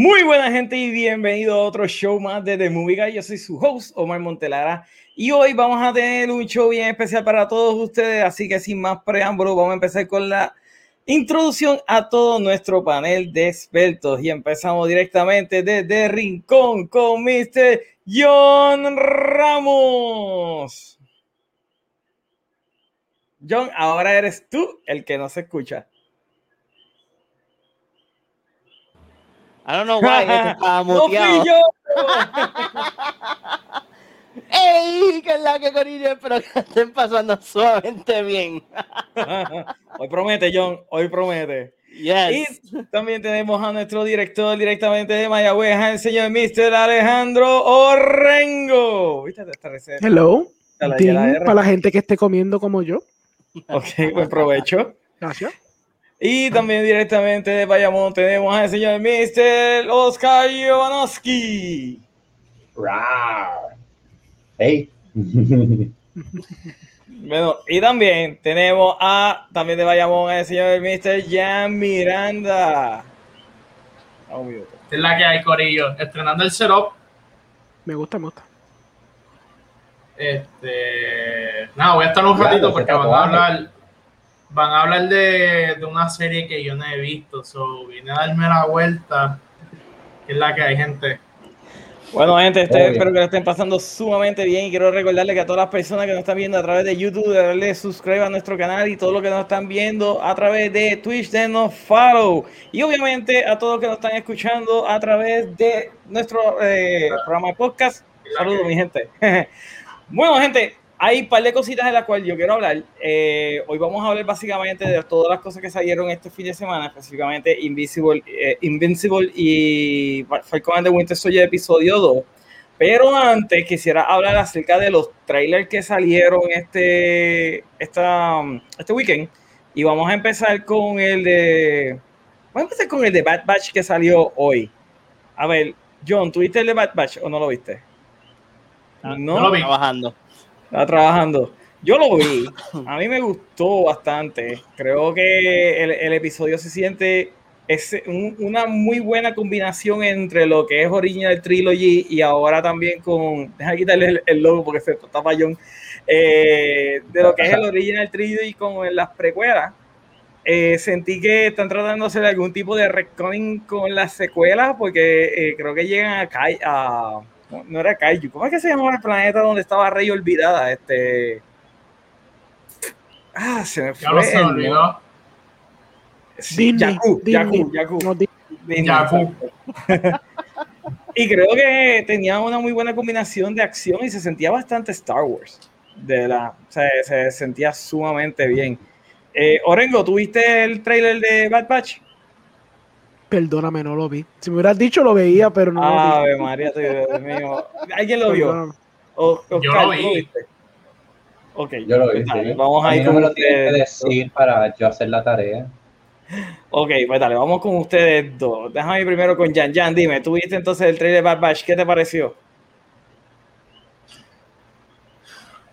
Muy buena gente y bienvenido a otro show más de The Movie Guy. Yo soy su host, Omar Montelara, y hoy vamos a tener un show bien especial para todos ustedes, así que sin más preámbulos, vamos a empezar con la introducción a todo nuestro panel de expertos y empezamos directamente desde Rincón con Mr. John Ramos. John, ahora eres tú el que no se escucha. I don't know why, estaba muteado. ¡No fui yo! ¡Ey! ¿Qué es la que corillo? Espero que estén pasando sumamente bien. hoy promete, John, hoy promete. Yes. Y también tenemos a nuestro director directamente de Mayagüez, el señor Mr. Alejandro Orrengo. ¿Viste esta receta? Hello. La- la- para la gente que esté comiendo como yo. Ok, buen provecho. Gracias. Y también directamente de Bayamón tenemos al señor Mr. Oscar Jovanovski. Rar. Hey. Bueno, y también tenemos a, también de Bayamón, al señor Mr. Jan Miranda. Minuto. Es la que hay, Corillo. Estrenando el setup. Me gusta, me gusta. Este. Nada, voy a estar un ratito lo porque van a hablar. Van a hablar de, de una serie que yo no he visto. So, vine a darme la vuelta. Que es la que hay, gente. Bueno, gente, este, espero que lo estén pasando sumamente bien y quiero recordarle que a todas las personas que nos están viendo a través de YouTube, de darle subscribe a nuestro canal y todo lo que nos están viendo a través de Twitch, denos follow. Y obviamente a todos los que nos están escuchando a través de nuestro eh, programa de podcast. Saludos, mi gente. bueno, gente, hay un par de cositas de las cuales yo quiero hablar. Eh, hoy vamos a hablar básicamente de todas las cosas que salieron este fin de semana, específicamente Invisible, eh, Invincible y Falcon and the Winter Soldier episodio 2. Pero antes quisiera hablar acerca de los trailers que salieron este, esta, este weekend. Y vamos a empezar con el de. Vamos a empezar con el de Bad Batch que salió hoy. A ver, John, ¿tuviste el de Bad Batch o no lo viste? No No, lo vi. Trabajando. Estaba trabajando. Yo lo vi, a mí me gustó bastante. Creo que el, el episodio se siente es un- una muy buena combinación entre lo que es Original Trilogy y ahora también con. Deja quitarle el, el logo porque se está fallón. eh, de lo que es el Original Trilogy con las precuelas. Eh, sentí que están tratando de algún tipo de retconning con las secuelas porque eh, creo que llegan a, a no, no era Kaiju, ¿cómo es que se llamaba el planeta donde estaba Rey olvidada? Este Ah, se me fue. Ya no se olvidó. Sí, Disney, Jakku, Disney. Jakku, Jakku. No, di- Disney, Jakku. exacto. y creo que tenía una muy buena combinación de acción y se sentía bastante Star Wars. De la, o sea, se sentía sumamente bien. Eh, Orengo, ¿tuviste el trailer de Bad Batch? Perdóname, no lo vi. Si me hubieras dicho, lo veía, pero no lo vi. María, Dios mío. ¿Alguien lo vio? Perdóname. O- Oscar, Yo lo ¿tú vi. viste? Ok, Yo lo vi. dale, sí. vamos a ir no con me lo tienes que decir para yo hacer la tarea. Ok, pues dale, vamos con ustedes dos. Déjame ir primero con Jan. Jan, dime, ¿tú viste entonces el trailer de Bad Batch? ¿Qué te pareció?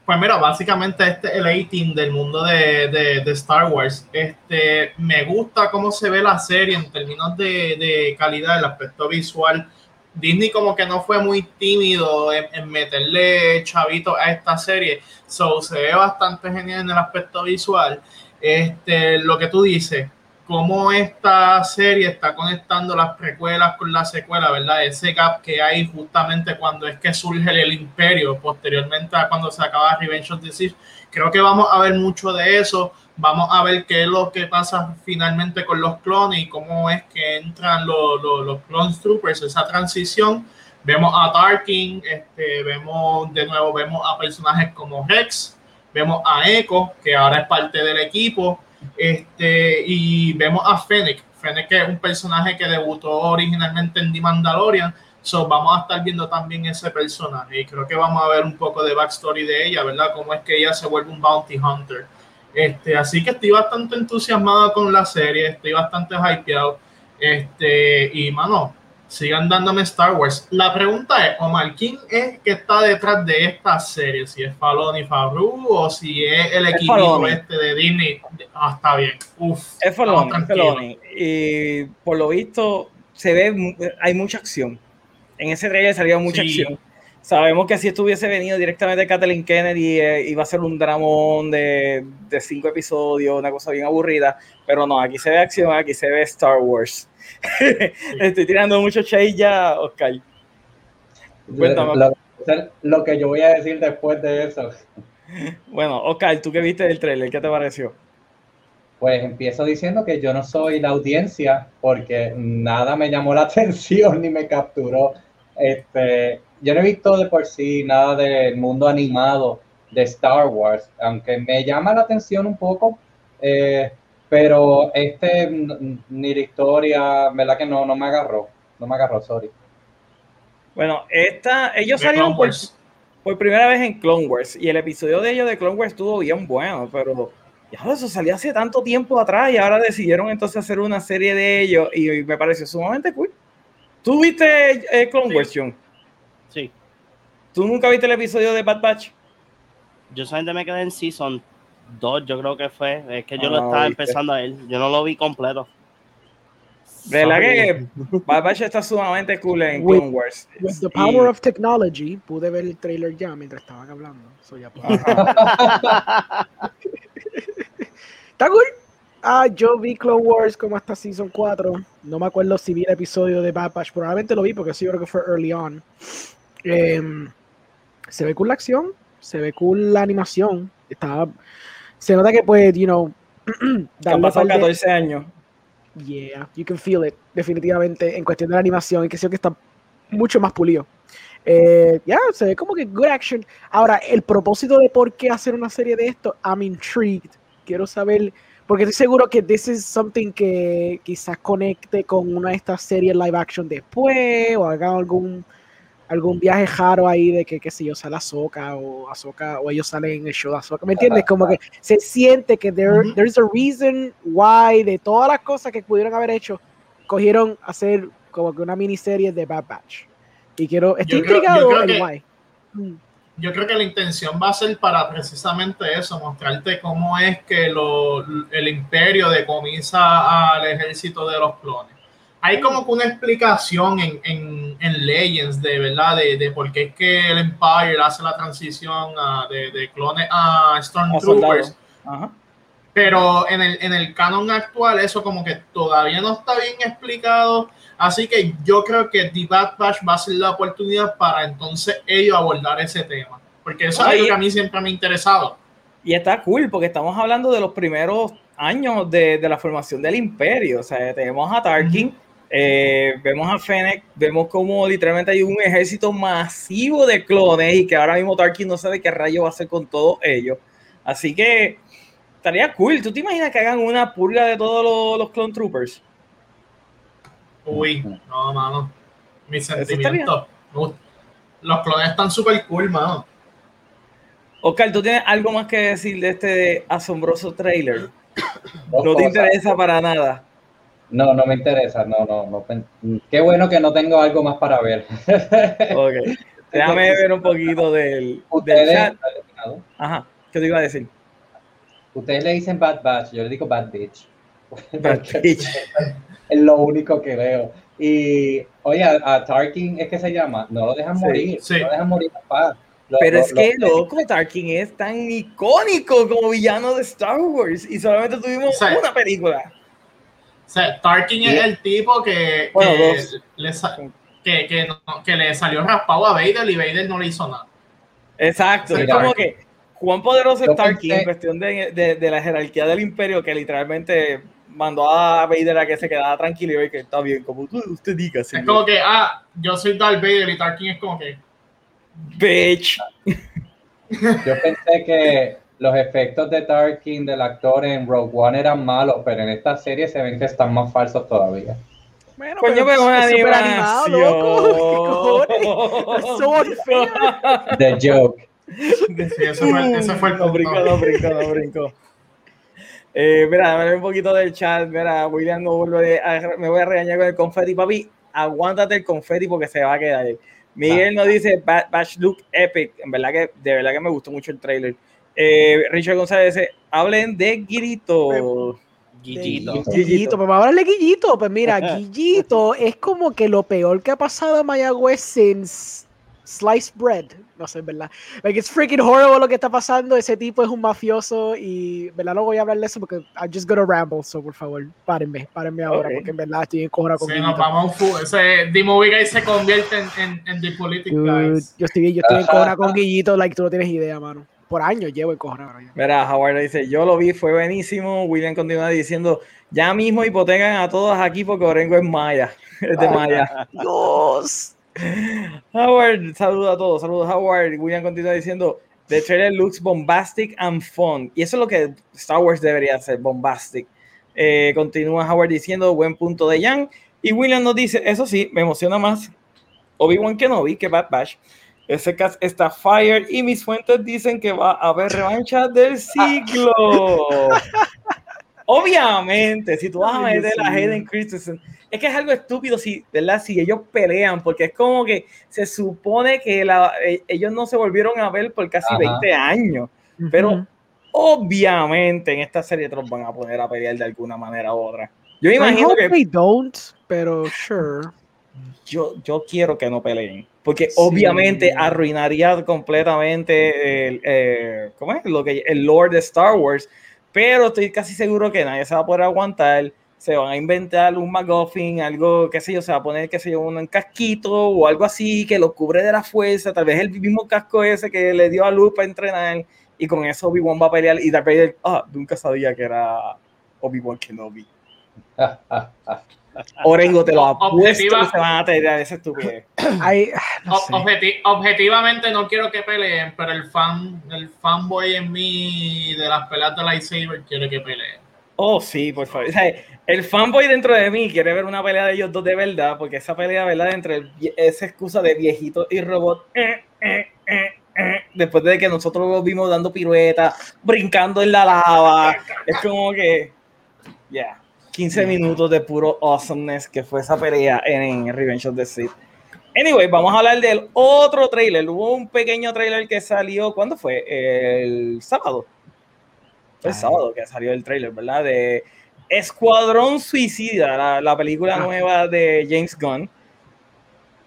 Pues mira, básicamente este es el A-Team del mundo de, de- de Star Wars. Este, me gusta cómo se ve la serie en términos de, de calidad, el aspecto visual. Disney como que no fue muy tímido en, en meterle chavito a esta serie. So, se ve bastante genial en el aspecto visual. Este, lo que tú dices, cómo esta serie está conectando las precuelas con la secuela, ¿verdad? Ese gap que hay justamente cuando es que surge el, imperio, posteriormente a cuando se acaba Revenge of the Sith. Creo que vamos a ver mucho de eso. Vamos a ver qué es lo que pasa finalmente con los clones y cómo es que entran los, los, los clone troopers, esa transición. Vemos a Tarkin, este, vemos de nuevo, vemos a personajes como Rex, vemos a Echo, que ahora es parte del equipo, este, y vemos a Fennec. Fennec es un personaje que debutó originalmente en The Mandalorian, so vamos a estar viendo también ese personaje y creo que vamos a ver un poco de backstory de ella, ¿verdad? Cómo es que ella se vuelve un bounty hunter. Este, así que estoy bastante entusiasmado con la serie, estoy bastante hypeado. Este, y mano, sigan dándome Star Wars. La pregunta es, Omar, ¿quién es que está detrás de esta serie? Si es Faloni Favreau o si es el equipo este de Disney. Ah, está bien. Uf, Es. Filoni. Y por lo visto, se ve, hay mucha acción. En ese trailer salió mucha Sí. acción. Sabemos que si esto hubiese venido directamente de Kathleen Kennedy, eh, iba a ser un dramón de, de cinco episodios, una cosa bien aburrida, pero no, aquí se ve acción, aquí se ve Star Wars. Estoy tirando mucho shade ya, Oscar. Cuéntame. Lo, lo que yo voy a decir después de eso, Bueno, Oscar, ¿tú qué viste del trailer? ¿Qué te pareció? pues empiezo diciendo que yo no soy la audiencia porque nada me llamó la atención ni me capturó. Este, yo no he visto de por sí nada del mundo animado de Star Wars, aunque me llama la atención un poco, eh, pero este ni la historia, verdad que no, no me agarró, no me agarró, sorry. Bueno, esta, ellos De salieron por, por primera vez en Clone Wars y el episodio de ellos de Clone Wars estuvo bien bueno, pero ya eso salió hace tanto tiempo atrás y ahora decidieron entonces hacer una serie de ellos y me pareció sumamente cool. ¿Tú viste eh, Clone Sí. Wars, John? ¿Tú nunca viste el episodio de Bad Batch? Yo solamente me quedé en Season 2, yo creo que fue. Es que yo Ah, lo estaba ¿viste? empezando a ver. Yo no lo vi completo. ¿Verdad que Bad Batch está sumamente cool en With- Clone Wars? With the Y- power of technology, pude ver el trailer ya mientras estaban hablando. Está cool. Ah, yo vi Clone Wars como hasta Season 4. No me acuerdo si vi el episodio de Bad Batch. Probablemente lo vi porque sí creo que fue early on. Em, se ve cool la acción. Se ve cool la animación. Está, se nota que pues, you know, Que han pasado par de- 14 años. Yeah, you can feel it, definitivamente, en cuestión de la animación y que sí que está mucho más pulido. Eh, ya, se ve como que good action. Ahora, el propósito de por qué hacer una serie de esto, I'm intrigued. Quiero saber, porque estoy seguro que this is something que quizás conecte con una de estas series live action después, o haga algún algún viaje raro ahí de que, qué sé yo, sale Ahsoka o Ahsoka, o ellos salen en el show de Ahsoka, ¿me entiendes? Como que se siente que there, Ujú. there's a reason why de todas las cosas que pudieron haber hecho, cogieron hacer como que una miniserie de Bad Batch. Y quiero, estoy Yo creo- yo intrigado creo en que- why. Mm. Yo creo que la intención va a ser para precisamente eso, mostrarte cómo es que lo- el imperio decomisa al ejército de los clones. Hay como que una explicación en, en, en Legends de verdad de, de por qué es que el Empire hace la transición a- de, de clones a Stormtroopers. Ajá. Pero en el, en el canon actual eso como que todavía no está bien explicado. Así que yo creo que The Bad Batch va a ser la oportunidad para entonces ellos abordar ese tema. Porque eso es Ahí- algo que a mí siempre me ha interesado. Y está cool porque estamos hablando de los primeros años de, de la formación del imperio. O sea, tenemos a Tarkin, eh, vemos a Fennec, vemos como literalmente hay un ejército masivo de clones y que ahora mismo Tarkin no sabe qué rayo va a hacer con todos ellos. Así que estaría cool. ¿Tú te imaginas que hagan una purga de todos los, los clone troopers? Uy, no, mano. Sentimientos. Uf, Los clones están súper cool, mano. Oscar, ¿tú tienes algo más que decir de este asombroso trailer? No te interesa para nada. No, no me interesa, no, no, no. Qué bueno que no tengo algo más para ver. Ok. Déjame ver un poquito del, del Ustedes, chat. Ajá. ¿Qué te iba a decir? ustedes le dicen Bad Batch, yo le digo Bad Bitch. Bad bitch. Es lo único que veo. Y, oye, a, a Tarkin es que se llama, no lo dejan Sí, morir, sí. no lo dejan morir en paz. Lo- Pero lo- es que lo- loco, Tarkin es tan icónico como villano de Star Wars y solamente tuvimos Sí. una película. O sea, Tarkin Sí. es el tipo que, Bueno, que le, que, que, no- que le salió raspado a Vader y Vader no le hizo nada. Exacto. Es como que Juan Poderoso es Tarkin en cuestión de, de- de la jerarquía del imperio que literalmente mandó a Vader a que se quedara tranquilo y que está bien, como tú, usted diga, Es señor. como que, ah, yo soy Darth Vader y Tarkin es como que, Bitch. Yo pensé que los efectos de Tarkin del actor en Rogue One eran malos, pero en esta serie se ven que están más falsos todavía. Bueno, Coño, pero una es súper animado, loco. ¿Qué. The joke. sí, ese fue, ese fue el No brincó, no brincó, no brincó. Eh, mira, dame un poquito del chat. Mira, William no vuelve a- me voy a regañar con el confeti, papi. Aguántate el confeti porque se va a quedar. Miguel nos dice Batch look epic. En verdad que, de verdad que me gustó mucho el trailer. Eh, Richard González dice: hablen de. Guillito. De Guillito, pues vamos a hablarle de Guillito. Pues mira, Guillito es como que lo peor que ha pasado a Mayagüez since sliced bread. No sé, ¿verdad? Like, it's freaking horrible lo que está pasando. Ese tipo es un mafioso y, ¿verdad? No voy a hablar de eso porque I'm just gonna ramble. So, por favor, párenme, párenme ahora Ok. porque en verdad estoy en cojona con Sí, Guillito. nos vamos ese The Movie Guy se convierte en, en, en The Politic Dude, Guys. yo estoy, yo estoy en cojona con Guillito, like, tú no tienes idea, mano. Por años llevo bro, ya. Mira, Howard dice, yo lo vi, fue buenísimo. William continúa diciendo, ya mismo hipotecan a todos aquí porque Orengo es Maya. Es de Maya. Dios. Howard, saludos a todos, saludos Howard. William continúa diciendo, the trailer looks bombastic and fun. Y eso es lo que Star Wars debería hacer, bombastic. Eh, continúa Howard diciendo, buen punto de Jan. Y William nos dice, eso sí, me emociona más Obi-Wan Kenobi que Bad Batch. Ese cast está fire y mis fuentes dicen que va a haber revancha del siglo. Obviamente, si tú vas a meter a. Hayden Christensen, es que es algo estúpido si, ¿verdad? Si ellos pelean, porque es como que se supone que la- eh, ellos no se volvieron a ver por casi Ajá. 20 años. Pero obviamente en esta serie te los van a poner a pelear de alguna manera u otra. Yo me I imagino hope que they don't, pero sure. yo, yo quiero que no peleen, porque Sí. obviamente arruinaría completamente el, eh, ¿cómo es? Lo que, el lore de Star Wars, pero estoy casi seguro que nadie se va a poder aguantar, se van a inventar un McGuffin, algo, qué sé yo, se va a poner, qué sé yo, un casquito o algo así que lo cubre de la fuerza, tal vez el mismo casco ese que le dio a Luke para entrenar, y con eso Obi-Wan va a pelear, y Darth Vader, ah, nunca sabía que era Obi-Wan Kenobi. Orengo, te lo apuesto que se van a tirar esa estupidez. No sé. objeti- objetivamente no quiero que peleen, pero el fan, el fanboy en mí de las peleas de lightsaber quiere que peleen. Oh, sí, por favor. O sea, el fanboy dentro de mí quiere ver una pelea de ellos dos de verdad, porque esa pelea, ¿verdad? Entre el esa excusa de viejito y robot, eh, eh, eh, eh, después de que nosotros los vimos dando piruetas, brincando en la lava, es como que, ya, 15 minutos de puro awesomeness que fue esa pelea en, Revenge of the Sith. Anyway, vamos a hablar del otro trailer. Hubo un pequeño trailer que salió, ¿cuándo fue? El sábado. Fue el Ay. sábado que salió el trailer, ¿verdad? De Escuadrón Suicida, la, la película Ah. nueva de James Gunn.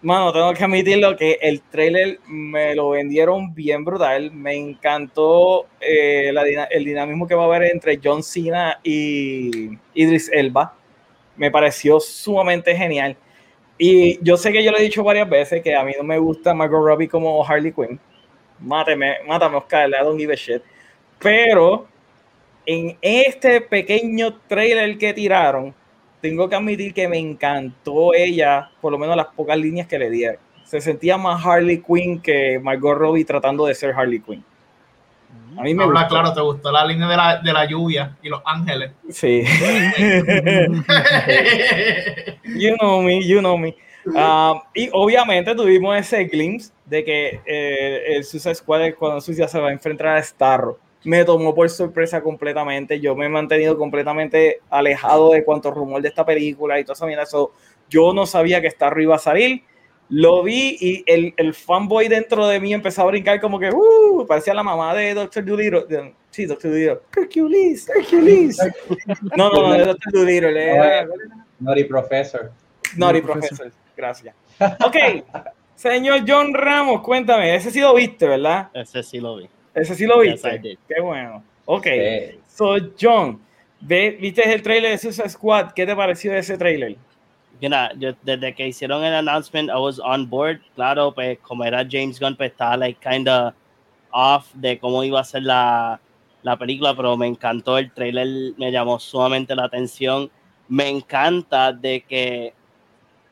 Mano, tengo que admitirlo que el trailer me lo vendieron bien brutal. Me encantó eh, el dinamismo que va a haber entre John Cena y Idris Elba. Me pareció sumamente genial. Y yo sé que yo lo he dicho varias veces que a mí no me gusta Margot Robbie como Harley Quinn. Máteme, mátame, Oscar, I don't give a shit. Pero en este pequeño trailer que tiraron, tengo que admitir que me encantó ella, por lo menos las pocas líneas que le dieron. Se sentía más Harley Quinn que Margot Robbie tratando de ser Harley Quinn. A mí me Habla gustó. claro, te gustó la línea de la, de la lluvia y los ángeles. Sí. you know me, you know me. Um, y obviamente tuvimos ese glimpse de que eh, el Suicide Squad cuando Suicide se va a enfrentar a Starro. Me tomó por sorpresa completamente. Yo me he mantenido completamente alejado de cuanto rumor de esta película y toda esa mierda. So, yo no sabía que Starro iba a salir. Lo vi y el, el fanboy dentro de mí empezó a brincar como que, uh, parecía la mamá de Doctor Dolittle. De- Sí, Doctor Dolittle. Hercules, Hercules. No, no, no, de Doctor Dolittle. era- Naughty Professor. Naughty. Professor. Gracias. Ok, señor John Ramos, cuéntame, ese sí lo viste, ¿verdad? Ese sí lo vi. Ese sí lo viste. Qué bueno. Ok, Sí. so John, ve- ¿viste el trailer de Suicide Squad? ¿Qué te pareció de ese trailer? Mira, yo desde que hicieron el announcement, I was on board. Claro, pues como era James Gunn, pues estaba like kinda off de cómo iba a ser la, la película, pero me encantó el trailer, me llamó sumamente la atención. Me encanta de que,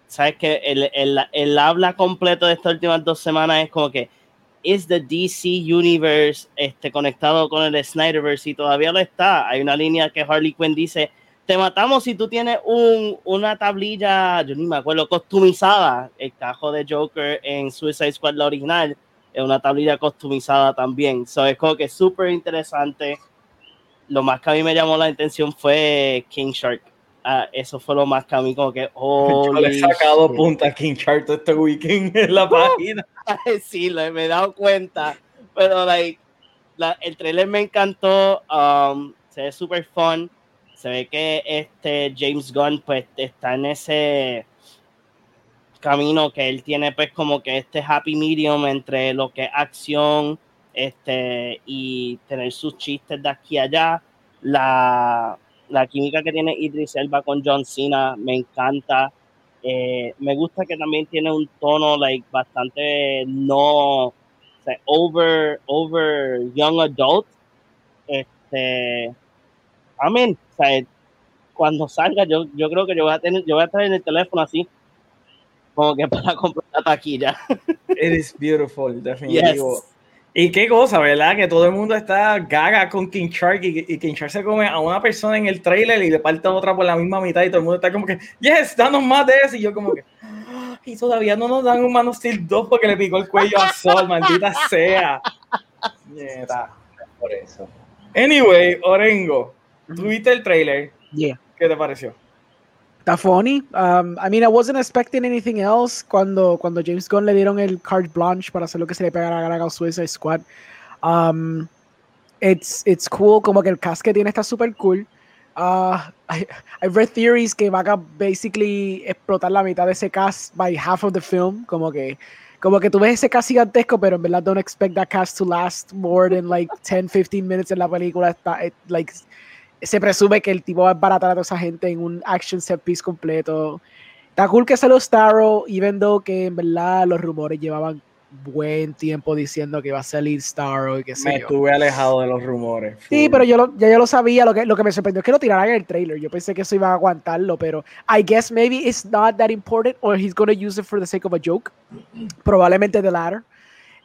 sabes que el, el, el habla completo de estas últimas dos semanas es como que is the DC Universe este, conectado con el Snyderverse y todavía lo está. Hay una línea que Harley Quinn dice te matamos si tú tienes un, una tablilla, yo ni me acuerdo, customizada. El cajo de Joker en Suicide Squad, la original, es una tablilla customizada también. So, es como que súper interesante. Lo más que a mí me llamó la atención fue King Shark. Ah, eso fue lo más que a mí como que... Yo le he sacado shit. punta a King Chart este weekend en la página. sí, lo, me he dado cuenta. Pero, like, la- el trailer me encantó. um, se ve súper fun. se ve que este James Gunn pues está en ese camino que él tiene pues como que este happy medium entre lo que es acción este y tener sus chistes de aquí a allá la, la química que tiene Idris Elba con John Cena me encanta eh, me gusta que también tiene un tono like bastante no over over young adult este amén o sea, cuando salga yo, yo creo que yo voy a tener yo voy a estar en el teléfono así como que para comprar la taquilla. It is beautiful, definitivo. Y qué cosa, ¿verdad? Que todo el mundo está gaga con King Shark y, y, King Shark se come a una persona en el trailer y le parte a otra por la misma mitad y todo el mundo está como que, yes, danos más de eso. Y yo como que, ah, y todavía no nos dan un Man of Steel 2 porque le picó el cuello a Sol, maldita sea. Por eso. Anyway, Orengo, ¿tuviste el trailer? Yeah. ¿Qué te pareció? Está funny. Um, I mean, I wasn't expecting anything else cuando, cuando James Gunn le dieron el carte blanche para hacer lo que se le pegara a la Suicide Squad. Um, it's, it's cool, como que el cast que tiene está super cool. Uh, I, I've read theories que va a basically explotar la mitad de ese cast by half of the film, como que como que tú ves ese cast gigantesco, pero en verdad don't expect that cast to last more than like 10, 15 minutes en la película. Está, it, like, se presume que el tipo va a baratar a toda esa gente en un action set piece completo. Está cool que salió Starro, even though que en verdad los rumores llevaban buen tiempo diciendo que iba a salir Starro y que Me estuve alejado de los rumores. Sí, pero yo lo, ya yo lo sabía. Lo que, lo que me sorprendió es que lo tiraran en el trailer. Yo pensé que eso iba a aguantarlo, pero I guess maybe it's not that important or he's to use it for the sake of a joke. Probablemente the latter.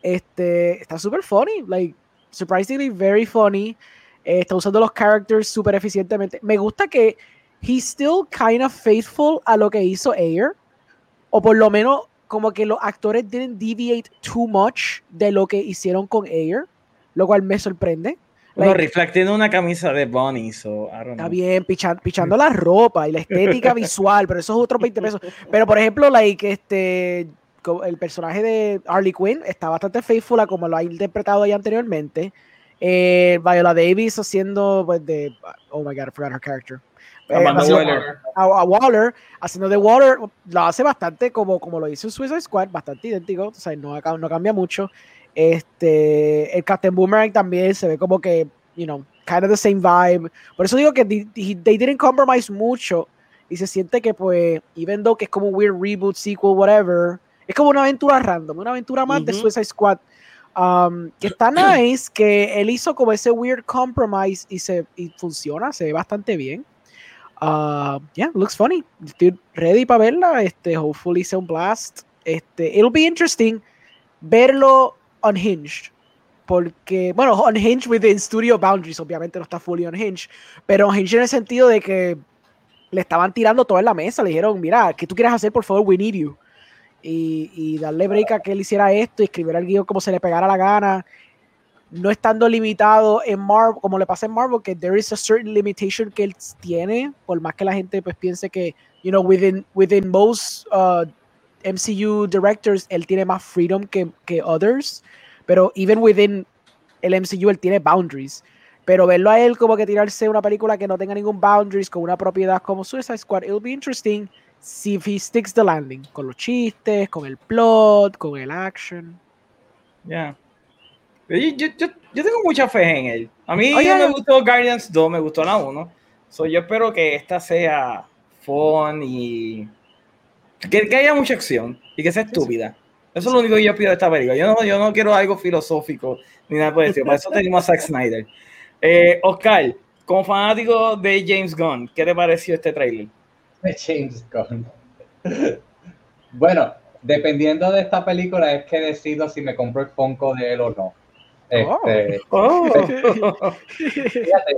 Este, está súper funny. Like, surprisingly very funny. Eh, está usando los characters súper eficientemente. Me gusta que he's still kind of faithful a lo que hizo Ayer. O por lo menos como que los actores didn't deviate too much de lo que hicieron con Ayer. Lo cual me sorprende. Like, no, reflectiendo una camisa de Bonnie, so I don't Está bien, pichando, pichando la ropa y la estética visual, pero eso es otros 20 pesos. Pero por ejemplo, like, este, el personaje de Harley Quinn está bastante faithful a como lo ha interpretado ya anteriormente. Eh, Viola Davis haciendo pues de oh my god I forgot her character eh, Waller. A, a, Waller haciendo de Waller lo hace bastante como, como lo hizo en Suicide Squad bastante idéntico o sea, no, no cambia mucho este el Captain Boomerang también se ve como que you know kind of the same vibe por eso digo que they, they didn't compromise mucho y se siente que pues even though que es como un weird reboot sequel whatever es como una aventura random una aventura más uh -huh. de Suicide Squad Um, que está nice, que él hizo como ese weird compromise y, se, y funciona, se ve bastante bien. Uh, yeah, looks funny. Estoy ready para verla. Este, hopefully sea un blast. Este, it'll be interesting verlo unhinged. Porque, bueno, unhinged within studio boundaries, obviamente no está fully unhinged, pero unhinged en el sentido de que le estaban tirando todo en la mesa. Le dijeron, mira, ¿qué tú quieres hacer? Por favor, we need you y, y, darle break a que él hiciera esto y escribir el guion como se le pegara la gana, no estando limitado en Marvel, como le pasa en Marvel, que there is a certain limitation que él tiene, por más que la gente pues piense que, you know, within, within most uh, MCU directors, él tiene más freedom que, que others, pero even within el MCU, él tiene boundaries. Pero verlo a él como que tirarse una película que no tenga ningún boundaries, con una propiedad como Suicide Squad, it'll be interesting si he sticks the landing, con los chistes, con el plot, con el action. Ya. Yeah. Yo, yo, yo, tengo mucha fe en él. A mí Oye, me gustó Guardians 2, me gustó la 1. So, yo espero que esta sea fun y que, que haya mucha acción y que sea estúpida. Eso es lo único que yo pido de esta película. Yo no, yo no quiero algo filosófico ni nada por eso. Para eso tenemos a Zack Snyder. Eh, Oscar, como fanático de James Gunn, ¿qué te pareció este trailer? de James Gunn. bueno, dependiendo de esta película es que decido si me compro el Funko de él o no. Este, oh. Oh. Fíjate,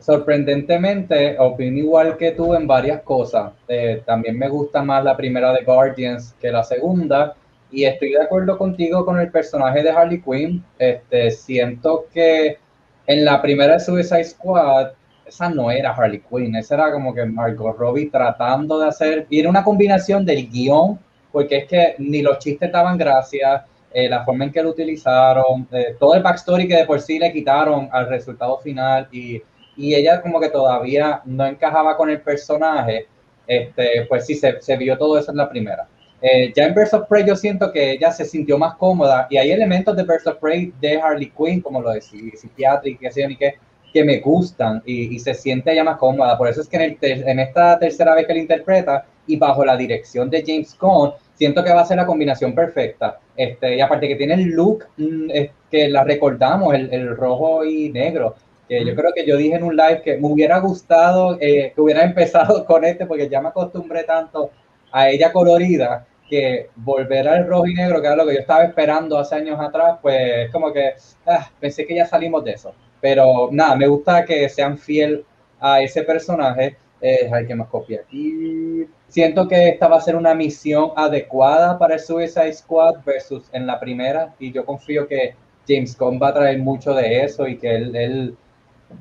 sorprendentemente, opino igual que tú en varias cosas. Eh, también me gusta más la primera de Guardians que la segunda. Y estoy de acuerdo contigo con el personaje de Harley Quinn. Este, siento que en la primera de Suicide Squad esa no era Harley Quinn, esa era como que Margot Robbie tratando de hacer, y era una combinación del guion, porque es que ni los chistes daban gracia, eh, la forma en que lo utilizaron, eh, todo el backstory que de por sí le quitaron al resultado final, y y ella como que todavía no encajaba con el personaje, este, pues sí, se, se vio todo eso en la primera. Eh, ya en Birds of Prey yo siento que ella se sintió más cómoda y hay elementos de Birds of Prey de Harley Quinn, como lo de psiquiátrica, que sé que, que me gustan y, y, se siente ella más cómoda. Por eso es que en, el en esta tercera vez que la interpreta y bajo la dirección de James Gunn, siento que va a ser la combinación perfecta. Este, y aparte que tiene el look mm, que la recordamos, el, el, rojo y negro. Que yo creo que yo dije en un live que me hubiera gustado eh, que hubiera empezado con este, porque ya me acostumbré tanto a ella colorida que volver al rojo y negro, que era lo que yo estaba esperando hace años atrás, pues como que ah, pensé que ya salimos de eso. Pero nada, me gusta que sean fiel a ese personaje. Eh, hay que más copia aquí. Siento que esta va a ser una misión adecuada para el Suicide Squad versus en la primera. Y yo confío que James Gunn va a traer mucho de eso y que él, él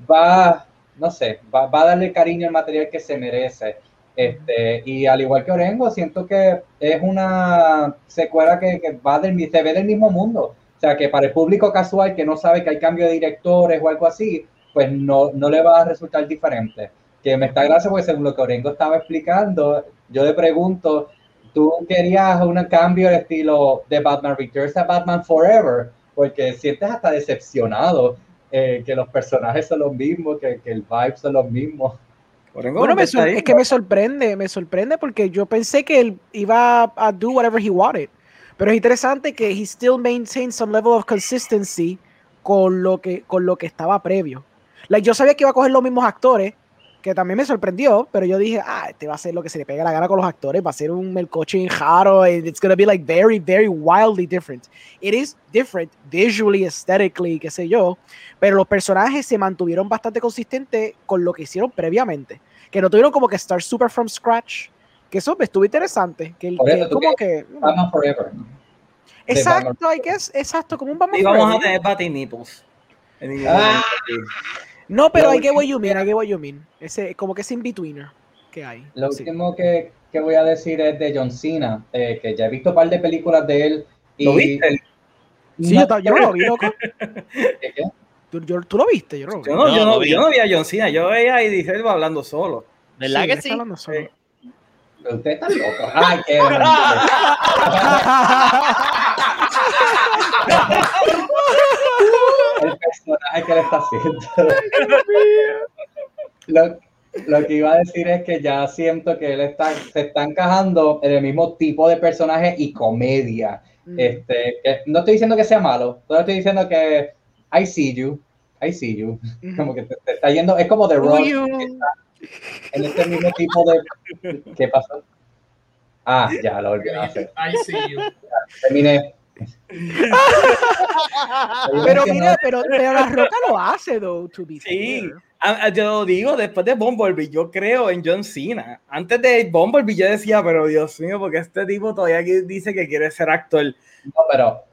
va, no sé, va, va, a darle cariño al material que se merece. Este, y al igual que Orengo, siento que es una secuela que, que va del, se ve del mismo mundo. O sea, que para el público casual que no sabe que hay cambio de directores o algo así, pues no, no le va a resultar diferente. Que me está gracia porque según lo que Orengo estaba explicando, yo le pregunto, ¿tú querías un cambio de estilo de Batman Returns a Batman Forever? Porque sientes hasta decepcionado eh, que los personajes son los mismos, que, que el vibe son los mismos. Bueno, me es que me sorprende, me sorprende porque yo pensé que él iba a do whatever he wanted. Pero es interesante que he still maintained some level of consistency con lo que, con lo que estaba previo. Like, yo sabía que iba a coger los mismos actores, que también me sorprendió, pero yo dije, ah, este va a ser lo que se le pega la gana con los actores, va a ser un melcoche jaro, and it's gonna be like very, very wildly different. It is different visually, aesthetically, qué sé yo, pero los personajes se mantuvieron bastante consistentes con lo que hicieron previamente, que no tuvieron como que start super from scratch, que eso me estuvo interesante, que, que como que... Batman Forever. Exacto, I guess, exacto, como un Batman Y vamos a tener Batman Nipples. Ah. No, pero hay que what you mean, hay que what you mean. Ese, como que es in-betweener que hay. Lo sí. último que, que, voy a decir es de John Cena, eh, que ya he visto un par de películas de él. Y... ¿Lo viste? Sí, no, yo, yo, no lo vi, loco. ¿Qué, qué? ¿Tú, yo, ¿Tú, lo viste? Yo, no, yo, no, yo, no, yo no vi a John Cena, yo veía a Eddie Elba hablando solo. ¿Verdad sí, que sí? Hablando solo. Sí. Usted está loco. Ay, qué el personaje que le está haciendo. lo, lo, que iba a decir es que ya siento que él está, se está encajando en el mismo tipo de personaje y comedia. Mm. Este, que, no estoy diciendo que sea malo, solo estoy diciendo que I see you, I see you. Mm. Como que te, te, está yendo, es como The Rock. En este mismo tipo de. ¿Qué pasó? Ah, ya lo olvidé. I see you. Terminé. pero mira, pero, pero, la roca lo hace, though, to be Sí, fair. yo lo digo, después de Bumblebee, yo creo en John Cena. Antes de Bumblebee, yo decía, pero Dios mío, porque este tipo todavía dice que quiere ser actor. No, pero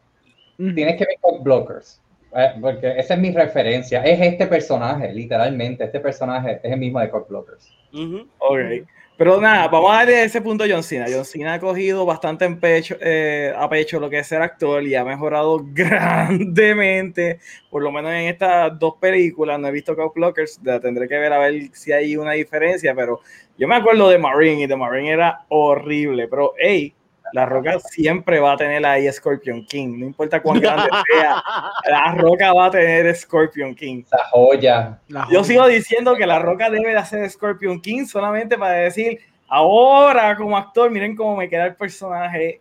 tienes que ver con Blockers. Eh, porque esa es mi referencia. Es este personaje, literalmente. Este personaje es el mismo de Cock Blockers. Uh -huh. Ok. Pero nada, vamos a darle ese punto a John Cena. John Cena ha cogido bastante en pecho, eh, a pecho lo que es ser actor y ha mejorado grandemente, por lo menos en estas dos películas. No he visto Cowblockers, la tendré que ver a ver si hay una diferencia, pero yo me acuerdo de Marine y de Marine era horrible. Pero, hey, la Roca siempre va a tener ahí Scorpion King, no importa cuán grande sea, la Roca va a tener Scorpion King. La joya. La joya. Yo sigo diciendo que la Roca debe de hacer Scorpion King solamente para decir, ahora como actor, miren cómo me queda el personaje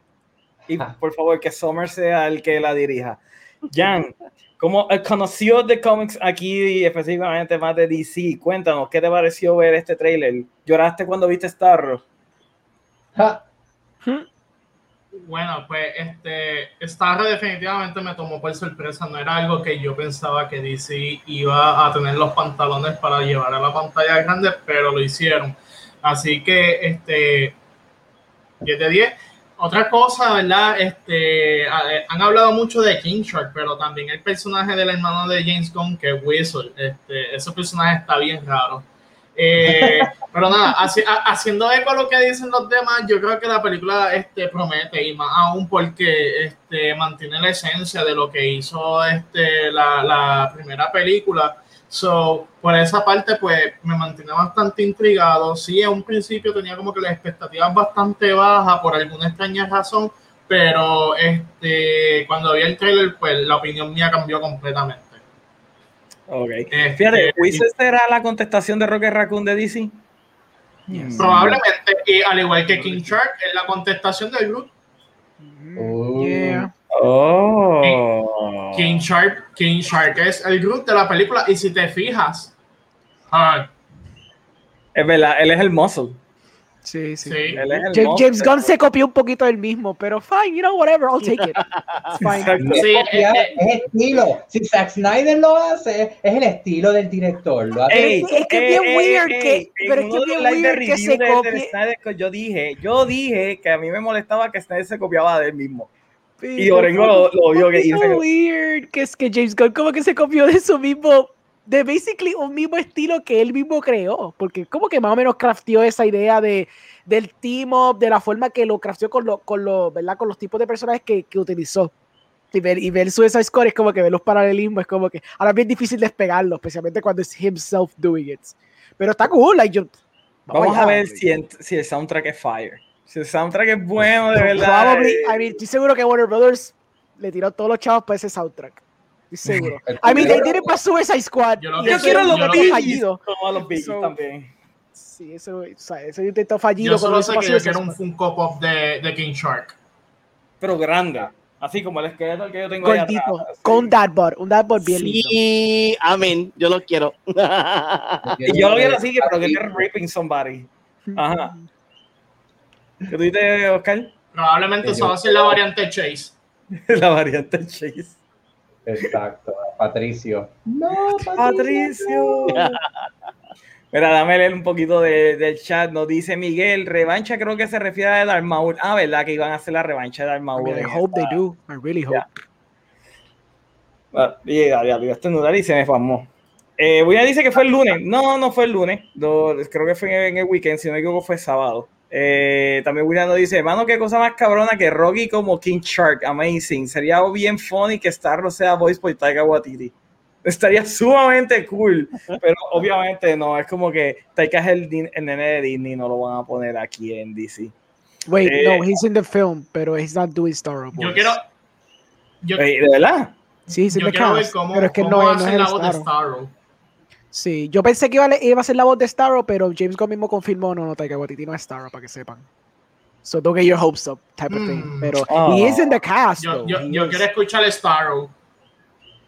y por favor que Summer sea el que la dirija. Jan, como conocido de cómics aquí específicamente más de DC, cuéntanos, ¿qué te pareció ver este trailer? ¿Lloraste cuando viste Starro? Ja. ¿Hmm? Bueno, pues este Starro definitivamente me tomó por sorpresa. No era algo que yo pensaba que DC iba a tener los pantalones para llevar a la pantalla grande, pero lo hicieron. Así que este 10 de 10. Otra cosa, ¿verdad? Este, han hablado mucho de King Shark, pero también el personaje del hermano de James Gunn, que es Whistle. Este, ese personaje está bien raro. Eh, pero nada, haci haciendo eco a lo que dicen los demás, yo creo que la película este, promete y más aún porque este, mantiene la esencia de lo que hizo este, la, la primera película. So, por esa parte, pues me mantenía bastante intrigado. Sí, en un principio tenía como que las expectativas bastante bajas por alguna extraña razón, pero este, cuando vi el trailer, pues la opinión mía cambió completamente. Ok. Este, Fíjate, ¿Wizard será la contestación de Rocket Raccoon de DC? Yes. Probablemente, y al igual que King Shark, es la contestación del Groot. Uh, Yeah. Oh. King Shark, King Shark es el Groot de la película, y si te fijas, ah, Es verdad, él es el muscle. Sí, sí. sí, Él es el James. James Gunn se copió un poquito del mismo, pero fine, you know, whatever, I'll take it. It's fine. Sí, copiar, eh, eh. es estilo. Si Zack Snyder lo hace, es el estilo del director. Lo hace Ey, es que es bien ey, weird ey, que- ey, pero es que es bien weird que se copie- yo dije, yo dije que a mí me molestaba que Snyder se copiaba de él mismo. Y Pero Orengo lo, lo vio que es dice so que- weird que es que James Gunn como que se copió de su mismo, de basically un mismo estilo que él mismo creó, porque como que más o menos crafteó esa idea de del team up, de la forma que lo crafteó con, lo, con, lo, ¿verdad? con los tipos de personajes que, que utilizó. Y ver, y ver Suicide Squad es como que ver los paralelismos, es como que ahora es bien difícil despegarlo, especialmente cuando es himself doing it. Pero está cool, like yo, Vamos a ver si, en- si el soundtrack es fire. Si el soundtrack es bueno, de verdad. Probably, eh, I mean, estoy seguro que Warner Brothers le tiró todos los chavos para ese soundtrack. Estoy seguro. I mean, they did it para Suicide Squad. Yo lo yo eso quiero los lo- fallido. Como a los Biggies So- también. Sí, eso, o sea, ese intento fallido. yo solo eso sé que yo quiero un Squad. Funko Pop de, de King Shark. Pero grande. Así como el esqueleto que yo tengo ahí Gordito, atrás. así. con Dadbot, un Dadbot bien lindo. Sí, amén, yo lo quiero. Y yo lo quiero así, que pero que esté ripping somebody. Ajá. ¿Qué tú dices, Oscar? Probablemente eso va a ser la variante Chase. La variante Chase. Exacto, Patricio. No, Patricio. Mira, dame leer un poquito de- del chat. Nos dice Miguel, revancha creo que se refiere a Darth Maul. Ah, ¿verdad? Que iban a hacer la revancha de Darth I, hope they do. I really hope. Ya. Ah, y ya, ya, a estornudar y se me formó. Eh, William dice que fue el lunes. No, no fue el lunes. No, creo que fue en el weekend, si no me equivoco fue sábado. Eh, también William nos dice, hermano, qué cosa más cabrona que Rocky como King Shark. Amazing. Sería bien funny que Starro sea voice por Taika Waititi. Estaría sumamente cool, pero obviamente no, es como que Taika es el, nene de Disney, no lo van a poner aquí en DC. Wait, Eh, no, he's in the film, pero he's not doing Star Wars. Yo quiero. Yo, Eh, ¿De verdad? Sí, he's in yo the quiero ver cast, cómo, pero es que cómo no, no es el la voz de Starro. Starro. Sí, yo pensé que iba a, iba a ser la voz de Starro, pero James Gunn mismo confirmó, no, no, Taika Waititi no es Starro, para que sepan. So don't get your hopes up, type of thing. Mm. Pero Oh. he is in the cast, Yo, yo, yo quiero escuchar a Starro.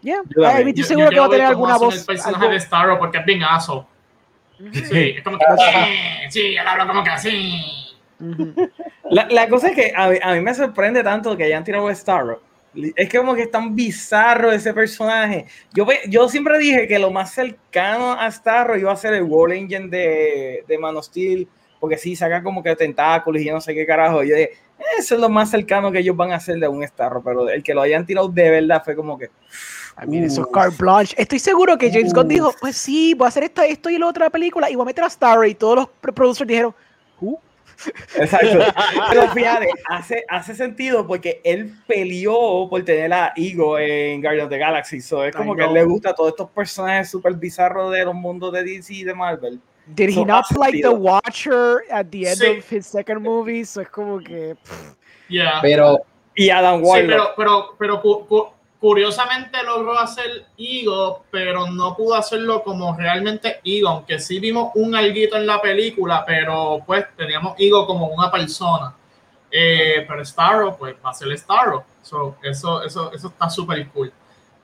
Yeah, Yo también. I mean, estoy Yo, seguro yo que va a tener alguna voz. el personaje algo- de Starro porque es bien aso. Sí, es como que. "Eh, Sí, él habla como que así. Ujú. La, la cosa es que a, a mí me sorprende tanto que hayan tirado a Starro. Es que como que es tan bizarro ese personaje. Yo, yo siempre dije que lo más cercano a Starro iba a ser el World Engine de, de Man of Steel, porque sí, saca como que tentáculos y yo no sé qué carajo. Yo dije, eso es lo más cercano que ellos van a hacer de un Starro, pero el que lo hayan tirado de verdad fue como que... I mean, eso es Uf. carte blanche. Estoy seguro que James Gunn dijo, pues sí, voy a hacer esto, esto y la película y voy a meter a Starro y todos los pro- producers dijeron, "Who?" Exacto. Pero fíjate, hace, hace sentido porque él peleó por tener a Ego en Guardians of the Galaxy. So, es como I que a él le gusta todos estos personajes súper bizarros de los mundos de DC y de Marvel. Did he So, not hace like the. Watcher at the end Sí. of his second movie? So es como que... pff, Yeah. Pero Y Adam Sí, Warlock. pero, pero, pero cu- curiosamente logró hacer Ego, pero no pudo hacerlo como realmente Ego, aunque sí vimos un alguito en la película, pero pues teníamos Ego como una persona. Eh, pero Starro, pues va a ser Starro. So, eso, eso, eso está súper cool.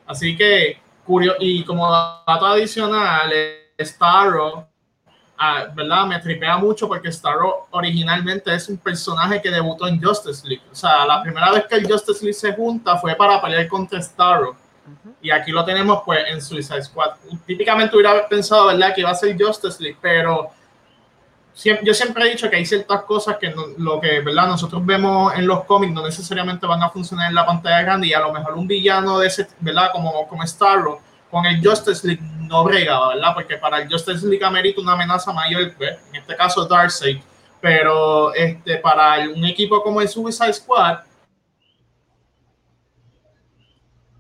Así que, curio y como dato adicional, eh, Starro, ah, ¿verdad? Me tripea mucho porque Starro originalmente es un personaje que debutó en Justice League. O sea, la primera vez que el Justice League se junta fue para pelear contra Starro. Y aquí lo tenemos pues en Suicide Squad. Típicamente hubiera pensado, ¿verdad? Que iba a ser Justice League, pero siempre, yo siempre he dicho que hay ciertas cosas que no- lo que, ¿verdad? Nosotros vemos en los cómics no necesariamente van a funcionar en la pantalla grande y a lo mejor un villano de ese, ¿verdad? Como, como Starro con el Justice League no bregaba, ¿verdad? Porque para el Justice League amerita una amenaza mayor, ¿ves? en este caso Darkseid, pero este, para el- un equipo como el Suicide Squad,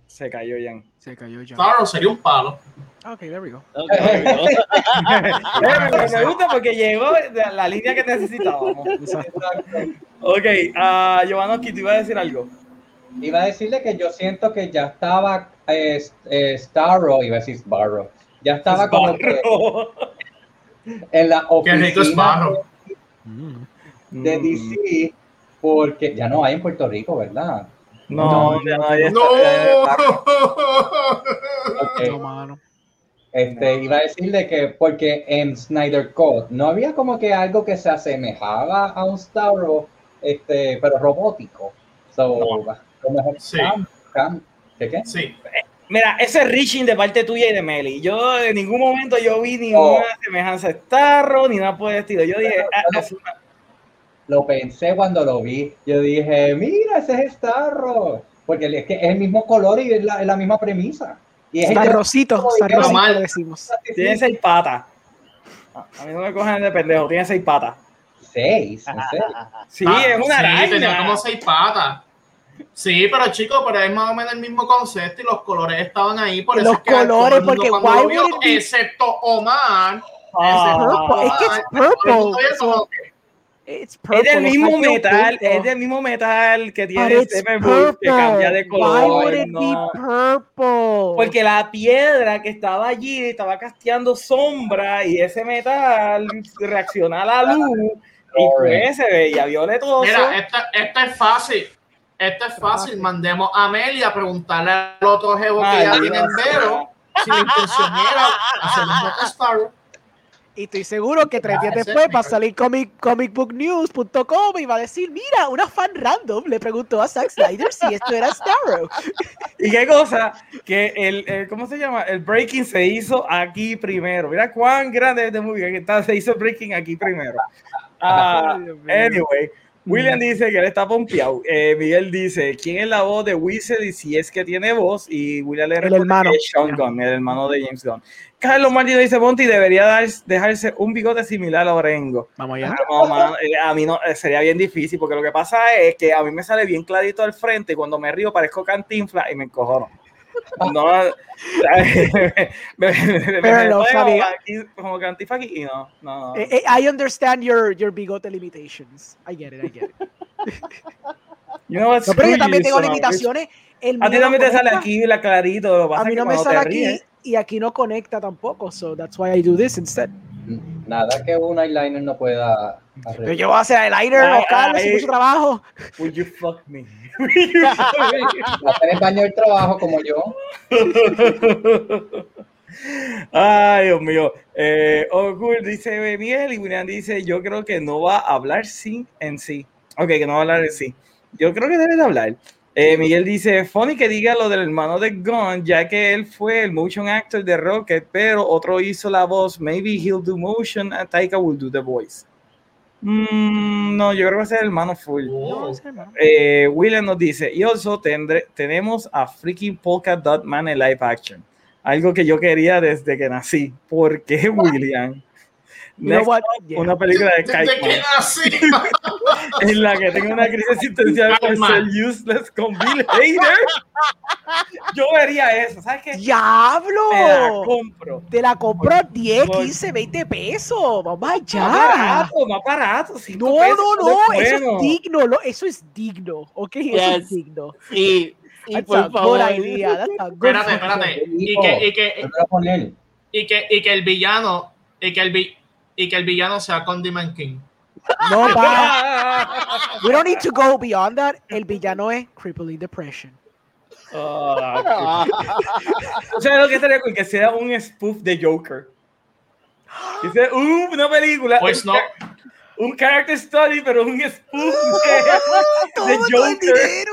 Se cayó Jan. Se cayó ya. Starro sería un palo. Ok, there we go. Ok, Eh, me, me gusta porque llegó la, la línea que necesitábamos. Ok, uh, Giovanni, te iba a decir algo. Iba a decirle que yo siento que ya estaba eh, eh, Starro, iba a decir Sparrow, ya estaba como que Barro. en la Qué rico es oficina barro. de DC, porque ya no hay en Puerto Rico, ¿verdad? No, ya no hay esta- ¡No! Ok. No, mano. Este, iba a decirle que porque en Snyder Code no había como que algo que se asemejaba a un Starro, este, pero robótico. So, Sí. Cam- Cam- ¿qué qué? Sí. Mira, ese es reaching de parte tuya y de Meli. Yo en ningún momento yo vi ni Oh. una semejanza a Starro ni nada por el estilo. Yo dije, ah, una- Lo pensé cuando lo vi. Yo dije, mira, ese es Starro. Porque es que es el mismo color y es la, es la misma premisa. Y es el Está de- rosito, está Pero rosito, mal. decimos. tiene seis patas. A a mí no me cogen de pendejo, tiene seis patas. Seis, en serio. Sí, Ah, es una sí, araña. tenía como seis patas. Sí, pero chicos, pero es más o menos el mismo concepto y los colores estaban ahí. Por eso Los es que colores, porque cuando why vio, would it be- excepto Omar. Ah. Purple, es que es purple, It's Es purple, del mismo metal, purple. es del mismo metal que tiene Steppenwolf, que cambia de purple. Why would color. it no. be purple? Porque la piedra que estaba allí estaba casteando sombra y ese metal reacciona a la luz y pues se veía violetoso. Mira, esto, esto es fácil. Esto es fácil. Mandemos a Amelia a preguntarle al otro jevo que ya tiene en Vero si la intención era hacer un poco Star. Y estoy seguro que tres días después es va a salir comic, comicbooknews.com y va a decir, mira, una fan random le preguntó a Zack Snyder si esto era Starro. Y qué cosa, que el, el- ¿cómo se llama? El breaking se hizo aquí primero. Mira cuán grande es de movie que está, se hizo el breaking aquí primero. Mío. anyway, William dice que él está pompeado. Eh, Miguel dice, ¿quién es la voz de Whistle y si es que tiene voz? Y William le responde hermano. que es Sean Gunn, el hermano de James Gunn. Carlos Martino dice, Monty debería dar- dejarse un bigote similar a Orengo. Vamos allá. No, mano, eh, a mí no, eh, sería bien difícil porque lo que pasa es que a mí me sale bien clarito al frente y cuando me río parezco cantinfla y me encojono. No, me, me, me- Pero me lo pongo sabía. aquí como cantinfla aquí y no, no, no. Eh, eh, I understand your, your bigote limitations. I get it, I get it. You know what, No, pero yo también tengo limitaciones. El. A ti mío no también te sale aquí la clarito, lo que pasa A mí que no me sale aquí ríes- y aquí no conecta tampoco. So that's why I do this instead. Nada que un eyeliner no pueda Pero yo voy a hacer Ay, Oscar, ay. hace mucho trabajo. Will you fuck me? Will you fuck me? Va a tener baño del trabajo como yo. Ay, Dios mío. Eh, Okur dice Miguel y William dice: Yo creo que no va a hablar sin en sí. Ok, que no va a hablar en sí. Yo creo que debe de hablar. Eh, Miguel dice: Funny que diga lo del hermano de Gunn, ya que él fue el motion actor de Rocket, pero otro hizo la voz. Maybe he'll do motion and Taika will do the voice. Mm, no, yo creo que va a ser el hermano full. Oh. Eh, William nos dice, y also tendré, tenemos a freaking Polka Dot Man en live action. Algo que yo quería desde que nací. ¿Por qué, William? You know Next what? up, Yeah. Una película de Kite en la que tengo una crisis existencial por ser useless con Bill Hader. Yo vería eso. ¿Sabes qué? Me la ¡Diablo! compro. Te la compró 10, Por- 15, 20 pesos. Vamos Más allá. barato, más barato. No, pesos, no, no. es Eso bueno. es digno. lo- Eso es digno. Ok, eso es Yes. digno. Y, y por favor. idea. Espérate, espérate. Y que, y que, y que, y que el villano, y que el, vi- y que el villano sea Condiment King. No, pa. We don't need to go beyond that. El villano es Crippling Depression. Ah, ¿Tú sabes lo que estaría cool? Que sea un spoof de Joker. Que sea uh, una película. Pues un, no. Un character study, pero un spoof de, de Joker.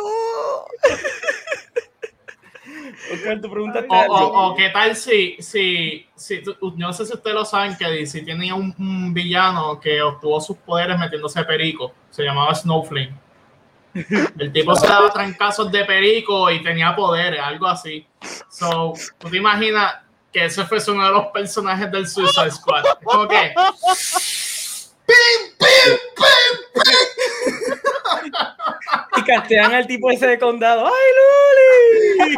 Oscar, tu pregunta O, o, o qué tal si, si, si no sé si ustedes lo saben que DC tenía un, un villano que obtuvo sus poderes metiéndose perico. Se llamaba Snowflake. El tipo se daba trancazos de perico y tenía poderes, algo así. So, tú te imaginas que ese fuese uno de los personajes del Suicide Squad. Es como que. ¡Pim, pim, pim, pim! Y castean al tipo ese de condado. ¡Ay, Luli!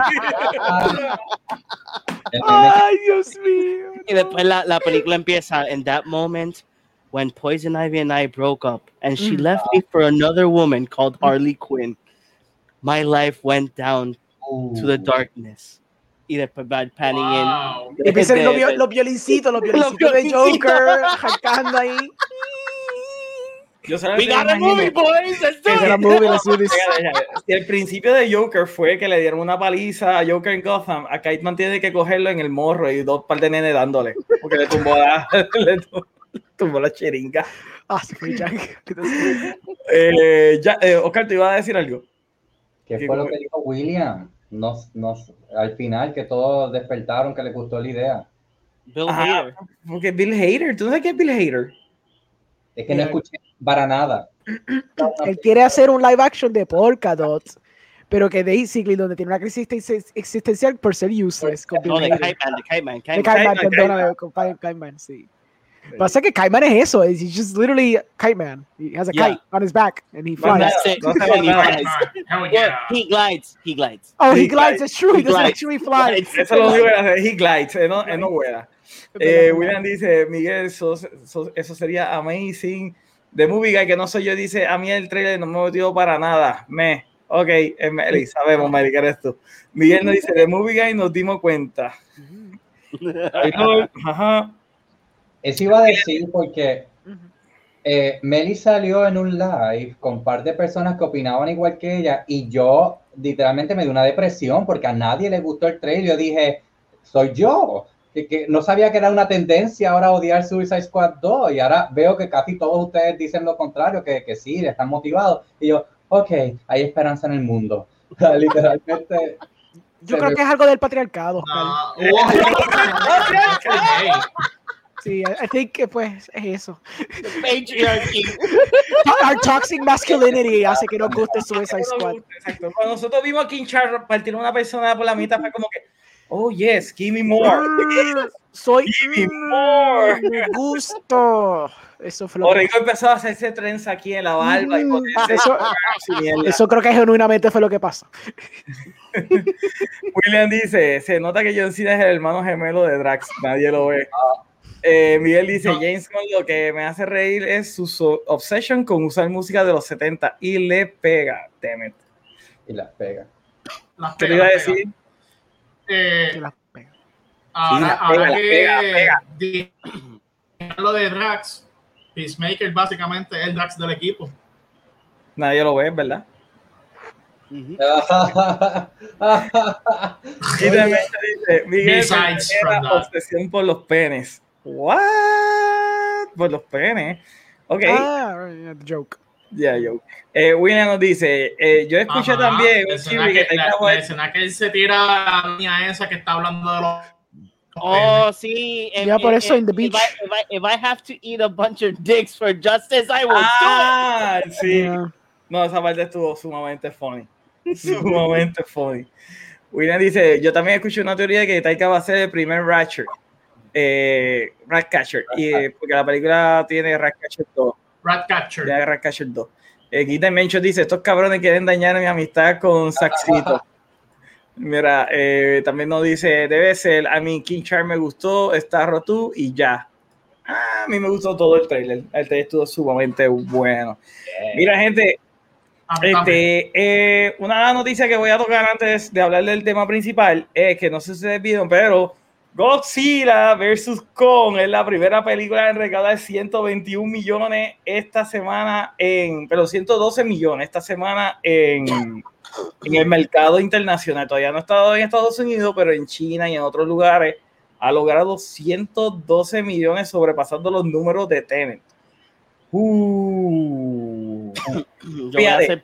Ay, Dios mío. Y después la, la película empieza, in that moment, when Poison Ivy and I broke up, and she Mm. left me for another woman called Harley Quinn, my life went down to the darkness. Y después va panning in. Wow. Y empiezan los, vio- de- los violincitos, los violincitos de. Joker, arrancando ahí. Yo We got a movie, boys. Era movie, this. Si el principio de Joker fue que le dieron una paliza a Joker en Gotham, a Kiteman tiene que cogerlo en el morro y dos par de nenes dándole, porque le tumbó la, le tu- tumbó la cheringa. Ah, se fue Jack. Eh, ya, eh, Oscar, te iba a decir algo. ¿Qué ¿Qué fue lo que dijo William? No, no, al final que todos despertaron que les gustó la idea. Bill Ajá. Hader. Porque Bill Hader, ¿tú no sabes qué es Bill Hader? Es que no escuché para nada. Él quiere hacer un live action de Polkadot, pero que basically donde tiene una crisis existen- existencial por ser useless. No, de Hader. Kite Man, de Kite Man. Kite De Man. Kite Man, Kite Man, perdóname, con Kite Kite Man, sí. Pasa que Kite Man es eso, es he's just literally Kite Man. He has a Yeah. kite on his back and he flies. That's it. he flies. Hell yeah. he glides. He glides. Oh, he He glides, it's true, he, He doesn't glides. actually fly. Eso es lo hace, he glides, él no, él no vuela. Eh, William dice, Miguel, eso, eso- eso sería amazing. The Movie Guy, que no soy yo, dice, a mí el trailer no me motivó para nada. Me. Ok, Meli, sabemos, Meli, que eres tú. Miguel nos dice, The Movie Guy nos dimos cuenta. No, Ajá. Eso iba a decir porque eh, Meli salió en un live con un par de personas que opinaban igual que ella y yo literalmente me dio una depresión porque a nadie le gustó el trailer. Yo dije, soy yo. Que, que no sabía que era una tendencia ahora odiar Suicide Squad 2 y ahora veo que casi todos ustedes dicen lo contrario, que, que sí, están motivados. Y yo, ok, hay esperanza en el mundo. Literalmente. Yo creo me- que es algo del patriarcado. No, Sí, I, I think que pues es eso. Patriarchy. Our toxic masculinity hace que nos guste Suicide Squad. Exacto. Cuando nosotros vimos a King Charles partir una persona por la mitad, fue como que, oh yes, give me more. Mm, Soy Give me more. me gusto. Eso fue lo que Origo empezó a hacerse trenza aquí en la barba y Mm, ponerse eso- mierda. Eso creo que genuinamente fue lo que pasó. William dice, se nota que John Cena es el hermano gemelo de Drax, nadie lo ve. Eh, Miguel dice, No. James Gunn lo que me hace reír es su so- obsession con usar música de los 70 y le pega, damn it. Y las pega. las ¿Qué te iba a las pega. decir? Eh, Que la pega. Ahora, Sí, ahora pega, que pega, pega. lo de Drax, Peacemaker básicamente es el Drax del equipo. Nadie lo ve, ¿verdad? Ujú. Y también dice, Miguel era obsesión por los penes. What? Por los penes. Ok. Ah, right, yeah, the joke. Ya, yo. Eh, William nos dice, eh, yo escuché Ajá, también la escena que que, la, Taika la escena que él se tira a la niña esa que está hablando de los. Oh, sí. if- Ya, por if- eso in the if beach. I, if, I, if I have to eat a bunch of dicks for justice, I will Ah, sí. Yeah. No, esa parte estuvo sumamente funny. Sumamente funny. William dice, yo también escuché una teoría de que Taika va a ser el primer Ratchet. Eh, Ratcatcher. Y, eh, porque la película tiene Ratcatcher 2. Ratcatcher. Ya Ratcatcher 2. Eh, Guita Mencho dice, estos cabrones quieren dañar mi amistad con Saxito. Mira, eh, también nos dice, debe ser, a mí King Charm me gustó, está roto y ya. Ah, a mí me gustó todo el trailer. El trailer estuvo sumamente bueno. Mira, gente, A mí también. este, eh, una noticia que voy a tocar antes de hablar del tema principal es que no sé si ustedes vieron, pero Godzilla vs. Kong es la primera película en recaudar 121 millones esta semana en, pero 112 millones esta semana en, en el mercado internacional. Todavía no ha estado en Estados Unidos, pero en China y en otros lugares ha logrado 112 millones sobrepasando los números de Tenet. Uh. Yo voy a hacer.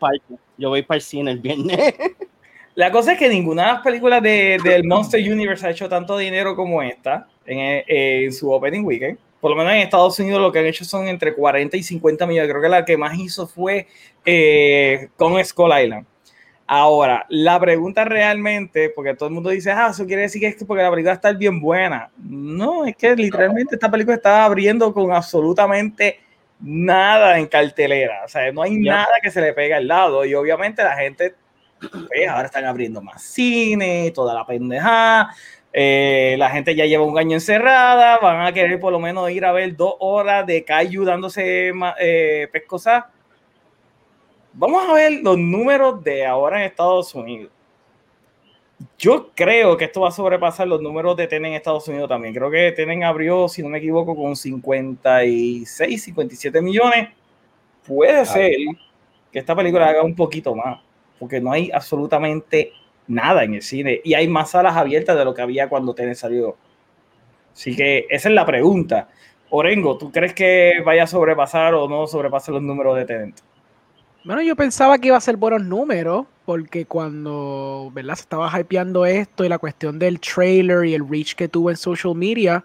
Yo voy para el cine el viernes. La cosa es que ninguna de las películas de, del Monster Universe ha hecho tanto dinero como esta en, eh, en su opening weekend. Por lo menos en Estados Unidos lo que han hecho son entre 40 y 50 millones. Creo que la que más hizo fue eh, con Skull Island. Ahora, la pregunta realmente, porque todo el mundo dice, ah, eso quiere decir que es que porque la película está bien buena. No, es que literalmente esta película está abriendo con absolutamente nada en cartelera. O sea, no hay nada que se le pegue al lado. Y obviamente la gente pues ahora están abriendo más cine, toda la pendejada, Eh, la gente ya lleva un año encerrada, van a querer por lo menos ir a ver dos horas de Kaiju dándose eh, pescosas. Vamos a ver los números de ahora en Estados Unidos. Yo creo que esto va a sobrepasar los números de Tenen en Estados Unidos también. Creo que Tenen abrió, si no me equivoco, con 56, 57 millones. Puede ser que esta película haga un poquito más, porque no hay absolutamente nada en el cine y hay más salas abiertas de lo que había cuando Tenet salió. Así que esa es la pregunta. Orengo, ¿tú crees que vaya a sobrepasar o no sobrepasar los números de Tenet? Bueno, yo pensaba que iba a ser buenos números, porque cuando ¿verdad? se estaba hypeando esto y la cuestión del trailer y el reach que tuvo en social media,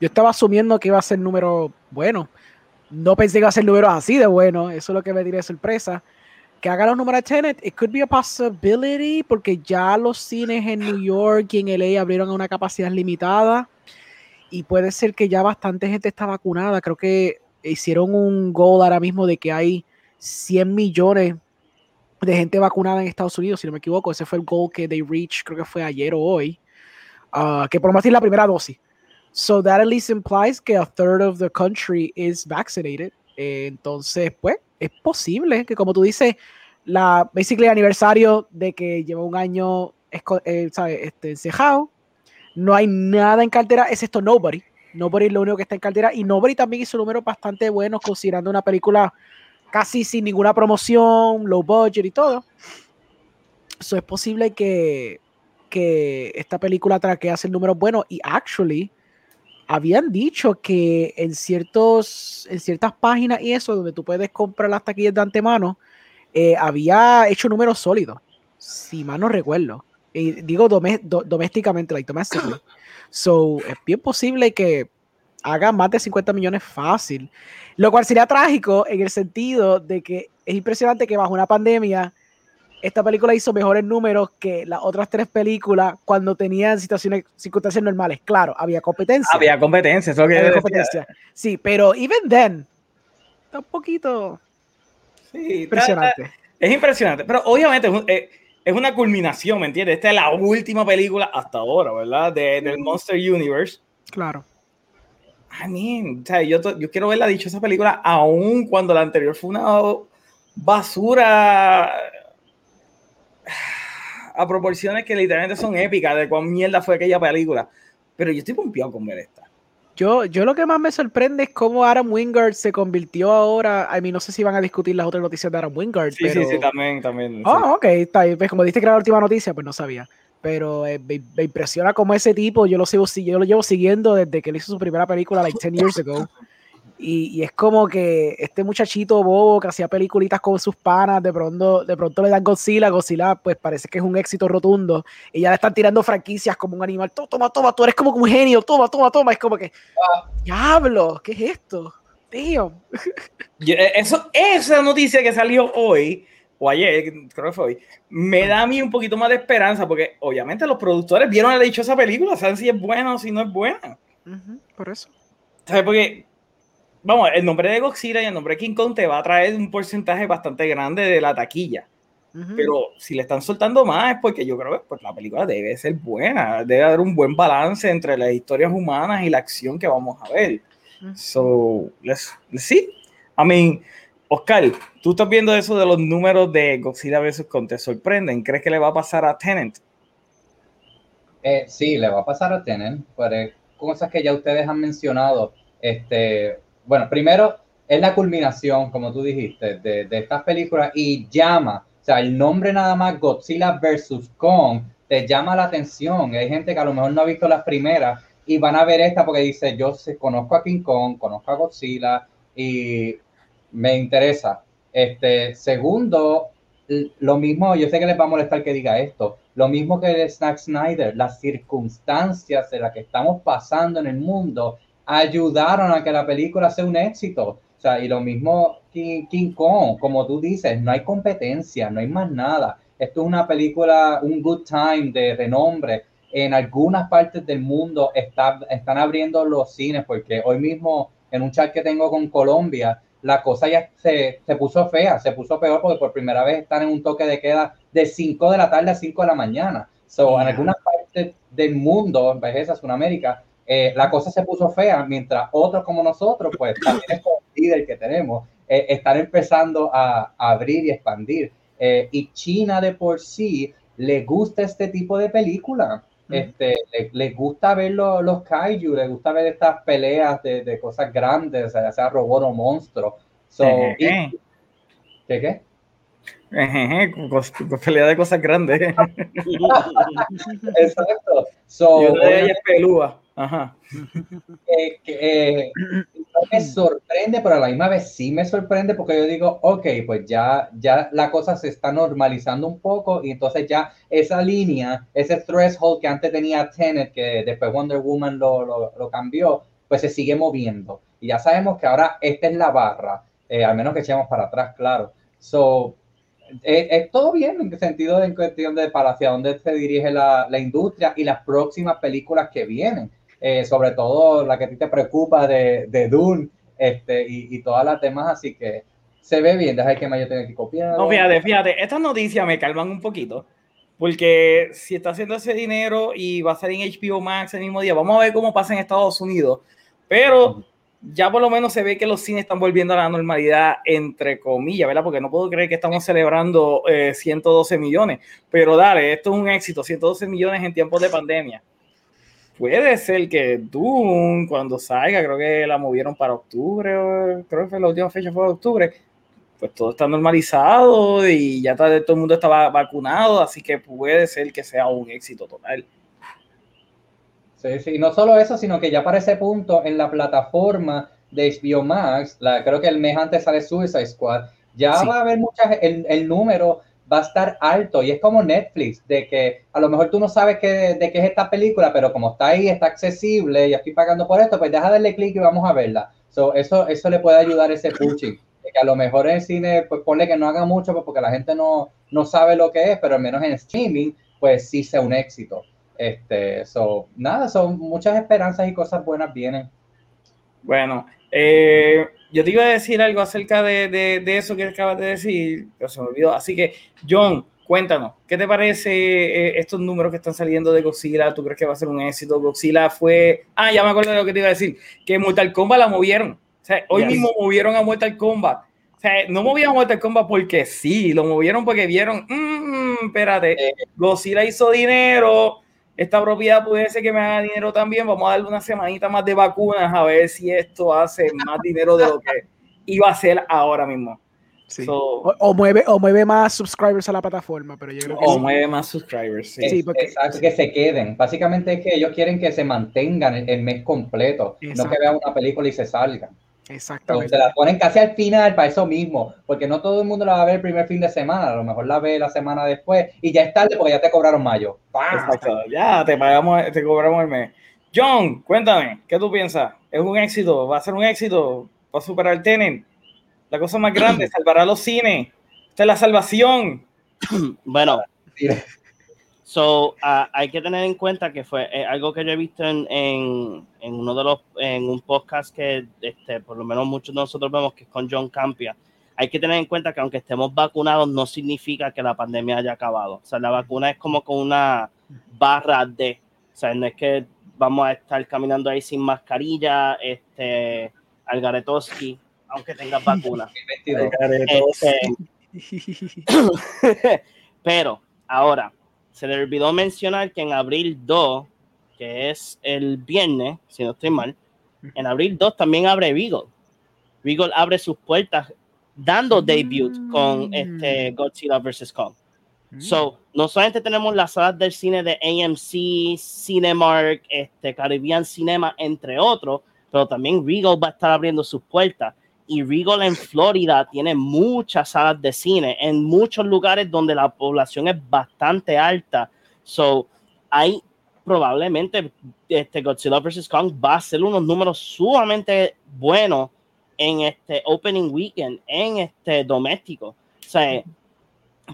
yo estaba asumiendo que iba a ser número bueno. No pensé que iba a ser números así de bueno, eso es lo que me tiré de sorpresa que haga los números de Tenet, it could be a possibility, porque ya los cines en New York y en LA abrieron a una capacidad limitada y puede ser que ya bastante gente está vacunada. Creo que hicieron un goal ahora mismo de que hay 100 millones de gente vacunada en Estados Unidos, si no me equivoco. Ese fue el goal que they reached, creo que fue ayer o hoy, uh, que por más la primera dosis. So that at least implies que a third of the country is vaccinated. Entonces, pues, es posible que, como tú dices, la basically aniversario de que lleva un año eh. Este, encejado, no hay nada en cartera, excepto Nobody. Nobody es lo único que está en cartera y Nobody también hizo números bastante buenos considerando una película casi sin ninguna promoción, low budget y todo. Eso es posible que, que esta película traque hacer números buenos y actually habían dicho que en, ciertos, en ciertas páginas y eso, donde tú puedes comprar las taquillas de antemano, eh, había hecho números sólidos, si mal no recuerdo. Y digo domésticamente, like domestically. So, es bien posible que haga más de 50 millones fácil. Lo cual sería trágico en el sentido de que es impresionante que bajo una pandemia esta película hizo mejores números que las otras tres películas cuando tenían situaciones, circunstancias normales. Claro, había competencia. Había competencia, eso que había competencia. Sí, pero even then, está un poquito sí, impresionante. es impresionante, pero obviamente es, eh, una culminación, ¿me entiendes? Esta es la última película hasta ahora, ¿verdad? De, del Monster Universe. Claro. I mean, o sea, yo, yo quiero verla esa película aún cuando la anterior fue una basura a proporciones que literalmente son épicas de cuán mierda fue aquella película. Pero yo estoy pompeado con ver esta. Yo, yo lo que más me sorprende es cómo Adam Wingard se convirtió ahora. A mí no sé si van a discutir las otras noticias de Adam Wingard. Sí, sí, sí, también, también. Oh, ok, está Pues como diste que era la última noticia, pues no sabía. Pero eh, me, impresiona como ese tipo, yo lo, sigo, yo lo llevo siguiendo desde que él hizo su primera película, like 10 years ago. Y, es como que este muchachito bobo que hacía peliculitas con sus panas, de pronto, de pronto le dan Godzilla, Godzilla pues parece que es un éxito rotundo, y ya le están tirando franquicias como un animal, toma, toma, tú eres como un genio, toma, toma, toma, es como que, diablo, ¿qué es esto? Tío. Eh, eso, esa noticia que salió hoy, o ayer, creo que fue hoy, me da a mí un poquito más de esperanza, porque obviamente los productores vieron la dichosa película, saben si es buena o si no es buena. por eso. ¿Sabes? Porque vamos, el nombre de Godzilla y el nombre de King Kong te va a traer un porcentaje bastante grande de la taquilla. Pero si le están soltando más es porque yo creo que pues, la película debe ser buena, debe haber un buen balance entre las historias humanas y la acción que vamos a ver. So, let's, see. I mean, Oscar, tú estás viendo eso de los números de Godzilla vs. Kong, ¿te sorprenden? ¿Crees que le va a pasar a Tenant? Eh, sí, le va a pasar a Tenant, pero cosas que ya ustedes han mencionado. Este, bueno, primero es la culminación, como tú dijiste, de, estas películas y llama, o sea, el nombre nada más Godzilla versus Kong te llama la atención. Hay gente que a lo mejor no ha visto las primeras y van a ver esta porque dice, yo conozco a King Kong, conozco a Godzilla y me interesa. Este, segundo, lo mismo, yo sé que les va a molestar que diga esto, lo mismo que el Snack Snyder, las circunstancias en las que estamos pasando en el mundo ayudaron a que la película sea un éxito. O sea, y lo mismo King, Kong, como tú dices, no hay competencia, no hay más nada. Esto es una película, un good time de renombre. En algunas partes del mundo está, están abriendo los cines, porque hoy mismo en un chat que tengo con Colombia, la cosa ya se, se puso fea, se puso peor porque por primera vez están en un toque de queda de 5 de la tarde a 5 de la mañana. So, en algunas partes parte del mundo, en Vejeza, Sudamérica, eh, la cosa se puso fea, mientras otros como nosotros, pues también es el líder que tenemos, eh, están empezando a, a, abrir y expandir. Eh, y China de por sí le gusta este tipo de película. Este, le, le, gusta ver los, los kaiju, le gusta ver estas peleas de, de cosas grandes, ya sea robot o monstruo. So, ¿Qué qué? pelea de cosas grandes. Exacto. So, Yo pelúa. Ajá. Eh, eh, me sorprende, pero a la misma vez sí me sorprende porque yo digo, ok, pues ya, ya la cosa se está normalizando un poco y entonces ya esa línea, ese threshold que antes tenía Tenet, que después Wonder Woman lo, lo, lo cambió, pues se sigue moviendo. Y ya sabemos que ahora esta es la barra, eh, al menos que echemos para atrás, claro. So, es, es, todo bien en el sentido de en cuestión de para hacia dónde se dirige la, la industria y las próximas películas que vienen. Eh, sobre todo la que a ti te preocupa de, de Dune este, y, y todas las demás, así que se ve bien, deja que yo tenga que copiar. No, fíjate, fíjate, estas noticias me calman un poquito, porque si está haciendo ese dinero y va a salir en HBO Max el mismo día, vamos a ver cómo pasa en Estados Unidos, pero ya por lo menos se ve que los cines están volviendo a la normalidad, entre comillas, ¿verdad? Porque no puedo creer que estamos celebrando eh, 112 millones, pero dale, esto es un éxito, 112 millones en tiempos de pandemia puede ser que Doom, cuando salga, creo que la movieron para octubre, creo que fue la última fecha fue octubre, pues todo está normalizado y ya está, todo el mundo estaba vacunado, así que puede ser que sea un éxito total. Sí, sí, no solo eso, sino que ya para ese punto en la plataforma de HBO Max, la, creo que el mes antes sale Suicide Squad, ya sí. va a haber muchas, el, el número va a estar alto y es como Netflix, de que a lo mejor tú no sabes qué, de qué es esta película, pero como está ahí, está accesible y estoy pagando por esto, pues deja darle clic y vamos a verla. So, eso, eso le puede ayudar ese pushing. De que a lo mejor en cine, pues ponle que no haga mucho pues, porque la gente no, no sabe lo que es, pero al menos en streaming, pues sí sea un éxito. Este, so, nada, son muchas esperanzas y cosas buenas vienen. Bueno, eh, yo te iba a decir algo acerca de, de, de, eso que acabas de decir, pero se me olvidó. Así que, John, cuéntanos, ¿qué te parece eh, estos números que están saliendo de Godzilla? ¿Tú crees que va a ser un éxito? Godzilla fue. Ah, ya me acuerdo de lo que te iba a decir, que Mortal Kombat la movieron. O sea, hoy yes. mismo movieron a Mortal Kombat. O sea, no movían a Mortal Kombat porque sí, lo movieron porque vieron, mmm, espérate, Godzilla hizo dinero esta propiedad puede ser que me haga dinero también, vamos a darle una semanita más de vacunas a ver si esto hace más dinero de lo que iba a hacer ahora mismo. Sí. So, o, o, mueve, o mueve más subscribers a la plataforma, pero yo creo que o sí. mueve más subscribers, sí. Es, sí porque, exacto, que se queden. Básicamente es que ellos quieren que se mantengan el, el mes completo, exacto. no que vean una película y se salgan. Exactamente. Se la ponen casi al final para eso mismo, porque no todo el mundo la va a ver el primer fin de semana, a lo mejor la ve la semana después y ya es tarde porque ya te cobraron mayo. Exacto, ya te pagamos, te cobramos el mes. John, cuéntame, ¿qué tú piensas? ¿Es un éxito? ¿Va a ser un éxito? ¿Va a superar Tenet? La cosa más grande, salvará los cines. Esta es la salvación. Bueno, So, uh, hay que tener en cuenta que fue eh, algo que yo he visto en, en, en, uno de los, en un podcast que este, por lo menos muchos de nosotros vemos que es con John Campia. Hay que tener en cuenta que aunque estemos vacunados no significa que la pandemia haya acabado. O sea, la vacuna es como con una barra de, o sea, no es que vamos a estar caminando ahí sin mascarilla, este, Algaretoski, aunque tengas vacuna. este, pero, ahora, se le olvidó mencionar que en abril 2, que es el viernes, si no estoy mal, en abril 2 también abre Beagle. Beagle abre sus puertas dando debut mm. con este Godzilla vs. Kong. Mm. So, no solamente tenemos las salas del cine de AMC, Cinemark, este, Caribbean Cinema, entre otros, pero también Regal va a estar abriendo sus puertas. Y Regal en Florida tiene muchas salas de cine en muchos lugares donde la población es bastante alta. So, hay probablemente este Godzilla vs. Kong va a ser unos números sumamente buenos en este opening weekend, en este doméstico. O sea,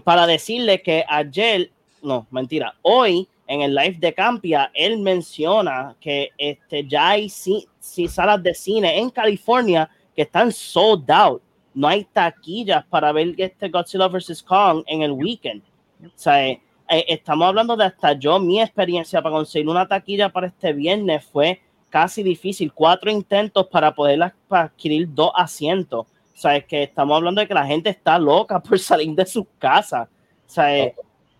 para decirle que ayer, no, mentira, hoy en el live de Campia, él menciona que este, ya hay sí, sí, salas de cine en California que están sold out. No hay taquillas para ver este Godzilla vs. Kong en el weekend. O sea, eh, estamos hablando de hasta yo, mi experiencia para conseguir una taquilla para este viernes fue casi difícil. Cuatro intentos para poder adquirir dos asientos. O que estamos hablando de que la gente está loca por salir de sus casas. O eh,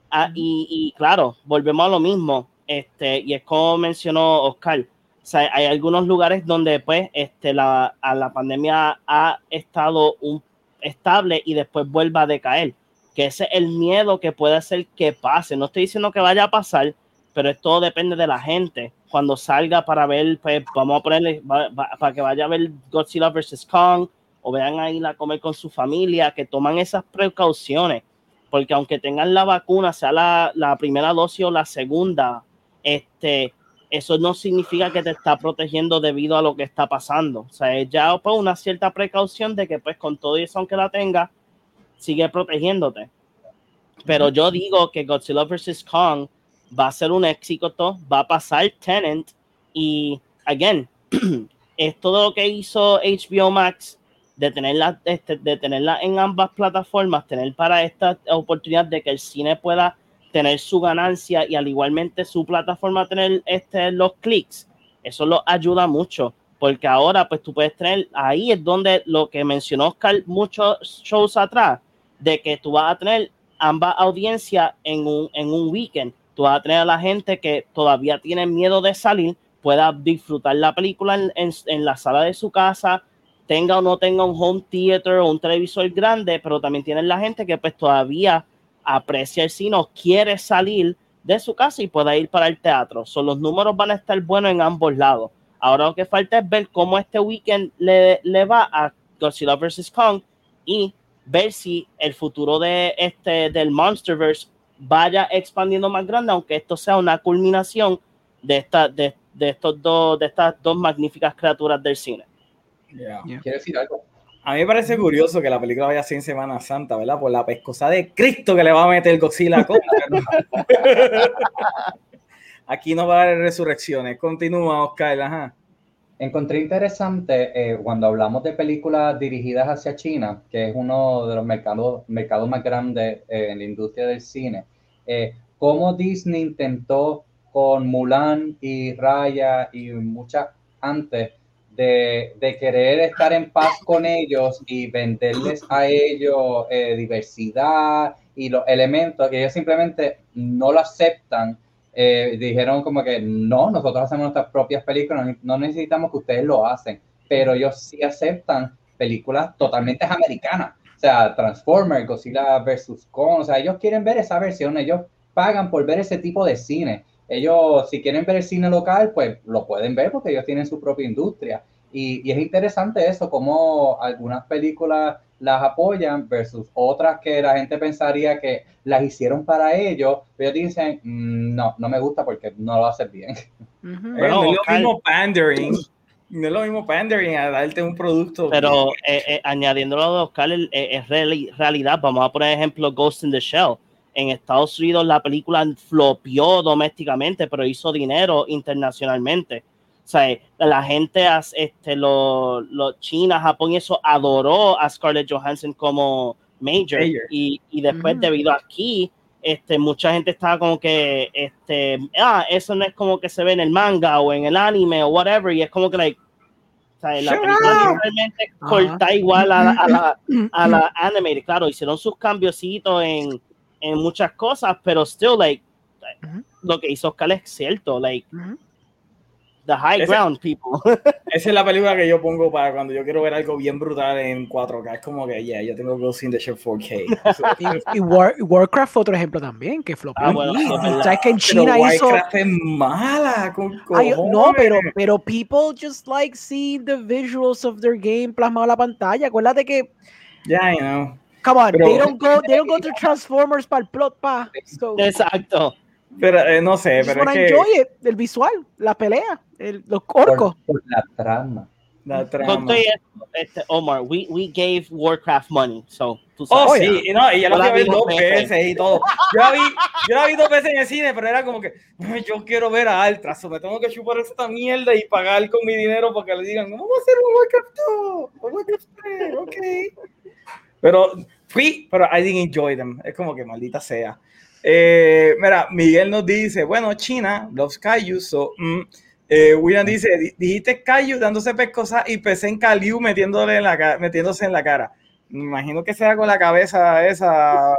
ah, y, y, claro, volvemos a lo mismo. Este, y es como mencionó Oscar. O sea, hay algunos lugares donde pues este, la, a la pandemia ha estado un, estable y después vuelva a decaer que ese es el miedo que puede hacer que pase. No estoy diciendo que vaya a pasar, pero esto depende de la gente. Cuando salga para ver, pues vamos a ponerle para que vaya a ver Godzilla vs. Kong o vean a ir a comer con su familia, que toman esas precauciones, porque aunque tengan la vacuna, sea la, la primera dosis o la segunda, este, eso no significa que te está protegiendo debido a lo que está pasando. O sea, ya pues, una cierta precaución de que pues con todo eso, aunque la tenga, sigue protegiéndote. Pero yo digo que Godzilla vs. Kong va a ser un éxito, va a pasar Tenant y, again, es todo lo que hizo HBO Max de tenerla, este, de tenerla en ambas plataformas, tener para esta oportunidad de que el cine pueda tener su ganancia y al igualmente su plataforma tener este, los clics, eso lo ayuda mucho porque ahora pues tú puedes tener, ahí es donde lo que mencionó Oscar muchos shows atrás, de que tú vas a tener ambas audiencias en un, en un weekend. Tú vas a tener a la gente que todavía tiene miedo de salir, pueda disfrutar la película en, en, la sala de su casa, tenga o no tenga un home theater o un televisor grande, pero también tienen la gente que pues todavía aprecia el cine o quiere salir de su casa y pueda ir para el teatro. son los números van a estar buenos en ambos lados. Ahora lo que falta es ver cómo este weekend le, le va a Godzilla vs. Kong y ver si el futuro de este del Monsterverse vaya expandiendo más grande, aunque esto sea una culminación de esta, de, de estos dos, de estas dos magníficas criaturas del cine. decir algo? A mí me parece curioso que la película vaya así en Semana Santa, ¿verdad? Por la pescosa de Cristo que le va a meter Godzilla con Aquí no va a haber resurrecciones. Continúa, Oscar. Ajá encontré interesante eh, cuando hablamos de películas dirigidas hacia China, que es uno de los mercados, mercados más grandes eh, en la industria del cine, eh, cómo Disney intentó con Mulan y Raya y muchas antes de, querer estar en paz con ellos y venderles a ellos diversidad y los elementos que ellos simplemente no lo aceptan eh, dijeron como que no, nosotros hacemos nuestras propias películas, no necesitamos que ustedes lo hacen, pero ellos sí aceptan películas totalmente americanas, o sea, Transformers, Godzilla versus Kong, o sea, ellos quieren ver esa versión, ellos pagan por ver ese tipo de cine. Ellos, si quieren ver el cine local, pues lo pueden ver porque ellos tienen su propia industria. Y, y es interesante eso, como algunas películas las apoyan versus otras que la gente pensaría que las hicieron para ellos, pero dicen, mm, no, no me gusta porque no lo hacen bien. no es lo mismo pandering, no es lo mismo pandering a darte un producto. Pero eh, eh, añadiéndolo a Oscar, eh, es realidad. Vamos a poner ejemplo Ghost in the Shell. En Estados Unidos la película flopió domésticamente, pero hizo dinero internacionalmente. O sea, la gente, este, los lo China, Japón y eso adoró a Scarlett Johansson como Major. Y, y, después, debido a aquí, este, mucha gente estaba como que, este, ah, eso no es como que se ve en el manga o en el anime o whatever. Y es como que, like, o sea, la película realmente corta igual a, a, la, a la anime. Claro, hicieron sus cambiositos en, en muchas cosas, pero still, like, lo que hizo Oscar es cierto, like, The High Ground People. esa es la película que yo pongo para cuando yo quiero ver algo bien brutal en 4K. Es como que, yeah, yo tengo Ghost in the Shell 4K. y, Warcraft otro ejemplo también, que flopeó. Ah, bueno, ¿Sabes que en China pero hizo... Warcraft es mala, con Ay, No, pero, pero people just like see the visuals of their game plasmado en la pantalla. Acuérdate que... Yeah, I know. Come on, they don't go, they don't go to Transformers para el plot, pa. Exacto. Pero eh, no sé, pero es que... enjoy el visual, la pelea, el, los orcos. Por, por la trama. La trama. Este, Omar, we, we gave Warcraft money, so tú sabes. Oh, sí, y, no, y ya lo vi dos veces y todo. Yo la, vi, yo la vi dos veces en el cine, pero era como que yo quiero ver a Altras, me tengo que chupar esta mierda y pagar con mi dinero para que le digan, vamos a hacer un Warcraft 2, Warcraft 3, ok. Pero fui, pero I didn't enjoy them. Es como que maldita sea. Eh, mira, Miguel nos dice, bueno, China los Kaiju, so, mm. eh, William dice, "Di- dijiste Kaiju dándose pescosas y pensé en Caliu metiéndole en la metiéndose en la cara. Me imagino que sea con la cabeza esa,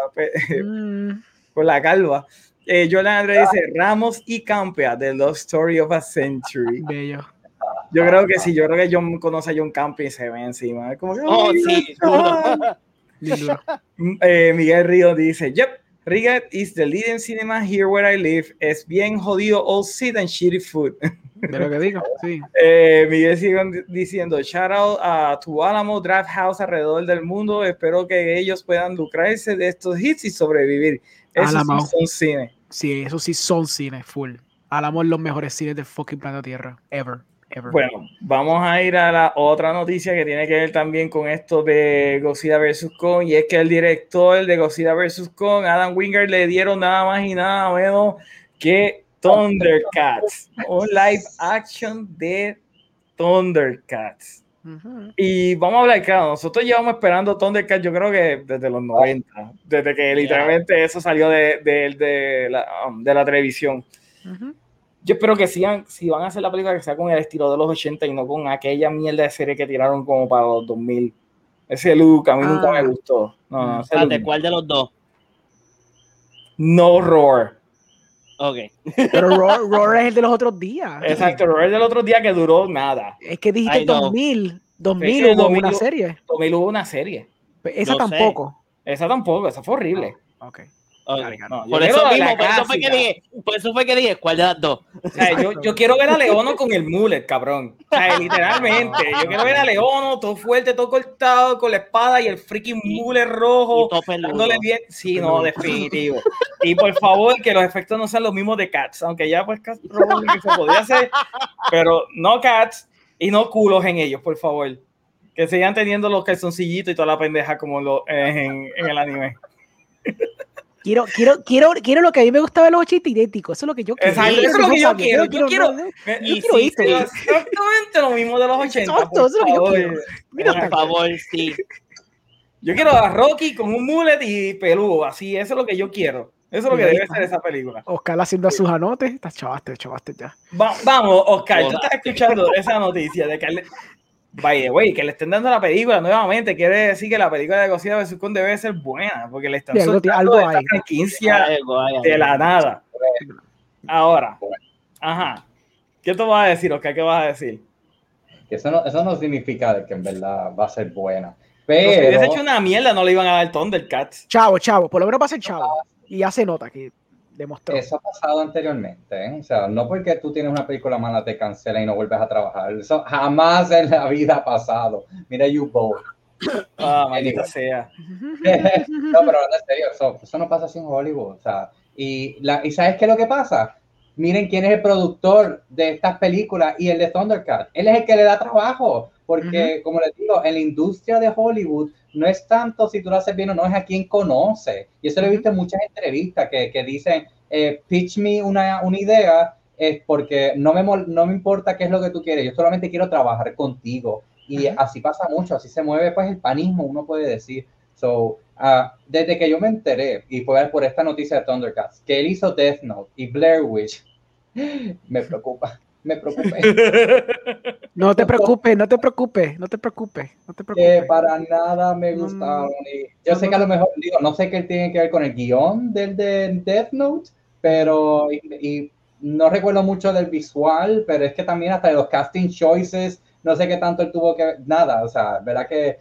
Mm, con la calva. Eh, Jordan André dice, Ramos y Campea, The Love Story of a Century. bello. Yo creo que sí, yo creo que John conoce a John Campea y se ve encima. Es como Oh, "Ay, sí, John". duro. Bien duro. Mm, eh, Miguel Río dice, Yep, Riget is the leading cinema here where I live. Es bien jodido all seat and shitty food. De lo que digo, sí. Eh, Miguel sigue di- diciendo, shout out a tu Alamo Draft House alrededor del mundo. Espero que ellos puedan lucrarse de estos hits y sobrevivir. Eso sí son cine. Sí, eso sí son cines, full. Hablamos los mejores cines del fucking planeta Tierra. Ever. Ever. Bueno, vamos a ir a la otra noticia que tiene que ver también con esto de Godzilla vs. Kong y es que el director de Godzilla vs. Kong, Adam Wingard, le dieron nada más y nada menos que Thundercats, un live action de Thundercats. Y vamos a hablar claro, nosotros llevamos esperando Thundercats yo creo que desde los 90, desde que literalmente eso salió de, de- de la, um, de la televisión. Yo espero que sigan, si van a hacer la película, que sea con el estilo de los 80 y no con aquella mierda de serie que tiraron como para los 2000. Ese look a mí nunca Ah. me gustó. No, no, ese ¿cuál de los dos? no Roar. Ok. Pero Roar, Roar es el de los otros días. Exacto, Roar del otro día que duró nada. Es que dijiste I know. 2000. 2000 Es que hubo 2000 una serie. 2000 hubo una serie. Esa Yo sé. tampoco. Esa tampoco, esa fue horrible. Ok. No, Por eso mismo, por eso fue que dije, por eso fue que dije, ¿cuál de las dos? O sea, yo, yo quiero ver a Leono con el mullet, cabrón. O sea, literalmente. Yo quiero ver a Leono todo fuerte, todo cortado, con la espada y el freaking mullet rojo. Dándole bien. Sí, no, definitivo. Y por favor, que los efectos no sean los mismos de Cats, aunque ya pues Cats probablemente se podía hacer, pero no Cats y no culos en ellos, por favor. Que sigan teniendo los calzoncillitos y toda la pendeja como lo, en, en el anime. Quiero, quiero, quiero, quiero lo que a mí me gustaba de los 80 idénticos. Eso es lo que yo quiero. Exacto, eso es lo que yo quiero. Yo yo exactamente lo mismo de los 80. Exacto, por eso es lo que yo favor. quiero. Mira Por favor, sí. Yo quiero a Rocky con un mullet y peludo, así, eso es lo que yo quiero. Eso es lo que debe ser esa película. Oscar haciendo sus anotes. Estás chavaste, chavaste ya. Va- vamos, Oscar, tú estás escuchando esa noticia de que le, by the way, que le estén dando la película nuevamente, quiere decir que la película de Godzilla vs. Kong debe ser buena, porque le están Sí, algo- soltando algo esta hay. franquicia de la nada. Ahora, ajá, ¿qué te vas a decir, Oscar? ¿Qué vas a decir? Que eso no, eso no significa que en verdad va a ser buena. Pero si hubiese hecho una mierda, no le iban a dar Thundercats. Chavo, chavo. Por lo menos va a ser chavo. Y ya se nota que demostró. eso ha pasado anteriormente. ¿eh? O sea, no porque tú tienes una película mala te cancela y no vuelves a trabajar. Eso jamás en la vida ha pasado. Mira U-Boat. Ah, maldita sea. no, pero en serio, eso, eso no pasa en Hollywood. O sea, y, la, ¿y sabes qué es lo que pasa? Miren quién es el productor de estas películas y el de Thundercat. Él es el que le da trabajo. Porque, como les digo, en la industria de Hollywood no es tanto si tú lo haces bien o no, es a quien conoce. Y eso lo he visto en muchas entrevistas que, que dicen, eh, pitch me una, una idea, es porque no me, no me importa qué es lo que tú quieres, yo solamente quiero trabajar contigo. Y así pasa mucho, así se mueve pues el panismo, uno puede decir. So, ah, desde que yo me enteré, y fue por esta noticia de Thundercats, que él hizo Death Note y Blair Witch, me preocupa, me preocupa. No te preocupes, no te preocupes, no te preocupes, no te que preocupes. para nada me gustaron. y yo sé que a lo mejor, digo, no sé qué tiene que ver con el guion del de Death Note, pero y, y no recuerdo mucho del visual, pero es que también hasta de los casting choices, no sé qué tanto él tuvo que nada, o sea, verdad que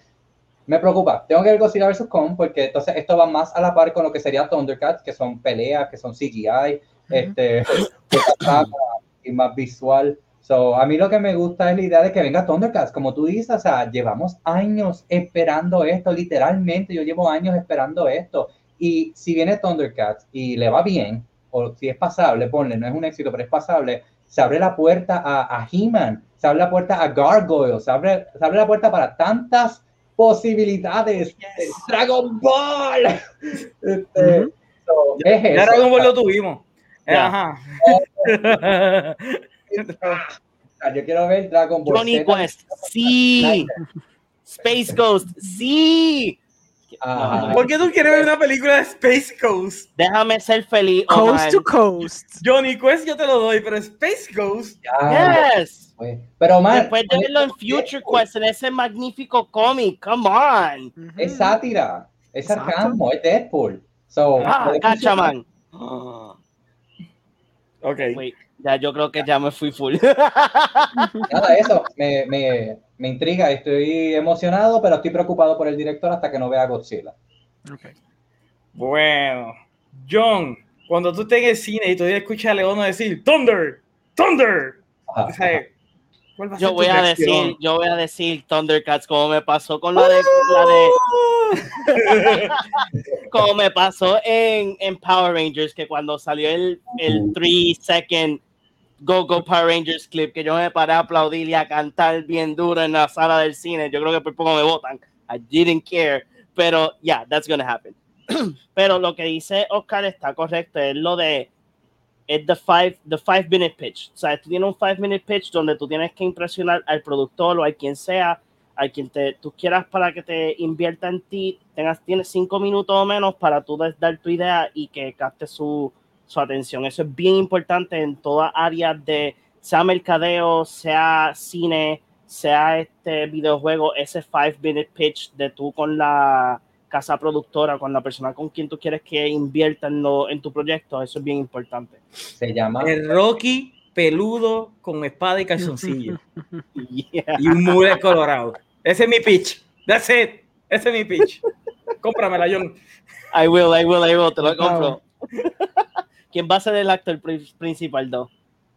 me preocupa. Tengo que ver Godzilla vs. Kong porque entonces esto va más a la par con lo que sería Thundercats, que son peleas, que son CGI, este, que y más visual. So, a mí lo que me gusta es la idea de que venga Thundercats, como tú dices, o sea, llevamos años esperando esto, literalmente, yo llevo años esperando esto. Y si viene Thundercats y le va bien, o si es pasable, ponle, no es un éxito, pero es pasable, se abre la puerta a, a He-Man, se abre la puerta a Gargoyle, se abre, se abre la puerta para tantas posibilidades. Dragon Ball. Este, Ujú. so, es Ya. Dragon Ball lo tuvimos. Ajá. Ah, Yo quiero ver Dragon Ball Johnny Z. Quest, sí. Space Ghost, sí. Ajá. No. ¿Por qué tú quieres ver una película de Space Ghost? Déjame ser feliz. Coast Oman. to coast. Johnny Quest yo te lo doy, pero Space Ghost. Ya, Yes. Pero man, Después de verlo en Future Quest, en ese magnífico cómic, come on. Es sátira, es sarcasmo, es Deadpool. So, Ah, cacha, man. Ah, Ok. Wait, ya yo creo que ya me fui full. Nada, eso me, me, me intriga. Estoy emocionado, pero estoy preocupado por el director hasta que no vea Godzilla. Bueno, John, cuando tú estés en el cine y todavía escuchas a Leono decir Thunder, Thunder, Ajá, o sea, ¿cuál va a ser Yo voy a reacción? decir, yo voy a decir Thundercats como me pasó con la de, la de como me pasó en, en Power Rangers, que cuando salió el, el 3 second Go Go Power Rangers clip, que yo me paré a aplaudir y a cantar bien duro en la sala del cine. Yo creo que por poco me votan. I didn't care. Pero, yeah, that's gonna happen. Pero lo que dice Oscar está correcto, es lo de es the five, the five minute pitch. O sea, tú tienes un five minute pitch donde tú tienes que impresionar al productor o a quien sea, a quien te, tú quieras para que te invierta en ti. Tengas, tienes cinco minutos o menos para tú dar tu idea y que capte su, su atención. Eso es bien importante en todas áreas de, sea mercadeo, sea cine, sea este videojuego, ese five minute pitch de tú con la casa productora, con la persona con quien tú quieres que invierta en, lo- en tu proyecto, eso es bien importante. Se llama El Rocky peludo con espada y calzoncillo Yeah. y un mule colorado. Ese es mi pitch. That's it. Ese es mi pitch. Cómpramela, John. I will, I will, I will, te lo compro. ¿Quién va a ser el actor pri- principal, though?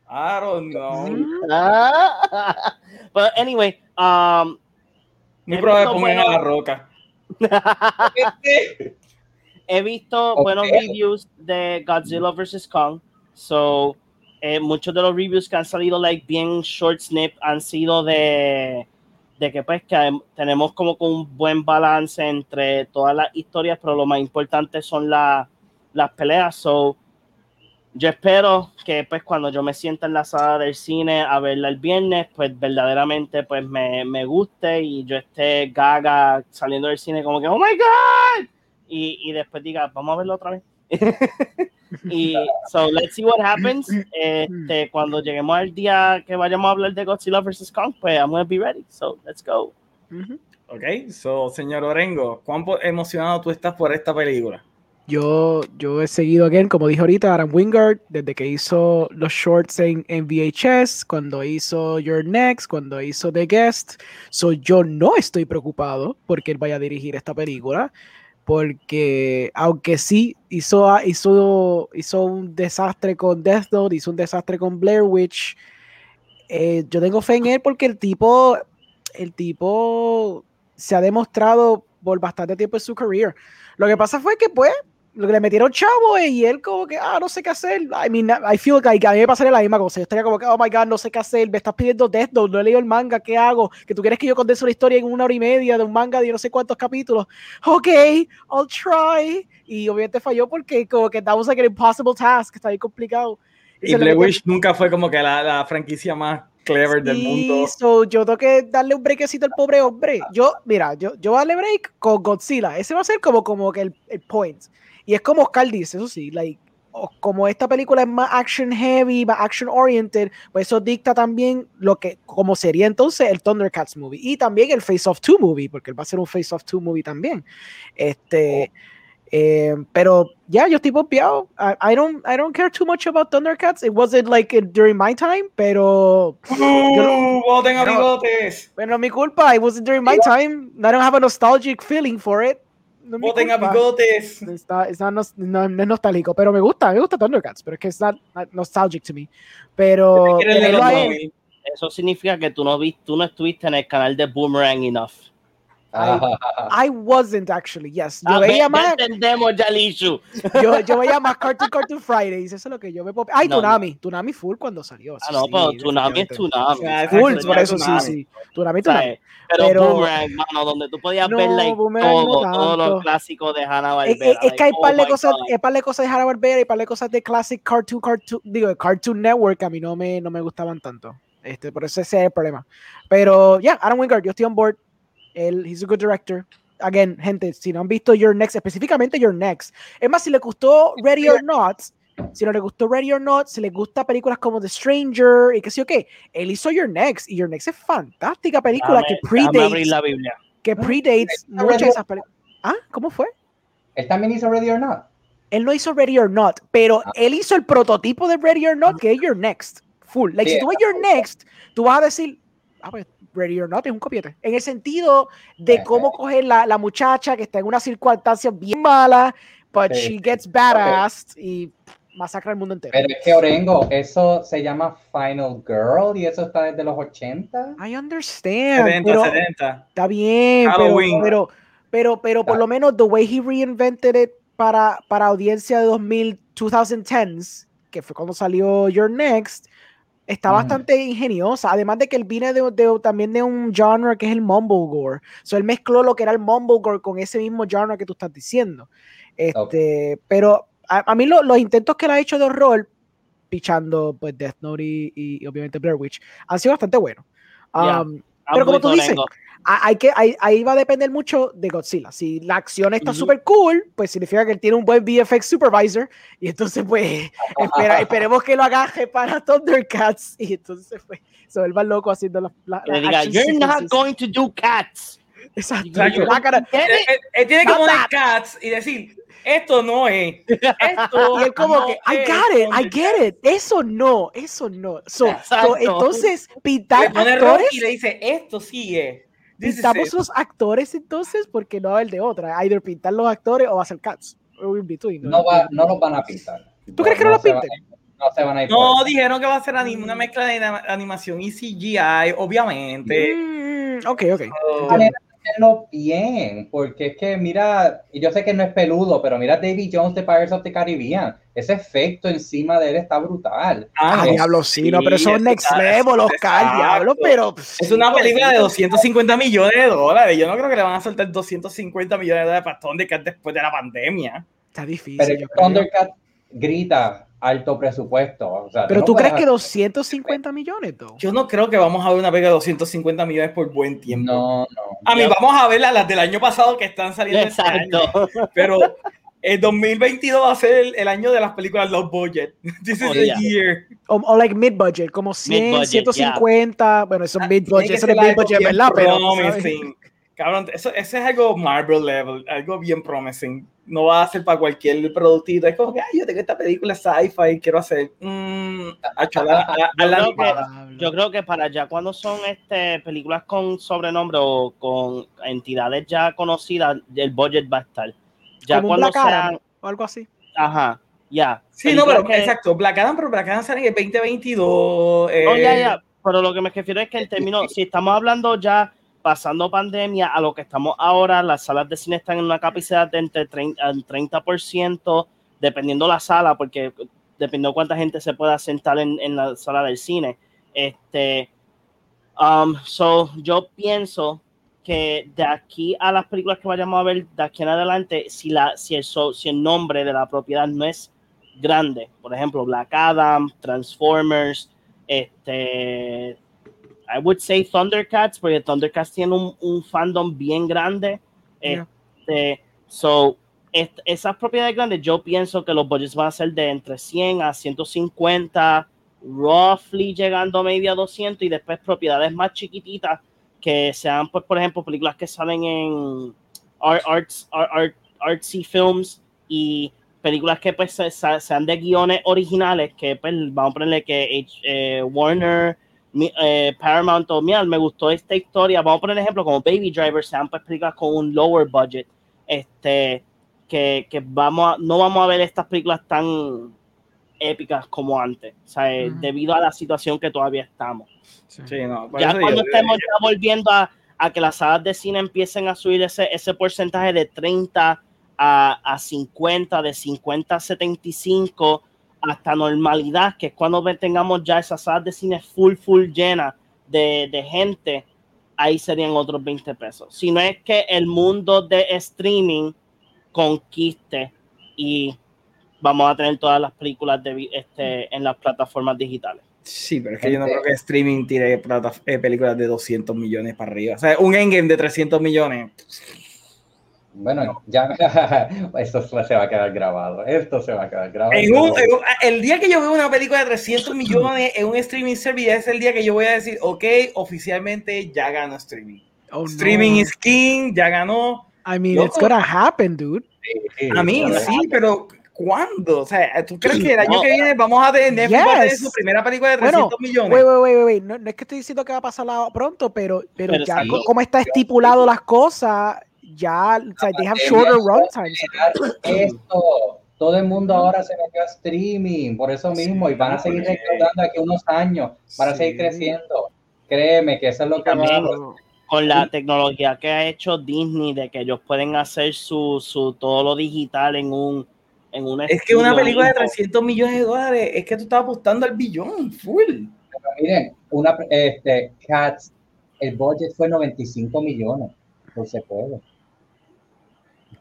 I don't know. Ah. But anyway, um, Muy probable pongan a la roca. He visto Ok. buenos reviews de Godzilla vs. Kong. So, eh, muchos de los reviews que han salido, like, bien short snip, han sido de, de que, pues, que tenemos como un buen balance entre todas las historias, pero lo más importante son la- las peleas. So, yo espero que, pues, cuando yo me sienta en la sala del cine a verla el viernes, pues, verdaderamente, pues, me, me guste y yo esté gaga saliendo del cine como que, oh my God, y, y después diga, vamos a verlo otra vez. y so let's see what happens. Este, cuando lleguemos al día que vayamos a hablar de Godzilla vs. Kong, pues I'm gonna be ready. So let's go. Ok, so, señor Orengo, ¿cuán emocionado tú estás por esta película? Yo, yo he seguido again, como dije ahorita, Adam Wingard, desde que hizo los shorts en, en VHS, cuando hizo Your Next, cuando hizo The Guest. So, yo no estoy preocupado porque él vaya a dirigir esta película, porque aunque sí hizo, hizo, hizo un desastre con Death Note, hizo un desastre con Blair Witch, eh, yo tengo fe en él porque el tipo, el tipo se ha demostrado por bastante tiempo en su career. Lo que pasa fue que, pues, lo que le metieron chavo eh, y él como que, ah, no sé qué hacer. I mean, I feel like a mí me pasaría la misma cosa. Yo estaría como que, oh my God, no sé qué hacer. Me estás pidiendo Death Note, no he leído el manga, ¿qué hago? Que tú quieres que yo condense una historia en una hora y media de un manga de no sé cuántos capítulos. Ok, I'll try. Y obviamente falló porque como que that was like an impossible task, está bien complicado. Y le Blair Witch nunca fue como que la, la franquicia más clever del Sí, mundo. so, yo tengo que darle un breakcito al pobre hombre. Yo, mira, yo, yo voy a darle break con Godzilla. Ese va a ser como, como que el, el point. Y es como Oscar dice, eso sí, like, como esta película es más action heavy, más action oriented, pues eso dicta también lo que, como sería entonces el Thundercats movie. Y también el Face Off 2 movie, porque él va a ser un Face Off 2 movie también. Este. eh, pero ya, yo estoy pompeado. I, I don't, I don't care too much about Thundercats. It wasn't like it during my time, pero ¡Uh! ¡Voten a bigotes! bueno, mi culpa. It wasn't during my time. I don't have a nostalgic feeling for it. No ¡Voten a bigotes! Está, está nos- no, no es nostálgico, pero me gusta, me gusta Thundercats, pero es que es not, not nostalgic to me. Pero. Eso significa que tú no, vi, tú no estuviste en el canal de Boomerang enough. I wasn't actually, yes. Yo Ah, veía ve- más, ya entendemos ya el issue. yo, yo veía más Cartoon Cartoon Fridays, eso es lo que yo me pop- Ay, No, Tunami, Tunami full cuando salió. Ah, sí, no, sí, pero Tsunami es. Tsunami. Full, por es eso sí, Tsunami. sí. Tunami, ¿sabes? Tunami. Pero, Pero- Boomerang, mano, donde tú podías No, ver like, no todo, todos los clásicos de Hanna Es, Barbera. es- es que hay oh par de cosas, hay par de cosas de Hanna Barbera y par de cosas de Classic Cartoon, Cartoon, digo, Cartoon Network a mí no me, no me gustaban tanto. Este, por eso ese es el problema. Pero ya, Adam Wingard, yo estoy on board. Él, he's a good director. again, gente, si no han visto Your Next, específicamente Your Next, es más, si le gustó Ready or Not, si no le gustó Ready or Not, si le gusta películas como The Stranger y qué sé yo qué, él hizo Your Next y Your Next es fantástica película Déjame- que predates, la Biblia. que predates Está muchas de esas películas. ¿Ah? ¿Cómo fue? ¿Él también hizo Ready or Not? Él no hizo Ready or Not, pero Ah. él hizo el prototipo de Ready or Not, que es Your Next. Full. Like, Sí, si tú ves Your Next, tú vas a decir, ah, pues Ready or Not es un copiete. En el sentido de cómo coger la, la muchacha que está en una circunstancia bien mala, but Sí. she gets badass y masacra el mundo entero. Pero es que Orengo, eso se llama Final Girl y eso está desde los 80. I understand, 70, pero 70. está bien, pero, Halloween. pero, pero, pero por Ah. lo menos the way he reinvented it para, para audiencia de 2000, 2010s, que fue cuando salió Your Next, está bastante ingeniosa. Además de que él viene de, de- también de un genre que es el Mumblegore. So él mezcló lo que era el Mumblegore con ese mismo genre que tú estás diciendo. Este, Pero a, a mí lo- los intentos que él ha hecho de horror, pichando pues Death Note y, y obviamente Blair Witch, han sido bastante buenos. Um, Pero como tú dices, hay que, hay- ahí va a depender mucho de Godzilla. Si la acción está Ujú. súper cool, pues significa que él tiene un buen VFX supervisor. Y entonces, pues, espera- esperemos que lo agaje para Thundercats. Y entonces, pues, se vuelva loco haciendo las la, las diga, you're not sequences". going to do cats. Exacto. Gonna- Get Él, tiene que poner cats y decir, esto no es. Esto Y él como no que, I es got it, I Thundercats". get it. Eso no, eso no. So, so, entonces, pintar actores, y le dice, esto sí es. Pintamos los actores entonces, porque no va a haber de otra. Either pintar los actores o va a ser cats. Between. No, va, no los van a pintar. ¿Tú crees que no los se van pinten? No se van a ir. No, dijeron que va a ser anim- una mezcla de anima- animación y CGI, obviamente. Mm, ok, ok. Oh, hacerlo bien, porque es que mira, y yo sé que no es peludo, pero mira David Jones de Pirates of the Caribbean, ese efecto encima de él está brutal. Ah, no, diablo, sí, no, pero son eso next está- level, Oscar, diablo, pero. pues, Es una sí, película de pobrecito. 250 millones de dólares. Yo no creo que le van a soltar 250 millones de dólares para Thundercats después de la pandemia. Está difícil. Pero. Thundercat grita alto presupuesto. o sea, Pero no tú crees que hacer- 250 millones, though? Yo no creo que vamos a ver una película de 250 millones por buen tiempo. No, no. A mí Yo- vamos a ver las del año pasado que están saliendo este año. Exacto. Pero el 2022 va a ser el, el año de las películas low budget. This is Oh, the yeah. year. O, o like mid-budget, como 100, Mid-budget, 150. Bueno, eso es mid-budget, Tiene que eso es algo mid-budget, bien ¿verdad? Pero. Cabrón, eso, eso es algo Marvel level, algo bien promising. No va a ser para cualquier productito. Es como que, ay, yo tengo esta película sci-fi, quiero hacer. Mmm, a, a- a la Yo creo que-. Yo creo que para ya cuando son este películas con sobrenombre o con entidades ya conocidas, el budget va a estar. Ya Como un cuando Black Adam, o algo así. ajá, ya. Sí, no, pero que- exacto. Black Adam, pero Black Adam sale en el 2022. eh, No, ya, ya. Pero lo que me refiero es que en términos, si estamos hablando ya pasando pandemia a lo que estamos ahora, las salas de cine están en una capacidad de entre 30, al 30%, dependiendo la sala, porque dependiendo cuánta gente se pueda sentar en, en la sala del cine. Este, um, so, yo pienso que de aquí a las películas que vayamos a ver de aquí en adelante, si, la, si, el, si el nombre de la propiedad no es grande, por ejemplo, Black Adam, Transformers, este, I would say Thundercats, porque Thundercats tiene un, un fandom bien grande. Yeah. Este, so, est- esas propiedades grandes, yo pienso que los budgets van a ser de entre 100 a 150, roughly llegando a maybe a 200, y después propiedades más chiquititas que sean, pues, por ejemplo, películas que salen en art, arts, art, art- artsy films y películas que pues se- se- sean de guiones originales, que pues vamos a ponerle que eh, Warner, eh, Paramount o me gustó esta historia, vamos a poner ejemplo como Baby Driver, sean pues películas con un lower budget, este, que, que vamos a- no vamos a ver estas películas tan épicas como antes, o sea, eh, debido a la situación que todavía estamos. Sí, no, ya cuando yo- estemos ya volviendo a, a que las salas de cine empiecen a subir ese, ese porcentaje de 30 a, a 50, de 50 a 75 hasta normalidad, que es cuando ve- tengamos ya esas salas de cine full, full llenas de, de gente, ahí serían otros 20 pesos. Si no es que el mundo de streaming conquiste y vamos a tener todas las películas de, este, en las plataformas digitales. Sí, pero es que yo no creo que streaming tire plata- eh, películas de 200 millones para arriba. O sea, un endgame de 300 millones. Bueno, ya esto se va a quedar grabado. Esto se va a quedar grabado. En un- en un- el día que yo veo una película de 300 millones en un streaming service es el día que yo voy a decir, ok, oficialmente ya ganó streaming. Oh, no. streaming is king, ya ganó. I mean, Loco. it's gonna happen, dude. Sí, A mí sí, pero ¿cuándo? O sea, ¿tú crees que el año No. que viene vamos a tener Yes. su primera película de Bueno, 300 millones? Wait, wait, wait, wait, wait. No, no es que estoy diciendo que va a pasar la- pronto, pero, pero, Pero ya sí. como está estipulado las cosas, ya, o sea, they have shorter fue run times. Esto, todo el mundo ahora se metió a streaming, por eso mismo, y van a seguir recaudando aquí unos años, van a seguir creciendo. Créeme que eso es lo que va a con la tecnología que ha hecho Disney de que ellos pueden hacer su, su todo lo digital en un en Es que una película de mismo. 300 millones de dólares, es que tú estás apostando al billón, full. Pero miren, una, este, Cats, el budget fue 95 millones, pues se puede.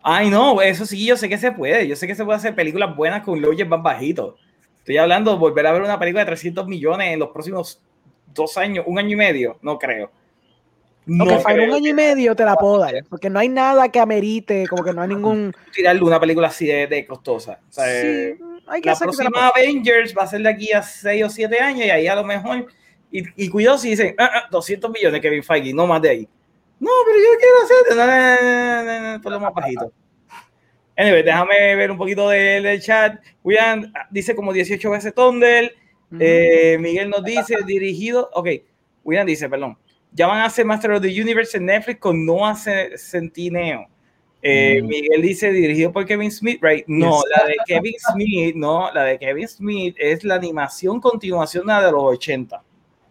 Ay, no, eso sí, yo sé que se puede. Yo sé que se puede hacer películas buenas con budget más bajitos. Estoy hablando de volver a ver una película de 300 millones en los próximos dos años, un año y medio. No creo. No para creo un año y medio te la puedo dar, porque no hay nada que amerite, como que no hay ningún... tirarle una película así de, de costosa. O sea, Sí, hay que la te la próxima Avengers va a ser de aquí a 6 o 7 años y ahí a lo mejor. Y, y cuidado si dicen "Ah, ah, 200 millones Kevin Feige, no más de ahí. No, pero yo quiero hacer. Por lo más bajito. Anyway, déjame ver un poquito del, del chat. William ah, dice como 18 veces Thunder. Ujú. Eh, Miguel nos dice dirigido. Ok, William dice, perdón. Ya van a hacer Master of the Universe en Netflix con Noah Ce- Centineo. Eh, Mm. Miguel dice dirigido por Kevin Smith, right? No, Yes. la de Kevin Smith, no, la de Kevin Smith es la animación continuación de la de los 80,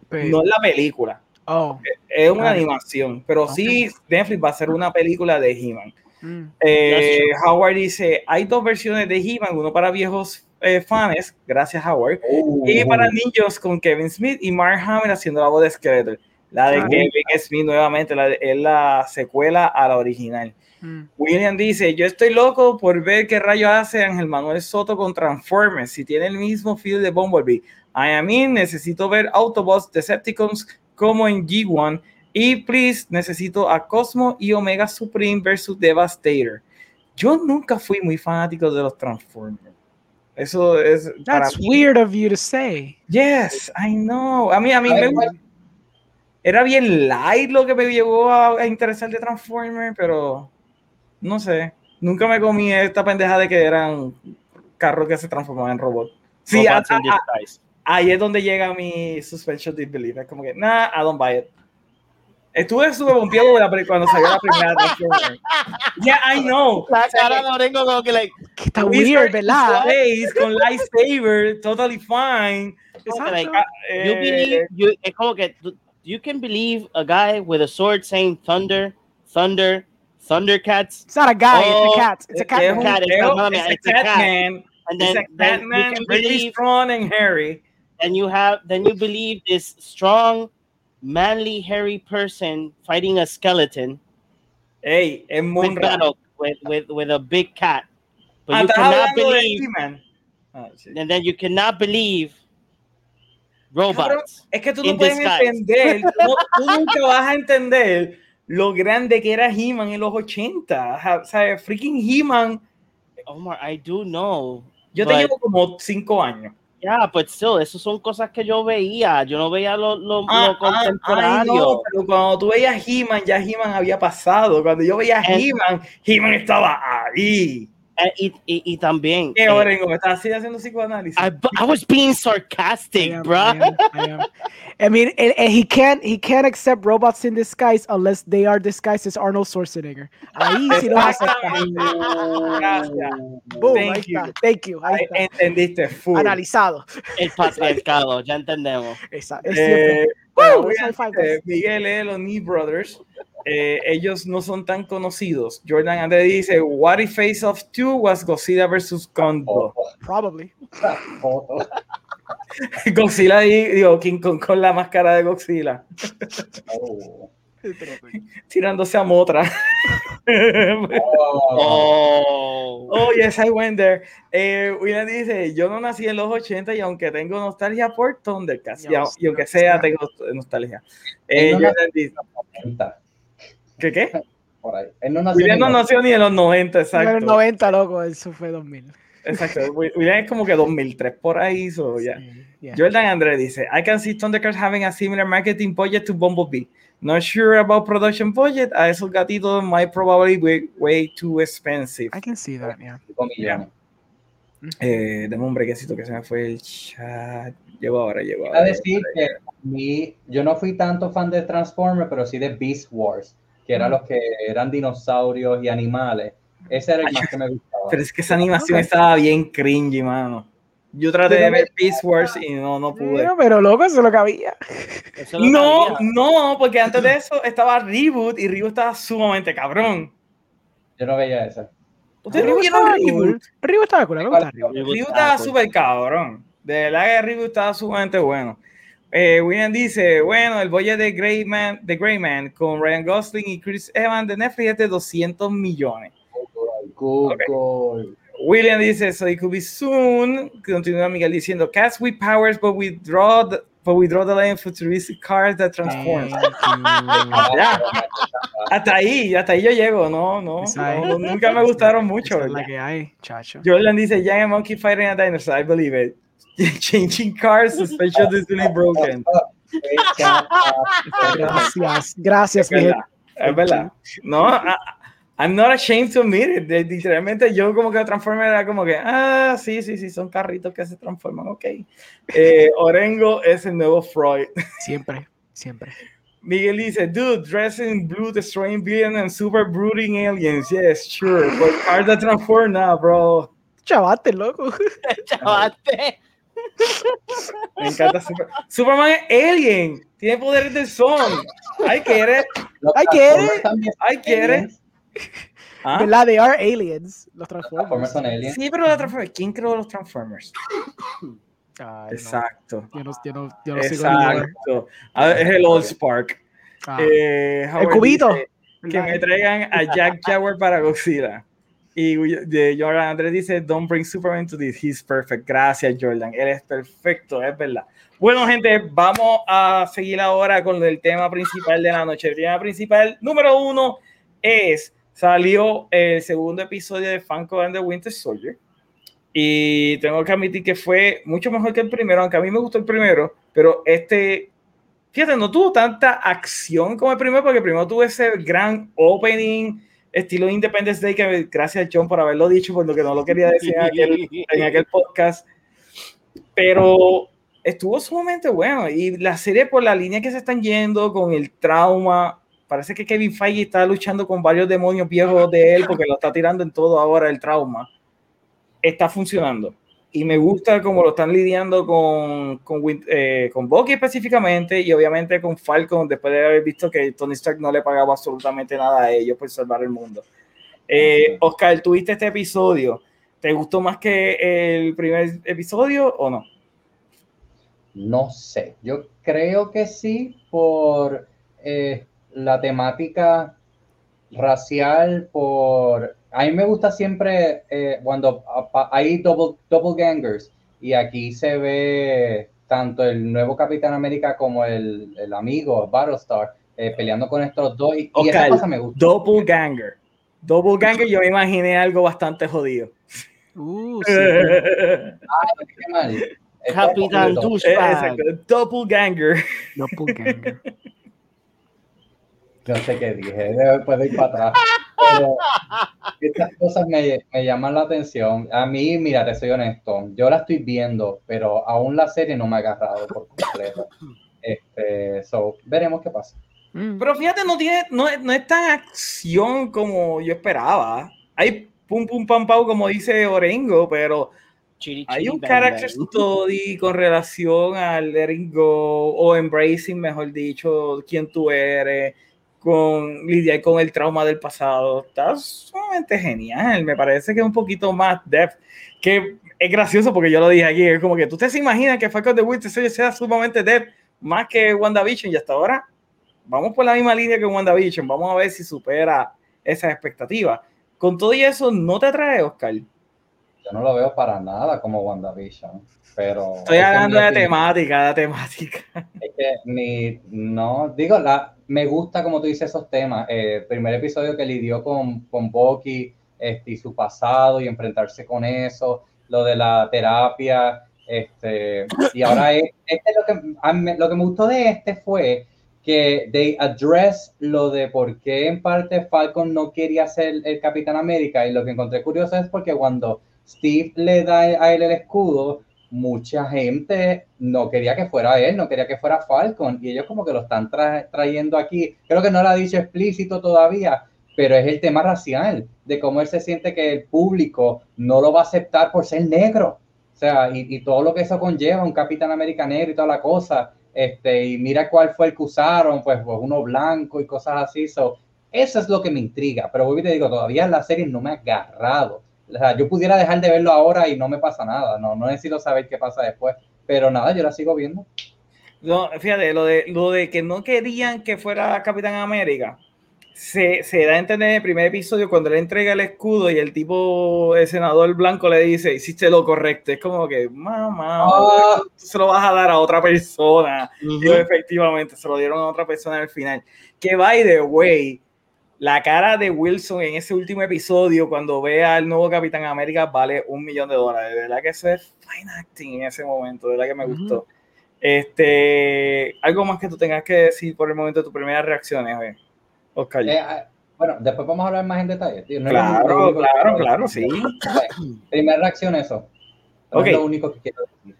Pero- no es la película, Oh. es una animación, pero sí Netflix va a hacer una película de He-Man. Mm. Eh, Howard dice, hay dos versiones de He-Man, uno para viejos eh, fans, gracias Howard, y Uh, para niños con Kevin Smith y Mark Hamill haciendo la voz de Skeletor. La de Ah. Kevin Smith nuevamente la de- es la secuela a la original. Mm. William dice, yo estoy loco por ver qué rayo hace Ángel Manuel Soto con Transformers, si tiene el mismo feel de Bumblebee. I mean, necesito ver Autobots, Decepticons como en G1 y please, necesito a Cosmo y Omega Supreme versus Devastator. Yo nunca fui muy fanático de los Transformers. Eso es para That's mí- weird of you to say. Yes, I know. A mí, a mí ¿Sabes me gusta. Era bien light lo que me llevó a, a interesar de Transformers, pero no sé. Nunca me comí esta pendeja de que eran carros que se transformaban en robots. Sí, a- a- ahí es donde llega mi suspension disbelief. Es como que, nah, I don't buy it. Estuve súper bombeado cuando salió la primera Transformers. Yeah, I know. La cara de Orengo como que like, Que está weird, ¿verdad? space con lightsaber, totally fine. like, Ah, you eh, believe you es como que tú- you can believe a guy with a sword saying thunder, thunder, thundercats, It's not a guy, it's Oh, a cat. It's a cat. es un un cat, it's feo, a mami, it's a it's a cat. Catman. and then, a you Catman, can really believe strong and hairy. and you have then you believe this strong, manly, hairy person fighting a skeleton Ey, es with battle with, with with a big cat, but Ah, you cannot believe, He-Man. Ah, and then you cannot believe robots. Es que tú no puedes disguise. entender, tú, no- tú nunca vas a entender lo grande que era He-Man en los 80. Ja- O sea, freaking He-Man, Omar, I do know. yo te But- llevo como 5 años. Yeah, but still, eso son cosas que yo veía. Yo no veía lo, lo, Ah, lo ah, contemporáneo. ay, no, pero cuando tú veías He-Man, ya He-Man había pasado. Cuando yo veía. He-Man, He-Man estaba ahí. Eh, y, y, y también. ¿Qué, eh, Orengo? ¿Me estás así haciendo psicoanálisis? I, I was being I sarcastic, am, bro. I am, I am. I mean, and, and he can't he can't accept robots in disguise unless they are disguised as Arnold Schwarzenegger. Ahí sí lo acepta. Gracias. Boom, Thank ahí está. you. Thank you. Ahí Ahí está. entendiste full. Analizado. El patriarcado, ya entendemos. Esa- es. Eh, Woo, eh. Miguel lee los Knee Brothers. eh, ellos no son tan conocidos. Jordan Ande dice: What if Face of 2 was Godzilla versus Kong? Probably. Godzilla y digo, King Kong con la máscara de Godzilla, Oh. tirándose a Motra. Oh. Oh. Oh, yes, I went there. Eh, William dice, yo no nací en los 80 y aunque tengo nostalgia por Thundercats, y, Dios, y aunque sea, tengo nostalgia. Eh, no Jordan dice, 80. ¿qué qué? por ahí. Él no nació, William no ni- nació ni en los 90, En exacto. el 90, loco, eso fue 2000. Exacto. William es como que 2003 por ahí, so, ya. Sí, yeah. Jordan André dice, I can see Thundercats having a similar marketing budget to Bumblebee. Not sure about production budget. A esos gatitos might probably be way too expensive. I can see that, yeah. cinco millones. Eh, dame un brequecito que se me fue el chat. Llegó ahora, llegó a ahora. decir que a mí, yo no fui tanto fan de Transformers, pero sí de Beast Wars, que eran los que eran dinosaurios y animales. Ese era el Ay, más que me gustaba. Pero es que esa animación estaba bien cringy, mano. Yo traté de ver Beast Wars y no, no pude. Pero, pero, loco, eso es lo que había. Eso lo No, no, porque antes de eso estaba Reboot y Reboot estaba sumamente cabrón. Yo no veía esa. ¿Ustedes no vieron Reboot? Reboot estaba cool, Reboot. Estaba súper cabrón. De verdad que Reboot estaba sumamente bueno. Eh, William dice, bueno, el boya de Grey Man, de Grey Man con Ryan Gosling y Chris Evans de Netflix es de 200 millones. Google. William dice, so it could be soon. Continúa Miguel diciendo, cats with powers, but we draw the, but we draw the line futuristic cars that transform. Ya. Hasta ahí, hasta ahí yo llego, no, no, no, nunca me gustaron mucho. Es la que hay, chacho. Jordan dice, Young and Monkey fighting a dinosaur, I believe it. Changing cars, suspension is really broken. Gracias, gracias, Es mi verdad, es verdad. No, I- I'm not ashamed to admit it. De- Literalmente yo como que Transformer era como que, ah, sí, sí, sí, son carritos que se transforman, ok. Eh, Orengo es el nuevo Freud. Siempre, siempre. Miguel dice, dude, dressed in blue, destroying billion and super brooding aliens. Yes, sure, but cars that transform now, bro. Chavaste, loco. Chavate. Me encanta Super- Superman es alien, tiene poderes del sol. I get it, I get it. I get it. ¿Ah? ¿Verdad? They are aliens. Los Transformers Transformers. son aliens. Sí, pero la Transformers, ¿quién creó los Transformers? Ay, no. Exacto. Yo no, yo no, yo no sigo el lore. Exacto. Ver, es el Old Spark. Ah, Eh, Howard cubito. Que me traigan a Jack Jaguar para Godzilla. Y de Jordan Andrés dice, don't bring Superman to this, he's perfect. Gracias, Jordan. Él es perfecto, es verdad. Bueno, gente, vamos a seguir ahora con el tema principal de la noche. El tema principal número uno es, salió el segundo episodio de Falcon and the Winter Soldier. Y tengo que admitir que fue mucho mejor que el primero, aunque a mí me gustó el primero, pero este, fíjate, no tuvo tanta acción como el primero, porque el primero tuvo ese gran opening estilo Independence Day, que gracias John por haberlo dicho, por lo que no lo quería decir en aquel, en aquel podcast, pero estuvo sumamente bueno y la serie por la línea que se están yendo con el trauma, parece que Kevin Feige está luchando con varios demonios viejos de él porque lo está tirando en todo ahora el trauma, está funcionando. Y me gusta cómo lo están lidiando con, con, eh, con Bucky específicamente y obviamente con Falcon después de haber visto que Tony Stark no le pagaba absolutamente nada a ellos por salvar el mundo. Eh, Oscar, ¿tuviste este episodio? ¿Te gustó más que el primer episodio o no? No sé, yo creo que sí por eh, la temática racial, por... A mí me gusta siempre eh, cuando hay double, doppelgangers y aquí se ve tanto el nuevo Capitán América como el, el amigo Battlestar eh, peleando con estos dos y, y esa cosa me gusta. Doppelganger. Doppelganger, yo me imaginé algo bastante jodido. Uh, sí. Qué mal. Capitán double- Douchebag. Exacto, Doppelganger. Doppelganger. No sé qué dije, después de ir para atrás. Pero estas cosas me, me llaman la atención. A mí, mira, te soy honesto, yo la estoy viendo, pero aún la serie no me ha agarrado por completo. Este, so, veremos qué pasa. Mm. Pero fíjate, no tiene, no, es- no es tan acción como yo esperaba. Hay pum pum pam pam, como dice Orengo, pero Chiri, hay un bang, character bang. study con relación al letting go o embracing, mejor dicho, quién tú eres, con lidiar con el trauma del pasado. Está sumamente genial. Me parece que es un poquito más depth. Que es gracioso porque yo lo dije aquí. Es como que tú te imaginas que Falcon de Winter Soldier sea sumamente depth más que WandaVision y hasta ahora vamos por la misma línea que WandaVision. Vamos a ver si supera esas expectativas. Con todo y eso, ¿no te atrae, Oscar? Yo no lo veo para nada como WandaVision, pero... Estoy es hablando mi de temática, de temática. Es que ni, no, digo, la, me gusta como tú dices esos temas. Eh, el primer episodio que lidió con, con Bucky este, y su pasado y enfrentarse con eso, lo de la terapia, este, y ahora es, este lo, que, lo que me gustó de este fue que they address lo de por qué en parte Falcon no quería ser el Capitán América y lo que encontré curioso es porque cuando Steve le da a él el escudo, mucha gente no quería que fuera él, no quería que fuera Falcon y ellos como que lo están trayendo aquí. Creo que no lo ha dicho explícito todavía, pero es el tema racial, de cómo él se siente que el público no lo va a aceptar por ser negro. O sea, y, y todo lo que eso conlleva, un Capitán América negro y toda la cosa. Este, y mira cuál fue el que usaron, pues, pues uno blanco y cosas así. So, eso es lo que me intriga. Pero voy te digo, todavía la serie no me ha agarrado. O sea, yo pudiera dejar de verlo ahora y no me pasa nada. No, no necesito saber qué pasa después. Pero nada, yo la sigo viendo. No, fíjate, lo de, lo de que no querían que fuera Capitán América se, se, da a entender en el primer episodio cuando le entrega el escudo y el tipo, el senador blanco le dice, hiciste lo correcto. Es como que, mamá, oh. se lo vas a dar a otra persona. Y efectivamente se lo dieron a otra persona al final. Que by the way, la cara de Wilson en ese último episodio, cuando ve al nuevo Capitán América, vale un millón de dólares. De verdad que eso es fine acting en ese momento, de verdad que me gustó. Este, algo más que tú tengas que decir por el momento de tus primeras reacciones, ¿eh? Oscar. Eh, ah, bueno, después vamos a hablar más en detalle. No claro, claro, claro, sí. Primera reacción, eso. Es lo único que quiero decir.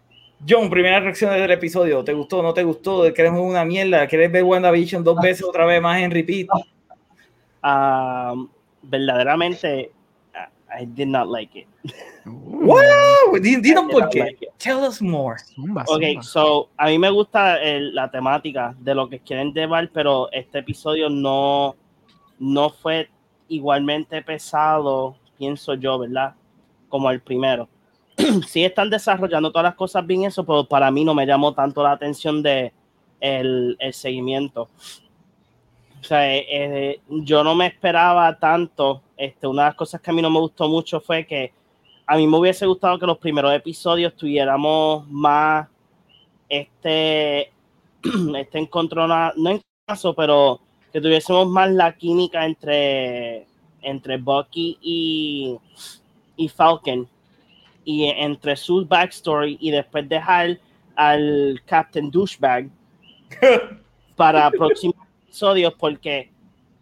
John, primera reacción del episodio. ¿Te gustó? ¿No te gustó? ¿Quieres una mierda? ¿Quieres ver WandaVision dos veces otra vez más en repeat? Um, verdaderamente, I did not like it. Wow, dinos por qué. Tell us more. Ok, so a mí me gusta el, la temática de lo que quieren llevar, pero este episodio no, no fue igualmente pesado, pienso yo, ¿verdad? Como el primero. sí están desarrollando todas las cosas bien eso, pero para mí no me llamó tanto la atención de el, el seguimiento. O sea, eh, eh, yo no me esperaba tanto. Este, una de las cosas que a mí no me gustó mucho fue que a mí me hubiese gustado que los primeros episodios tuviéramos más este, este encontronazo, no en caso, pero que tuviésemos más la química entre, entre Bucky y, y Falcon y entre su backstory y después dejar al Captain Douchebag para próximos episodios porque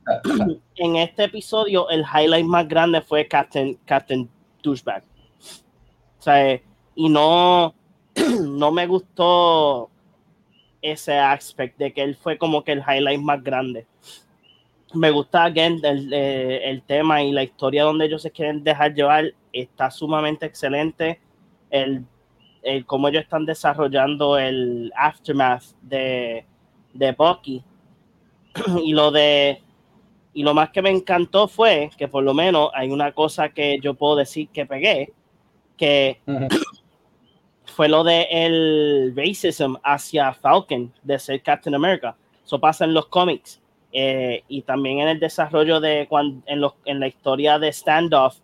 en este episodio el highlight más grande fue Captain, Captain Douchebag sea, y no, no me gustó ese aspecto de que él fue como que el highlight más grande. Me gusta, again, el, eh, el tema y la historia donde ellos se quieren dejar llevar está sumamente excelente. El, el cómo ellos están desarrollando el aftermath de, de Bucky. y lo de y lo más que me encantó fue que por lo menos hay una cosa que yo puedo decir que pegué, que fue lo de el racism hacia Falcon de ser Captain America. Eso pasa en los cómics eh, y también en el desarrollo de cuando, en, los, en la historia de standoff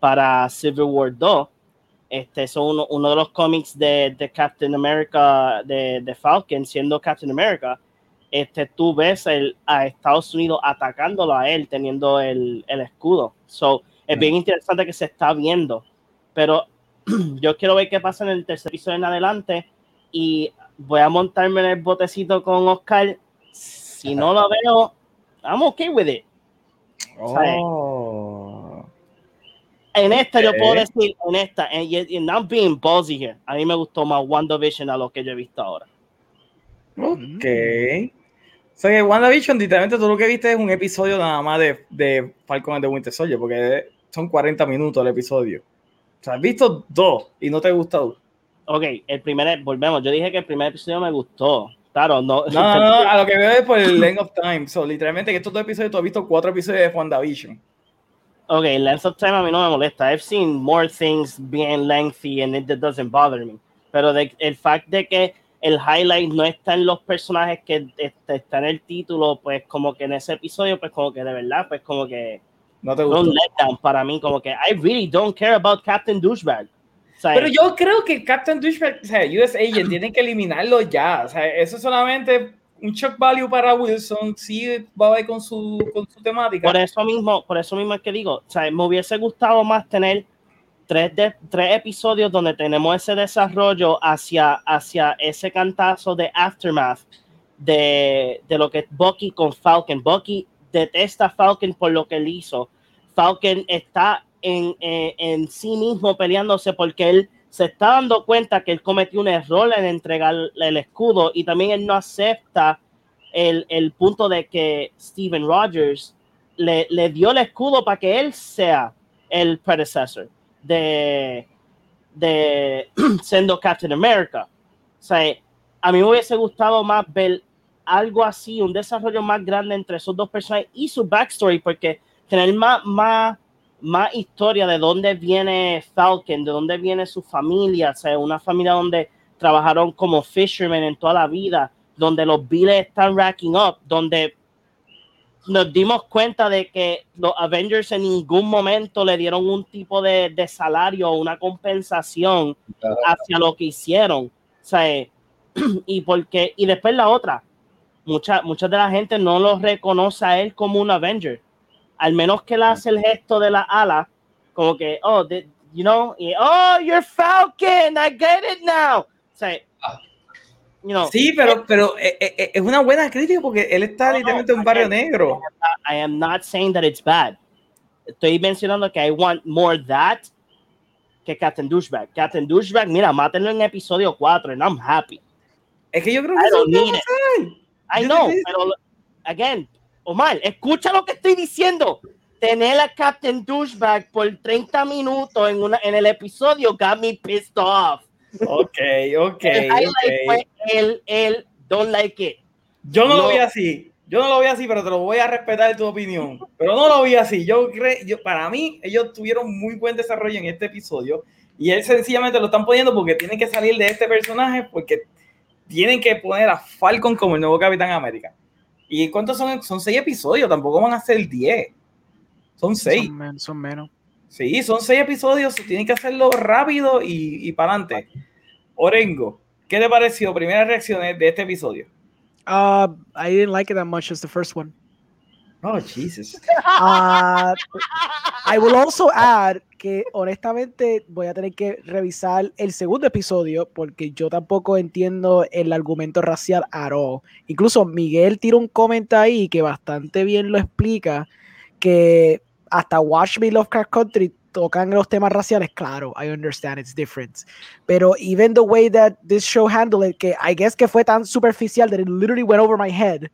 para Civil War 2. Este es uno, uno de los cómics de, de Captain America, de, de, Falcon siendo Captain America. Este, tú ves el, a Estados Unidos atacándolo a él teniendo el, el escudo. So, es bien interesante que se está viendo. Pero yo quiero ver qué pasa en el tercer episodio en adelante y voy a montarme en el botecito con Oscar. Si no lo veo, I'm okay with it. Oh. En esta yo puedo decir, en esta, y I'm being ballsy here. A mí me gustó más WandaVision a lo que yo he visto ahora. Ok. O sea que WandaVision, literalmente todo lo que viste es un episodio nada más de, de Falcon and the Winter Soldier, porque son 40 minutos el episodio has visto dos y no te gustó. Ok, el primer, volvemos. Yo dije que el primer episodio me gustó. Claro, no. No, no, no a lo que veo es por el length of time. So, literalmente, en estos dos episodios tú has visto cuatro episodios de WandaVision. Ok, length of time a mí no me molesta. I've seen more things being lengthy and it doesn't bother me. Pero el fact de que el highlight no está en los personajes que este, está en el título, pues como que en ese episodio, pues como que de verdad, pues como que no te gustó. Un letdown para mí, como que I really don't care about Captain Douchebag. O sea, Pero yo creo que Captain Douchebag, o sea, US Agent, tienen que eliminarlo ya. O sea, eso es solamente un shock value para Wilson. Sí va a ir con su, con su temática. por eso mismo, por eso mismo es que digo, o sea, me hubiese gustado más tener tres, tres episodios donde tenemos ese desarrollo hacia, hacia ese cantazo de Aftermath de, de lo que Bucky con Falcon. Bucky detesta a Falcon por lo que él hizo. Falcon está en, en, en sí mismo peleándose porque él se está dando cuenta que él cometió un error en entregar el escudo y también él no acepta el, el punto de que Steven Rogers le, le, dio el escudo para que él sea el predecessor de, de siendo Captain America. O sea, a mí me hubiese gustado más ver algo así, un desarrollo más grande entre esos dos personajes y su backstory, porque tener más, más, más historia de dónde viene Falcon, de dónde viene su familia, o sea, una familia donde trabajaron como fishermen en toda la vida, donde los billes están racking up, donde nos dimos cuenta de que los Avengers en ningún momento le dieron un tipo de, de salario o una compensación hacia lo que hicieron. O sea, y porque, y después la otra, mucha, mucha de la gente no lo reconoce a él como un Avenger. Al menos que le hace el gesto de la ala, como que, oh, the, you know, y, oh, you're Falcon, I get it now. O sea, you know, sí, pero, pero eh, eh, es una buena crítica porque él está no, literalmente en un barrio negro. I am not saying that it's bad. Estoy mencionando que I want more that que Captain Douchebag. Captain Douchebag, mira, mátenlo en episodio 4 and I'm happy. Es que yo creo que I need it. I know, pero again, Omar, escucha lo que estoy diciendo. Tener a Captain Douchebag por 30 minutos en, una, en el episodio got me pissed off. Ok, ok. El okay. fue el, el don't like it. Yo no, no, lo vi así. Yo no lo vi así, pero te lo voy a respetar tu opinión. Pero no lo vi así. Yo creo, yo, para mí, ellos tuvieron muy buen desarrollo en este episodio. Y él sencillamente lo están poniendo porque tienen que salir de este personaje porque tienen que poner a Falcon como el nuevo Capitán América. ¿Y cuántos son? Son seis episodios, tampoco van a ser diez. Son seis. Son, men son menos. Sí, son seis episodios, tienen que hacerlo rápido y, y para adelante. Orengo, ¿qué te pareció? Primeras reacciones de este episodio. Uh, I didn't like it that much as the first one. Oh, Jesus. Uh, I will also add que honestamente voy a tener que revisar el segundo episodio porque yo tampoco entiendo el argumento racial at all. Incluso Miguel tira un comentario ahí que bastante bien lo explica que hasta Watch Me Lovecraft Country tocan los temas raciales, claro, I understand it's different. Pero even the way that this show handled it, que I guess que fue tan superficial that it literally went over my head.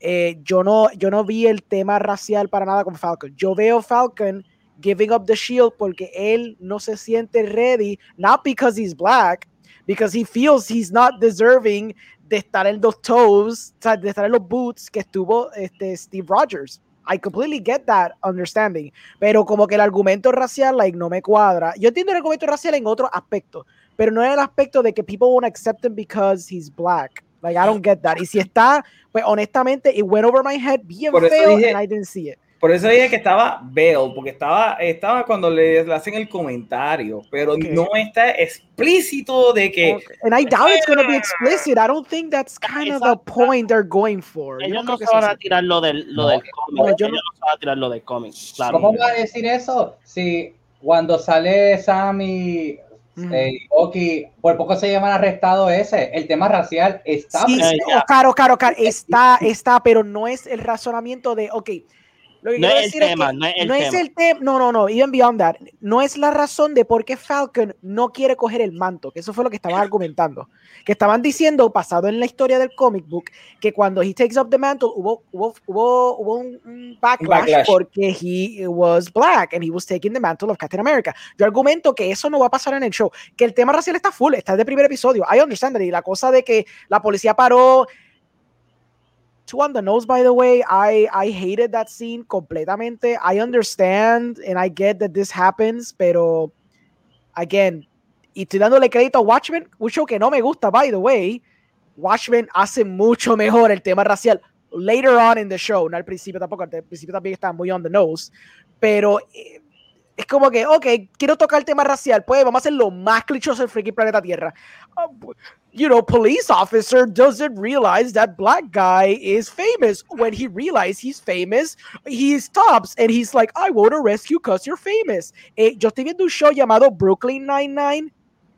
Eh, yo, no, yo no vi el tema racial para nada con Falcon. Yo veo Falcon giving up the shield porque él no se siente ready, not because he's black, because he feels he's not deserving de estar en los toes, de estar en los boots que estuvo este, Steve Rogers. I completely get that understanding, pero como que el argumento racial, like, no me cuadra. Yo entiendo el argumento racial en otro aspecto, pero no en el aspecto de que people won't accept him because he's black. Like, I don't get that. Y si está, pues honestamente, it went over my head bien Por feo dije- and I didn't see it. Por eso dije que estaba Bell, porque estaba, estaba cuando le, le hacen el comentario, pero Ok. no está explícito de que Okay. And I doubt it's going to be explicit. I don't think that's kind of the Exacto. point they're going for. Yo Ellos no no se van a tirar lo del, lo No, del no, cómic. yo Ellos no- no se van a tirar lo del cómic. Claro. ¿Cómo va a decir eso? Si cuando sale Sammy Ujú. eh, y Bucky, por poco se llaman arrestado ese. El tema racial está Sí, Eh, sí, oh, claro, claro, claro, está, está, pero no es el razonamiento de, ok, lo que No quiero es el decir es tema, que no es el no es tema. el tema, no, no, no, even beyond that, no es la razón de por qué Falcon no quiere coger el manto, que eso fue lo que estaban argumentando, que estaban diciendo, basado en la historia del comic book, que cuando he takes up the mantle hubo, hubo, hubo, hubo un, un backlash, backlash. porque he was black and he was taking the mantle of Captain America. Yo argumento que eso no va a pasar en el show, que el tema racial está full, está de primer episodio, I understand that, y la cosa de que la policía paró, too on the nose, by the way. I I hated that scene completamente. I understand and I get that this happens, pero again, y estoy dándole crédito a Watchmen, show que no me gusta, by the way. Watchmen hace mucho mejor el tema racial later on in the show, no al principio tampoco, al principio también está muy on the nose, pero eh, es como que, ok, quiero tocar el tema racial, pues vamos a hacer lo más clichoso del freaking planeta Tierra. Uh, you know, police officer doesn't realize that black guy is famous. When he realizes he's famous, he stops and he's like, I want to rescue because you're famous. Eh, yo estoy viendo un show llamado Brooklyn Nine-Nine,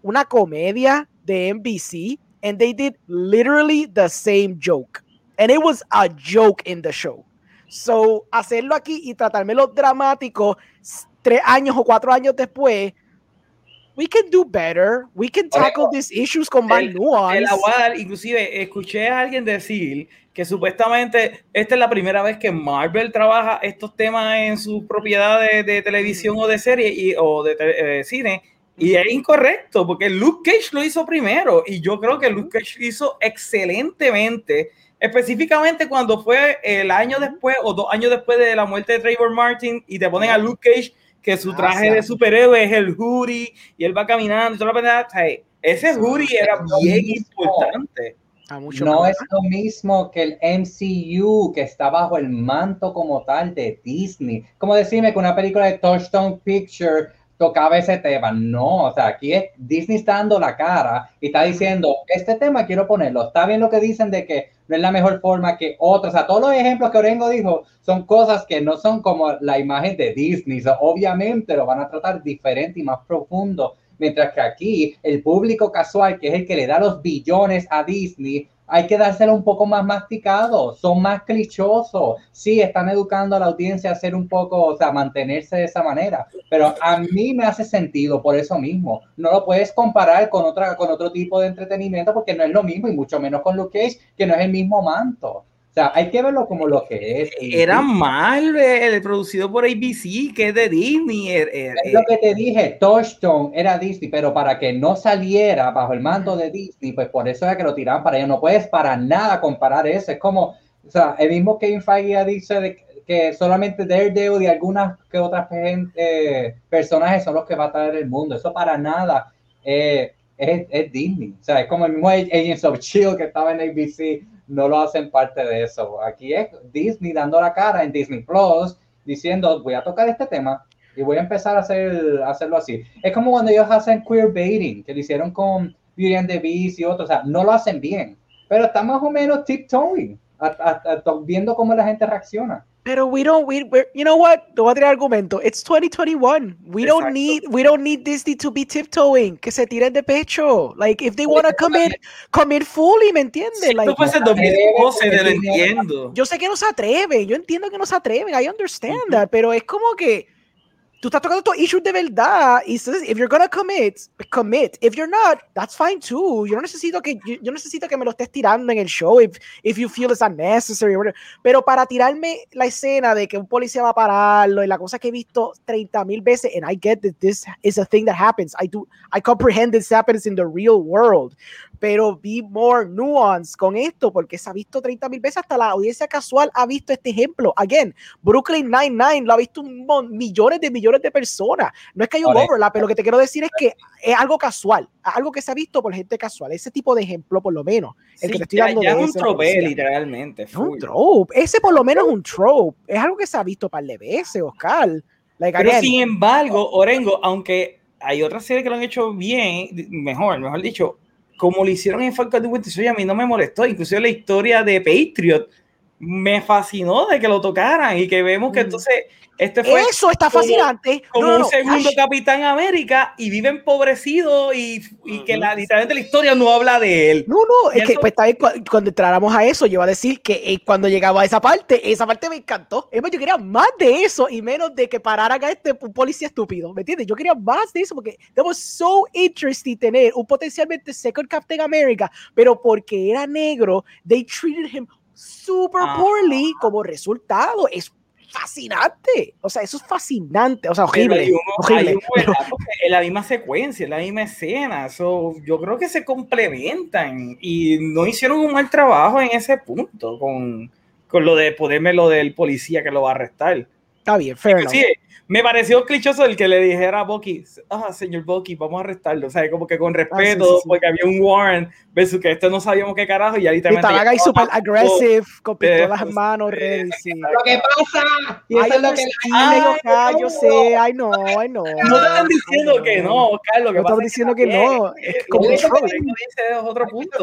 una comedia de NBC, and they did literally the same joke. And it was a joke in the show. So, hacerlo aquí y tratármelo dramático tres años o cuatro años después, we can do better. We can tackle these issues con más nuance. El aguar, inclusive, escuché a alguien decir que supuestamente esta es la primera vez que Marvel trabaja estos temas en sus propiedades de, televisión o de serie y, o de eh, cine. Y es incorrecto, porque Luke Cage lo hizo primero y yo creo que Luke Cage lo hizo excelentemente específicamente cuando fue el año después o dos años después de la muerte de Trevor Martin y te ponen a Luke Cage que su traje de superhéroe es el hoodie y él va caminando y toda la verdad, ese hoodie era bien importante. No es lo mismo que el MCU que está bajo el manto como tal de Disney. Como decirme que una película de Touchstone Picture tocaba ese tema. No, o sea, aquí es Disney está dando la cara y está diciendo, este tema quiero ponerlo. Está bien lo que dicen de que no es la mejor forma que otros. O sea, todos los ejemplos que Orengo dijo son cosas que no son como la imagen de Disney. obviamente lo van a tratar diferente y más profundo. Mientras que aquí el público casual, que es el que le da los billones a Disney, hay que dárselo un poco más masticado, son más clichosos, sí, están educando a la audiencia a ser un poco, o sea, mantenerse de esa manera, pero a mí me hace sentido por eso mismo. No lo puedes comparar con, otra, con otro tipo de entretenimiento porque no es lo mismo y mucho menos con Luke Cage, que no es el mismo manto. O sea, hay que verlo como lo que es. Era Marvel, producido por ABC, que es de Disney. Er, er, es lo que te dije, Touchstone era Disney, pero para que no saliera bajo el mando de Disney, pues por eso era que lo tiraban para allá. No puedes para nada comparar eso. Es como, o sea, el mismo Kevin Feige dice que solamente Daredevil y algunas que otras eh, personajes son los que va a traer el mundo. Eso para nada eh, es, es, Disney. O sea, es como el mismo Agents of Shield que estaba en ABC no lo hacen parte de eso. Aquí es Disney dando la cara en Disney Plus, diciendo, voy a tocar este tema y voy a empezar a, hacer, hacerlo así. Es como cuando ellos hacen queerbaiting, que lo hicieron con Beauty and the Beast y otros, o sea, no lo hacen bien, pero está más o menos tiptoeing, viendo cómo la gente reacciona. Pero we don't, we, we're, you know what? Te voy a tirar argumento. It's 2021. We Exacto. don't need, we don't need Disney to be tiptoeing. Que se tiren de pecho. Like, if they want to come in, come in fully, ¿me entiendes? Si like, no fuese 2012, te lo entiendo. Yo sé que no se atreven. Yo entiendo que no se atreven. I understand uh -huh. that. Pero es como que tú estás tocando estos issues de verdad y if you're gonna commit, commit. If you're not, that's fine too. Yo no necesito que yo, yo necesito que me lo estés tirando en el show if, if you feel it's unnecessary. Pero para tirarme la escena de que un policía va a pararlo y la cosa que he visto 30 mil veces, and I get that this is a thing that happens. I do, I comprehend this happens in the real world pero be more nuance con esto, porque se ha visto 30 mil veces, hasta la audiencia casual ha visto este ejemplo. Again, Brooklyn Nine-Nine lo ha visto millones de millones de personas. No es que hay un overlap, pero lo que te quiero decir es que es algo casual, algo que se ha visto por gente casual. Ese tipo de ejemplo, por lo menos. El que te estoy dando ya es un trope, literalmente. Un trope. Ese por lo menos es un trope. Es algo que se ha visto par de veces, Oscar. Like, pero sin embargo, Orengo, aunque hay otras series que lo han hecho bien, mejor, mejor dicho, como lo hicieron en Falcon de Winter a mí no me molestó. Inclusive la historia de Patriot me fascinó de que lo tocaran y que vemos que entonces este fue eso está fascinante. como, un segundo Capitán América y vive empobrecido y, y que la, literalmente la historia no habla de él. No no es que pues, cuando entráramos a eso yo iba a decir que eh, cuando llegaba a esa parte esa parte me encantó. Es yo quería más de eso y menos de que parara acá este un policía estúpido ¿me entiendes? yo quería más de eso porque was so interesting tener un potencialmente second Captain America pero porque era negro they treated him super poorly como resultado. Es fascinante. O sea, eso es fascinante. O sea, horrible. horrible en la misma secuencia, en la misma escena. yo creo que se complementan y no hicieron un mal trabajo en ese punto con, con lo de ponerme lo del policía que lo va a arrestar. Está bien, fair enough. Sí, me pareció clichoso el que le dijera a Bucky, ah, señor Bucky, vamos a arrestarlo. O sea, como que con respeto, Ah, sí, sí. porque había un warrant, versus que este no sabíamos qué carajo, y ahí también. estaba ahí super aggressive, con pistolas en mano, ready, sí. Lo que pasa, y eso Ay, es lo que sí, Ay, yo, ah, yo no. sé, ay no, ay no. No te están diciendo Ay, que no, Carlos. No estamos diciendo que no, es como Detroit. dice es otro punto.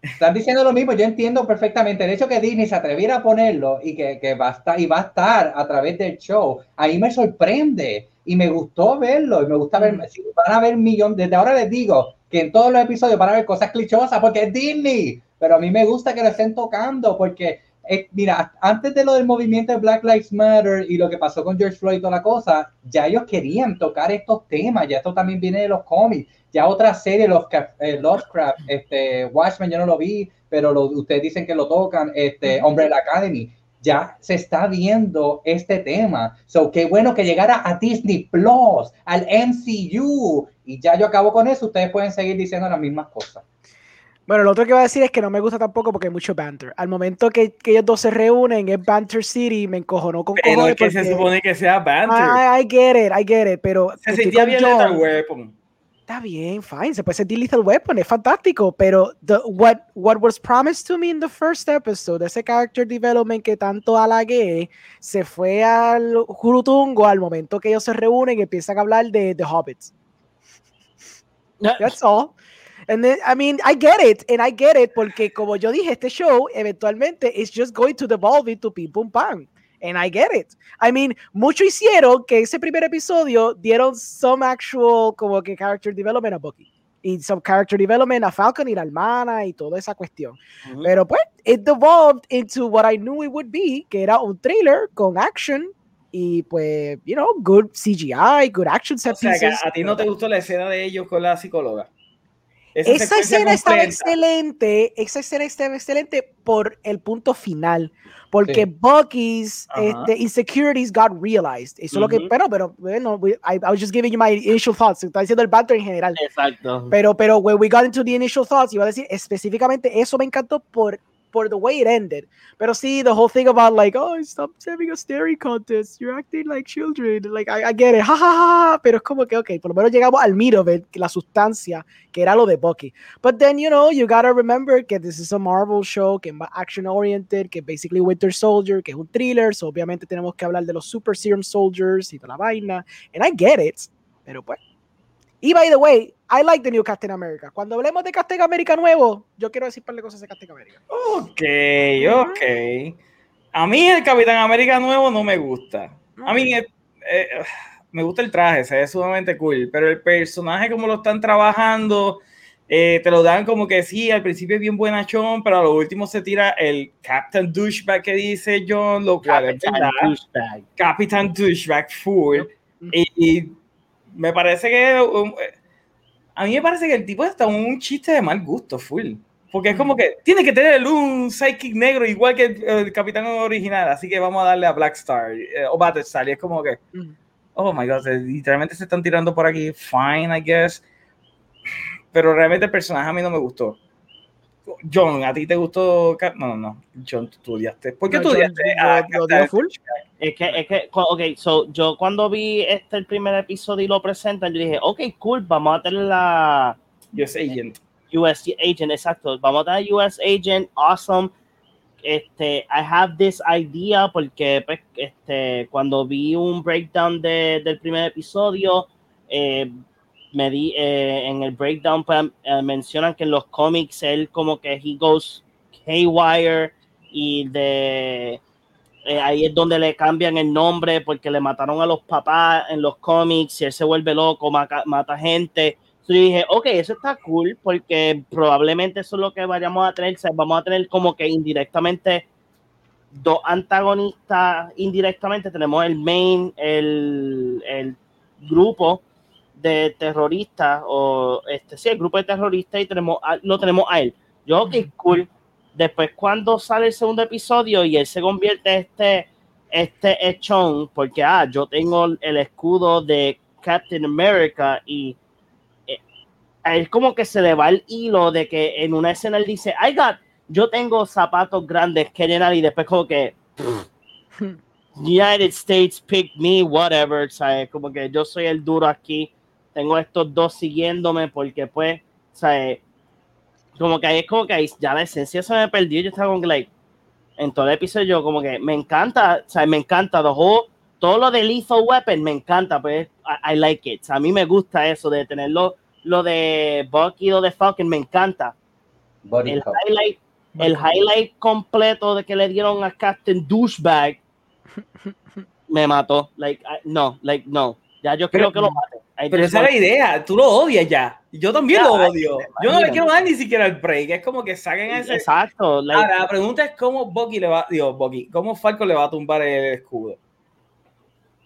Están diciendo lo mismo, yo entiendo perfectamente. El hecho que Disney se atreviera a ponerlo y que, que va, a estar, y va a estar a través del show, ahí me sorprende y me gustó verlo. Y me gusta ver, si van a ver millón, desde ahora les digo que en todos los episodios van a ver cosas clichosas porque es Disney. Pero a mí me gusta que lo estén tocando porque, eh, mira, antes de lo del movimiento de Black Lives Matter y lo que pasó con George Floyd y toda la cosa, ya ellos querían tocar estos temas. Ya esto también viene de los cómics ya otra serie, los eh, Lovecraft, este, Watchmen, yo no lo vi, pero lo, ustedes dicen que lo tocan, este, Umbrella Academy, ya se está viendo este tema. So, qué bueno que llegara a Disney Plus, al MCU, y ya yo acabo con eso, ustedes pueden seguir diciendo las mismas cosas. Bueno, lo otro que voy a decir es que no me gusta tampoco porque hay mucho banter. Al momento que, que ellos dos se reúnen es Banter City, me encojonó con Pero es que se supone que sea banter. I, I get it, I get it, pero se sentía bien John. Weapon. Está bien, fine, se puede sentir Lethal Weapon, es fantástico, pero the, what, what was promised to me in the first episode, ese character development que tanto halagué, se fue al jurutungo al momento que ellos se reúnen y empiezan a hablar de The Hobbits. That's all. And then, I mean, I get it, and I get it, porque como yo dije, este show eventualmente is just going to devolve into pim pum pam. And I get it. I mean, mucho hicieron que ese primer episodio dieron some actual como que character development a Bucky. Y some character development a Falcon y la hermana y toda esa cuestión. Pero pues, it devolved into what I knew it would be, que era un thriller con action y pues, you know, good CGI, good action set O sea, que pieces. a ti no te gustó la escena de ellos con la psicóloga. Esa escena estaba excelente, esa escena estaba excelente por el punto final, porque Sí. Bucky's Ajá. este, insecurities got realized. Eso es lo que, pero, pero, bueno, I, I was just giving you my initial thoughts, está diciendo el banter en general. Exacto. Pero, pero, when we got into the initial thoughts, iba a decir específicamente eso me encantó por, por the way it ended. Pero sí, the whole thing about like, oh, stop having a staring contest, you're acting like children. Like, I, I get it, ja, ja, ja. Pero como que, ok, por lo menos llegamos al meat of it, la sustancia, que era lo de Bucky. But then, you know, you gotta remember que this is a Marvel show, que es más action oriented, que basically Winter Soldier, que es un thriller, so obviamente tenemos que hablar de los Super Serum Soldiers y toda la vaina. And I get it, pero pues. Y by the way, I like the new Captain America. Cuando hablemos de Captain America nuevo, yo quiero decir un par de cosas de Captain America. Ok, ok. A mí el Capitán América nuevo no me gusta. A mí eh, eh, me gusta el traje, se ve sumamente cool, pero el personaje como lo están trabajando, eh, te lo dan como que sí, al principio es bien buenachón, pero a lo último se tira el Captain Douchebag que dice John, lo cual es Captain verdad. Douchebag. Capitán Douchebag full. Y me parece que um, a mí me parece que el tipo está un chiste de mal gusto full. Porque es como que tiene que tener un sidekick negro igual que el, el capitán original, así que vamos a darle a Black Star eh, o Battlestar. Y es como que, oh my god, literalmente se están tirando por aquí. Fine, I guess. Pero realmente el personaje a mí no me gustó. John, ¿a ti te gustó? No, no, no. John, tú odiaste. ¿Por qué No, tú yo- odiaste? yo- a yo Captain odio full. Es que, es que, ok, so, yo cuando vi este el primer episodio y lo presentan, yo dije, ok, cool, vamos a tener la US Agent. US Agent, exacto, vamos a tener US Agent, awesome. Este, I have this idea porque pues, este, cuando vi un breakdown de- del primer episodio, eh, me di eh, en el breakdown pues, eh, mencionan que en los cómics él como que he goes haywire y de eh, ahí es donde le cambian el nombre porque le mataron a los papás en los cómics y él se vuelve loco, mata, gente. Entonces dije, ok, eso está cool porque probablemente eso es lo que vayamos a tener. vamos a tener como que indirectamente dos antagonistas, indirectamente tenemos el main, el, el grupo de terroristas o este sí, el grupo de terroristas y tenemos a- lo tenemos a él. Yo, ok, cool. Después cuando sale el segundo episodio y él se convierte este este echón porque ah, yo tengo el escudo de Captain America y eh, a él como que se le va el hilo de que en una escena él dice, I got, yo tengo zapatos grandes que llenar y después como que United States pick me, whatever, ¿sabes? Como que yo soy el duro aquí, tengo estos dos siguiéndome porque pues, ¿sabes? Como que ahí es como que ahí ya la esencia se me perdió, yo estaba que, like, en todo el episodio yo como que me encanta, ¿sabes? Me encanta, whole, todo lo de Lethal Weapon me encanta, pues, I, I like it, a mí me gusta eso de tenerlo, lo de Bucky, lo de Falcon, me encanta. Body El cop. highlight, el highlight completo de que le dieron a Captain Douchebag me mató. Like, I- no, like, no. Ya yo Pero- creo que lo mate. Pero esa es la idea, tú lo odias ya. Yo también Ya, lo odio. Yo no le quiero dar ni siquiera el break. Es como que saquen ese. Exacto. like, Ahora, la pregunta es cómo Bucky le va, digo, Bucky, cómo Falco le va a tumbar el escudo.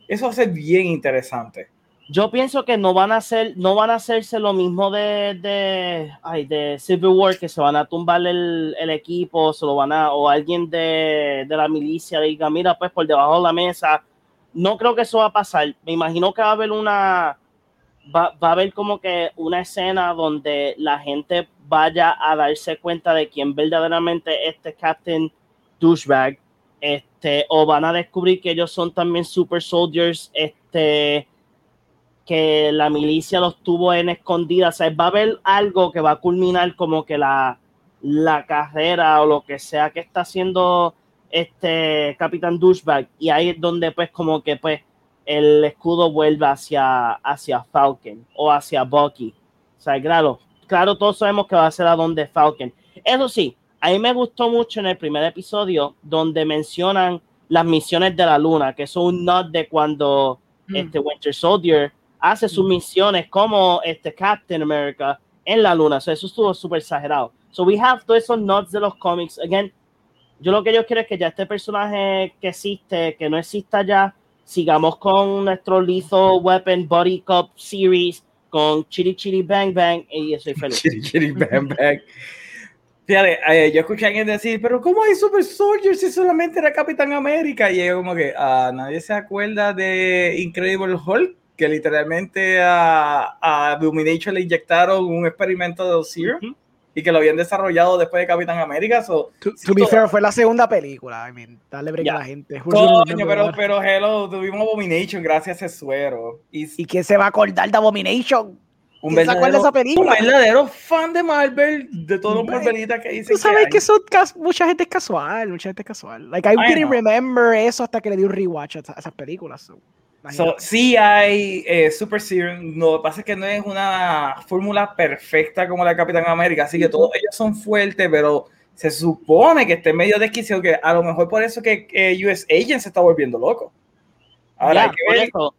Eso va a ser bien interesante. yo pienso que no van a hacer, no van a hacerse lo mismo de, de, ay, de Civil War, que se van a tumbar el, el equipo, se lo van a, o alguien de, de la milicia diga, mira, pues por debajo de la mesa. No creo que eso va a pasar. Me imagino que va a haber una, va, va a haber como que una escena donde la gente vaya a darse cuenta de quién verdaderamente es este Captain Douchebag, este, o van a descubrir que ellos son también super soldiers, este, que la milicia los tuvo en escondida. O sea, va a haber algo que va a culminar como que la, la carrera o lo que sea que está haciendo este Capitán Douchebag. Y ahí es donde pues como que pues el escudo vuelve hacia, hacia Falcon o hacia Bucky. O sea, claro, claro, todos sabemos que va a ser a donde Falcon. Eso sí, a mí me gustó mucho en el primer episodio donde mencionan las misiones de la luna, que son un nod de cuando Mm. este Winter Soldier hace sus misiones como este Captain America en la luna. So, eso estuvo súper exagerado. So we have todos esos nods de los cómics. Again, yo lo que yo quiero es que ya este personaje que existe, que no exista ya, sigamos con nuestro Lethal Weapon Body Cup Series, con Chiri Chiri Bang Bang, y estoy feliz. Chiri, chiri, bang, bang. Fíjate, eh, yo escuché a alguien decir, pero ¿cómo hay Super Soldier si solamente era Capitán América? Y yo como que, ah, nadie se acuerda de Incredible Hulk, que literalmente a, a le inyectaron un experimento de Serum Ujú. Y que lo habían desarrollado después de Capitán América. So, To, sí, to be fair, fue la segunda película. I mean, dale break a la gente. Coño, pero, pero hello, tuvimos Abomination gracias a ese suero. Y ¿Y quién se va a acordar de Abomination? un ¿Quién se acuerda de esa un película? verdadero fan de Marvel, de todos los Marvelitas que dicen Tú sabes hay. que son mucha gente es casual, mucha gente es casual. Like, I, I didn't know. remember eso hasta que le di un rewatch a, a esas películas. so, So, sí hay eh, Super Serum, no, lo que pasa es que no es una fórmula perfecta como la de Capitán América, así que todos ellos son fuertes, pero se supone que esté medio desquiciado, que a lo mejor por eso que eh, US Agent se está volviendo loco. Ahora hay que por ver, eso,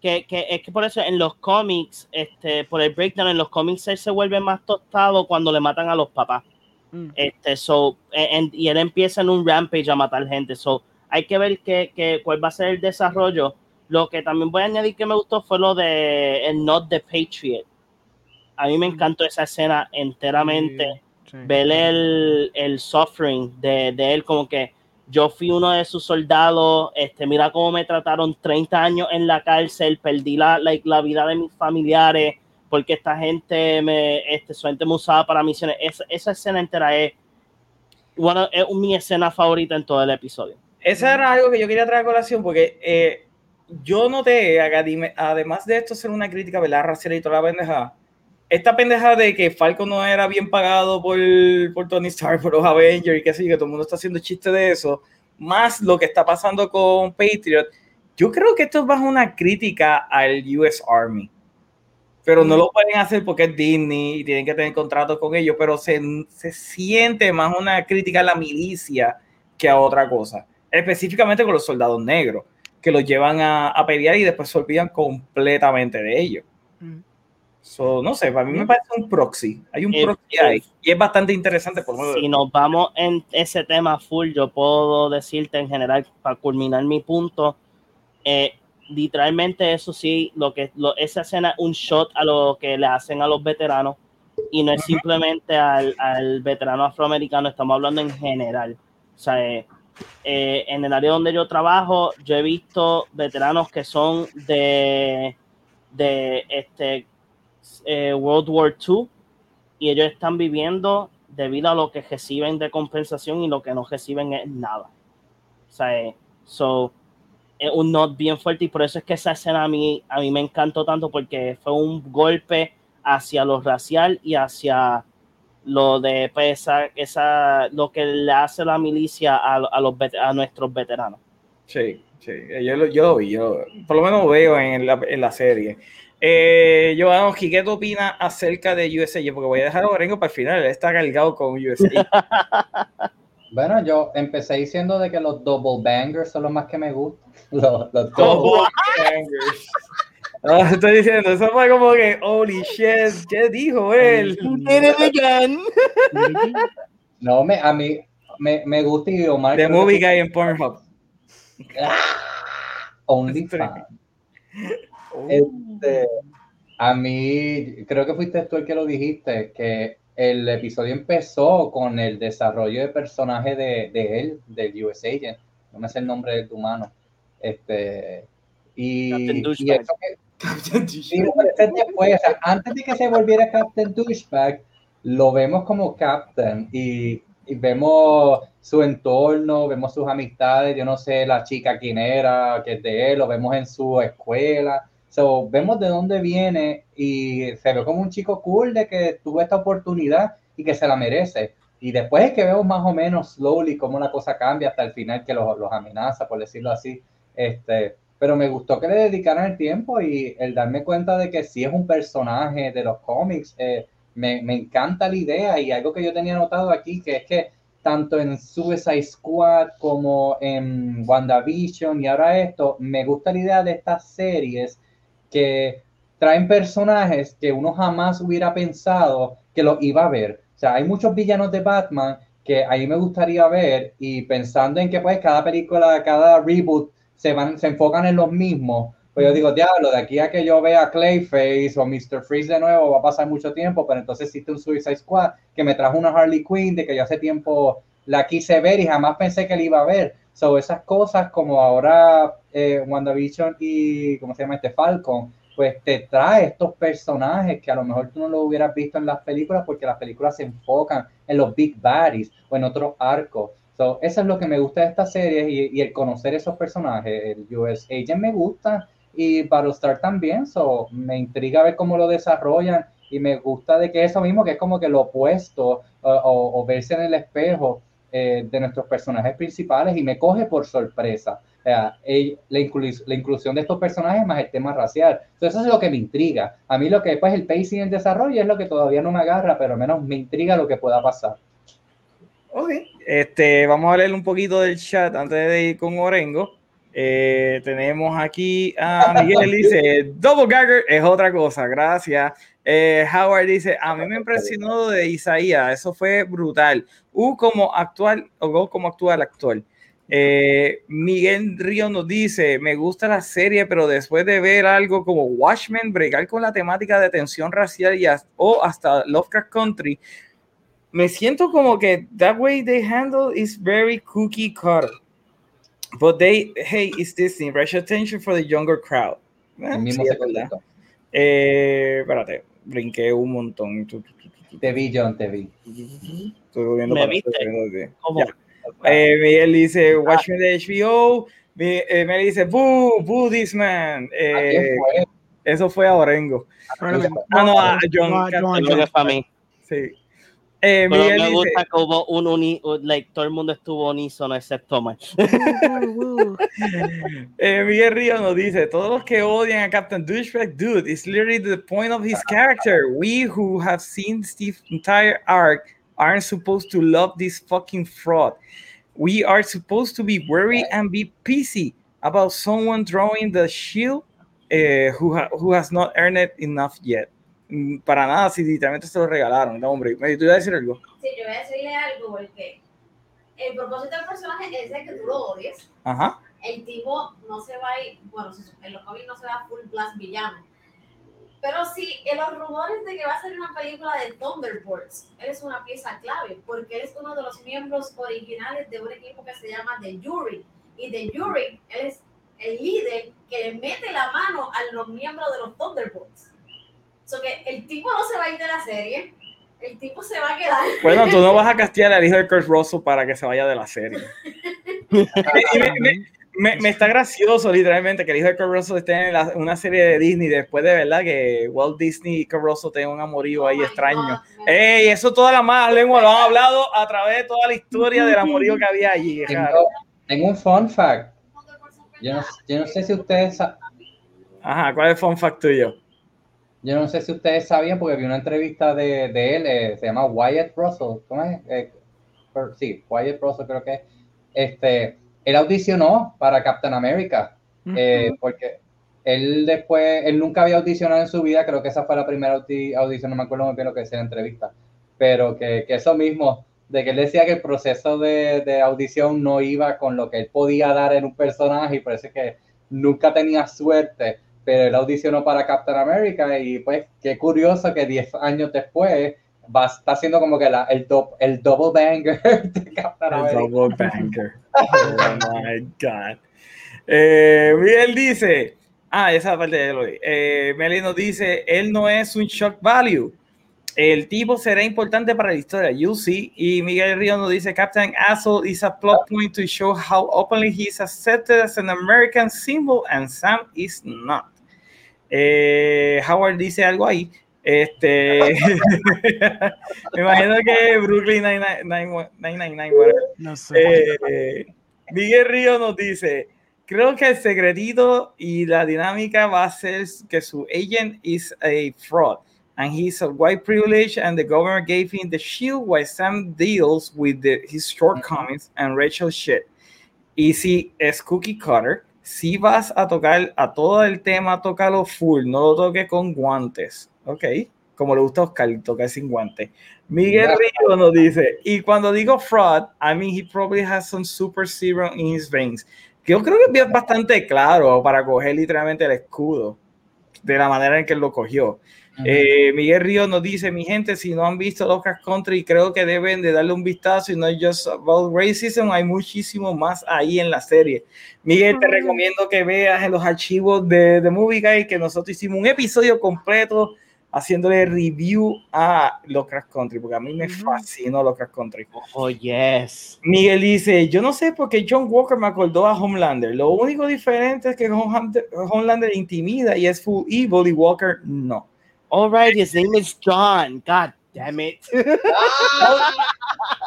que, que es que por eso en los cómics, este, por el breakdown, en los cómics él se vuelve más tostado cuando le matan a los papás. Mm. Este, so, en- y él empieza en un rampage a matar gente. So, hay que ver que, que, cuál va a ser el desarrollo. Lo que también voy a añadir que me gustó fue lo de el Not the Patriot. A mí me encantó esa escena enteramente. Sí. Ver el, el suffering de, de él, como que yo fui uno de sus soldados, este, mira cómo me trataron 30 años en la cárcel, perdí la, like, la vida de mis familiares, porque esta gente me, este, su gente me usaba para misiones. Esa, esa escena entera es, bueno, es mi escena favorita en todo el episodio. esa era algo que yo quería traer a colación, porque eh, yo noté, además de esto ser una crítica, ¿verdad? Racial y toda la pendejada, esta pendejada de que Falcon no era bien pagado por, por Tony Stark, por los Avengers y qué sé yo, que todo el mundo está haciendo chiste de eso, más lo que está pasando con Patriot, yo creo que esto es más una crítica al US Army. Pero no lo pueden hacer porque es Disney y tienen que tener contratos con ellos, pero se, se siente más una crítica a la milicia que a otra cosa. Específicamente con los soldados negros, que los llevan a, a pelear y después se olvidan completamente de ellos. Mm. So, no sé, para mí me parece un proxy. Hay un Eh, proxy eh, ahí. Y es bastante interesante por. Si nos vamos en ese tema full, yo puedo decirte en general, para culminar mi punto, eh, literalmente eso sí, lo que lo, esa escena es un shot a lo que le hacen a los veteranos y no es simplemente al, al veterano afroamericano, estamos hablando en general. O sea, eh, eh, en el área donde yo trabajo, yo he visto veteranos que son de, de este, eh, World War II y ellos están viviendo debido a lo que reciben de compensación y lo que no reciben es nada. O sea, eh, es un not bien fuerte y por eso es que esa escena a mí, a mí me encantó tanto porque fue un golpe hacia lo racial y hacia lo de pues, esa, esa, lo que le hace la milicia a, a los a nuestros veteranos. Sí, sí, yo lo, yo lo vi, yo por lo menos veo en la, en la serie. Eh, Giovanni, ¿qué opina acerca de USA? Porque voy a dejar a Orengo para el final, él está cargado con USA. bueno, yo empecé diciendo de que los double bangers son los más que me gustan. Los, los double bangers. Ah, estoy diciendo, eso fue como que, holy shit, ¿qué dijo él? no, me, a mí me, me gusta y Omar. The movie guy en Pornhub. Ah, only fan. Este, a mí, creo que fuiste tú el que lo dijiste, que el episodio empezó con el desarrollo de personaje de, de él, del US Agent. No me sé el nombre del humano. Este, y, y eso que, antes de que se volviera Captain Douchebag, lo vemos como Captain y, vemos su entorno, vemos sus amistades, yo no sé la chica quién era, que es de él, lo vemos en su escuela. So, vemos de dónde viene y se ve como un chico cool de que tuvo esta oportunidad y que se la merece. Y después es que vemos más o menos slowly cómo la cosa cambia hasta el final que los, los amenaza, por decirlo así. Este, pero me gustó que le dedicaran el tiempo y el darme cuenta de que sí es un personaje de los cómics, eh, me, me, encanta la idea y algo que yo tenía notado aquí, que es que tanto en Suicide Squad como en WandaVision y ahora esto, me gusta la idea de estas series que traen personajes que uno jamás hubiera pensado que los iba a ver. O sea, hay muchos villanos de Batman que a mí me gustaría ver y pensando en que pues cada película, cada reboot se, van, se enfocan en los mismos, pues yo digo, diablo, de aquí a que yo vea Clayface o Mr. Freeze de nuevo va a pasar mucho tiempo, pero entonces existe un Suicide Squad que me trajo una Harley Quinn de que yo hace tiempo la quise ver y jamás pensé que la iba a ver. So, esas cosas como ahora eh, WandaVision y, ¿cómo se llama este? Falcon, pues te trae estos personajes que a lo mejor tú no lo hubieras visto en las películas porque las películas se enfocan en los big baddies o en otros arcos. So, eso es lo que me gusta de esta serie y, el conocer esos personajes. El US Agent me gusta y Battlestar también. So, me intriga ver cómo lo desarrollan y me gusta de que eso mismo, que es como que lo opuesto o, verse en el espejo eh, de nuestros personajes principales y me coge por sorpresa. O sea, la, inclusión de estos personajes más el tema racial. Entonces, eso es lo que me intriga. A mí lo que después el pacing y el desarrollo es lo que todavía no me agarra, pero al menos me intriga lo que pueda pasar. Ok, este, vamos a leer un poquito del chat antes de ir con Orengo. Eh, tenemos aquí a Miguel, dice, Double Gagger es otra cosa, gracias. Eh, Howard dice, a mí me impresionó de Isaías, eso fue brutal. U como actual, o como actual actor. Eh, Miguel Río nos dice, me gusta la serie, pero después de ver algo como Watchmen, bregar con la temática de tensión racial y o hasta Lovecraft Country, me siento como que that way they handle is very cookie cutter. But they, hey, it's Disney, raise attention for the younger crowd. Eh, sí, eh, espérate, brinqué un montón. Te vi, John, te vi. Estoy viendo ¿Me viste? ¿Cómo? Eh, Miguel dice, watch me the HBO. Me, eh, me dice, boo, boo this man. Eh, fue? Eso fue a Orengo. Ah, no, a John. No, John, John, John. Sí. Eh, Pero me gusta que hubo un uni, like, todo el mundo estuvo unísono excepto Mike. eh, Miguel Río nos dice, todos los que odian a Captain Douchebag, dude, it's literally the point of his character. We who have seen Steve's entire arc aren't supposed to love this fucking fraud. We are supposed to be worried and be pissy about someone drawing the shield uh, who, ha who has not earned it enough yet. Mm, para nada, si literalmente se lo regalaron. No, hombre, ¿me tú ibas a decir algo? Sí, yo voy a decirle algo porque el propósito del personaje es de que tú lo odies. Ajá. El tipo no se va a ir, bueno, en los cómics no se va a full blast villano. Pero sí, en los rumores de que va a ser una película de Thunderbolts, él es una pieza clave, porque él es uno de los miembros originales de un equipo que se llama The Jury. Y The Jury, él es el líder que le mete la mano a los miembros de los Thunderbolts. So que el tipo no se va a ir de la serie, el tipo se va a quedar. Bueno, tú no vas a castigar al hijo de Kurt Russell para que se vaya de la serie. me, me está gracioso, literalmente, que el hijo de Kurt Russell esté en la- una serie de Disney después de verdad que Walt Disney y Kurt Russell tengan un amorío Oh ahí extraño. God. Ey, eso toda la más lengua lo han hablado a través de toda la historia del amorío que había allí. claro. Tengo, tengo un fun fact. Yo no, yo no sé si ustedes Ajá, ¿cuál es el fun fact tuyo? Yo no sé si ustedes sabían porque vi una entrevista de, de él, eh, se llama Wyatt Russell, ¿cómo es? Eh, per- sí, Wyatt Russell creo que es. Este, él audicionó para Captain America, eh, porque él después, él nunca había audicionado en su vida, creo que esa fue la primera audi- audición, no me acuerdo muy bien lo que decía en la entrevista, pero que, que eso mismo, de que él decía que el proceso de, de audición no iba con lo que él podía dar en un personaje y parece que nunca tenía suerte, pero él audicionó para Captain America y pues qué curioso que 10 años después va, está haciendo como que la, el, do- el double banger de Captain El America. double banker. Oh my God. Eh, Miguel dice, ah, esa parte de lo. Eh, Meli nos dice, él no es un shock value. El tipo será importante para la historia, you see. Y Miguel Río nos dice, Captain Asshole is a plot point to show how openly he is accepted as an American symbol and Sam is not. Eh, Howard dice algo ahí. Este, me imagino que Brooklyn 999, 999, whatever. No sé. Eh, Miguel Río nos dice, creo que el secretito y la dinámica va a ser que su agent is a fraud and he's of white privilege and the government gave him the shield while Sam deals with the, his shortcomings and Rachel shit. Y si es cookie cutter, si vas a tocar a todo el tema, tócalo full, no lo toques con guantes, ¿ok? Como le gusta a Oscar, tocar sin guantes. Miguel. Río nos dice, y cuando digo fraud, I mean he probably has some super serum in his veins. Yo creo que es bastante claro para coger literalmente el escudo de la manera en que él lo cogió. Eh, Miguel Río nos dice, mi gente, si no han visto Locas Country, creo que deben de darle un vistazo y no es just about racism, hay muchísimo más ahí en la serie. Miguel, te recomiendo que veas en los archivos de, de Movie Guide que nosotros hicimos un episodio completo haciéndole review a Locas Country, porque a mí me fascinó Locas Country. Oh, yes. Miguel dice, yo no sé por qué John Walker me acordó a Homelander. Lo único diferente es que Homelander, Homelander intimida y es full evil y Walker no. All right, his name is John. God damn it. todo,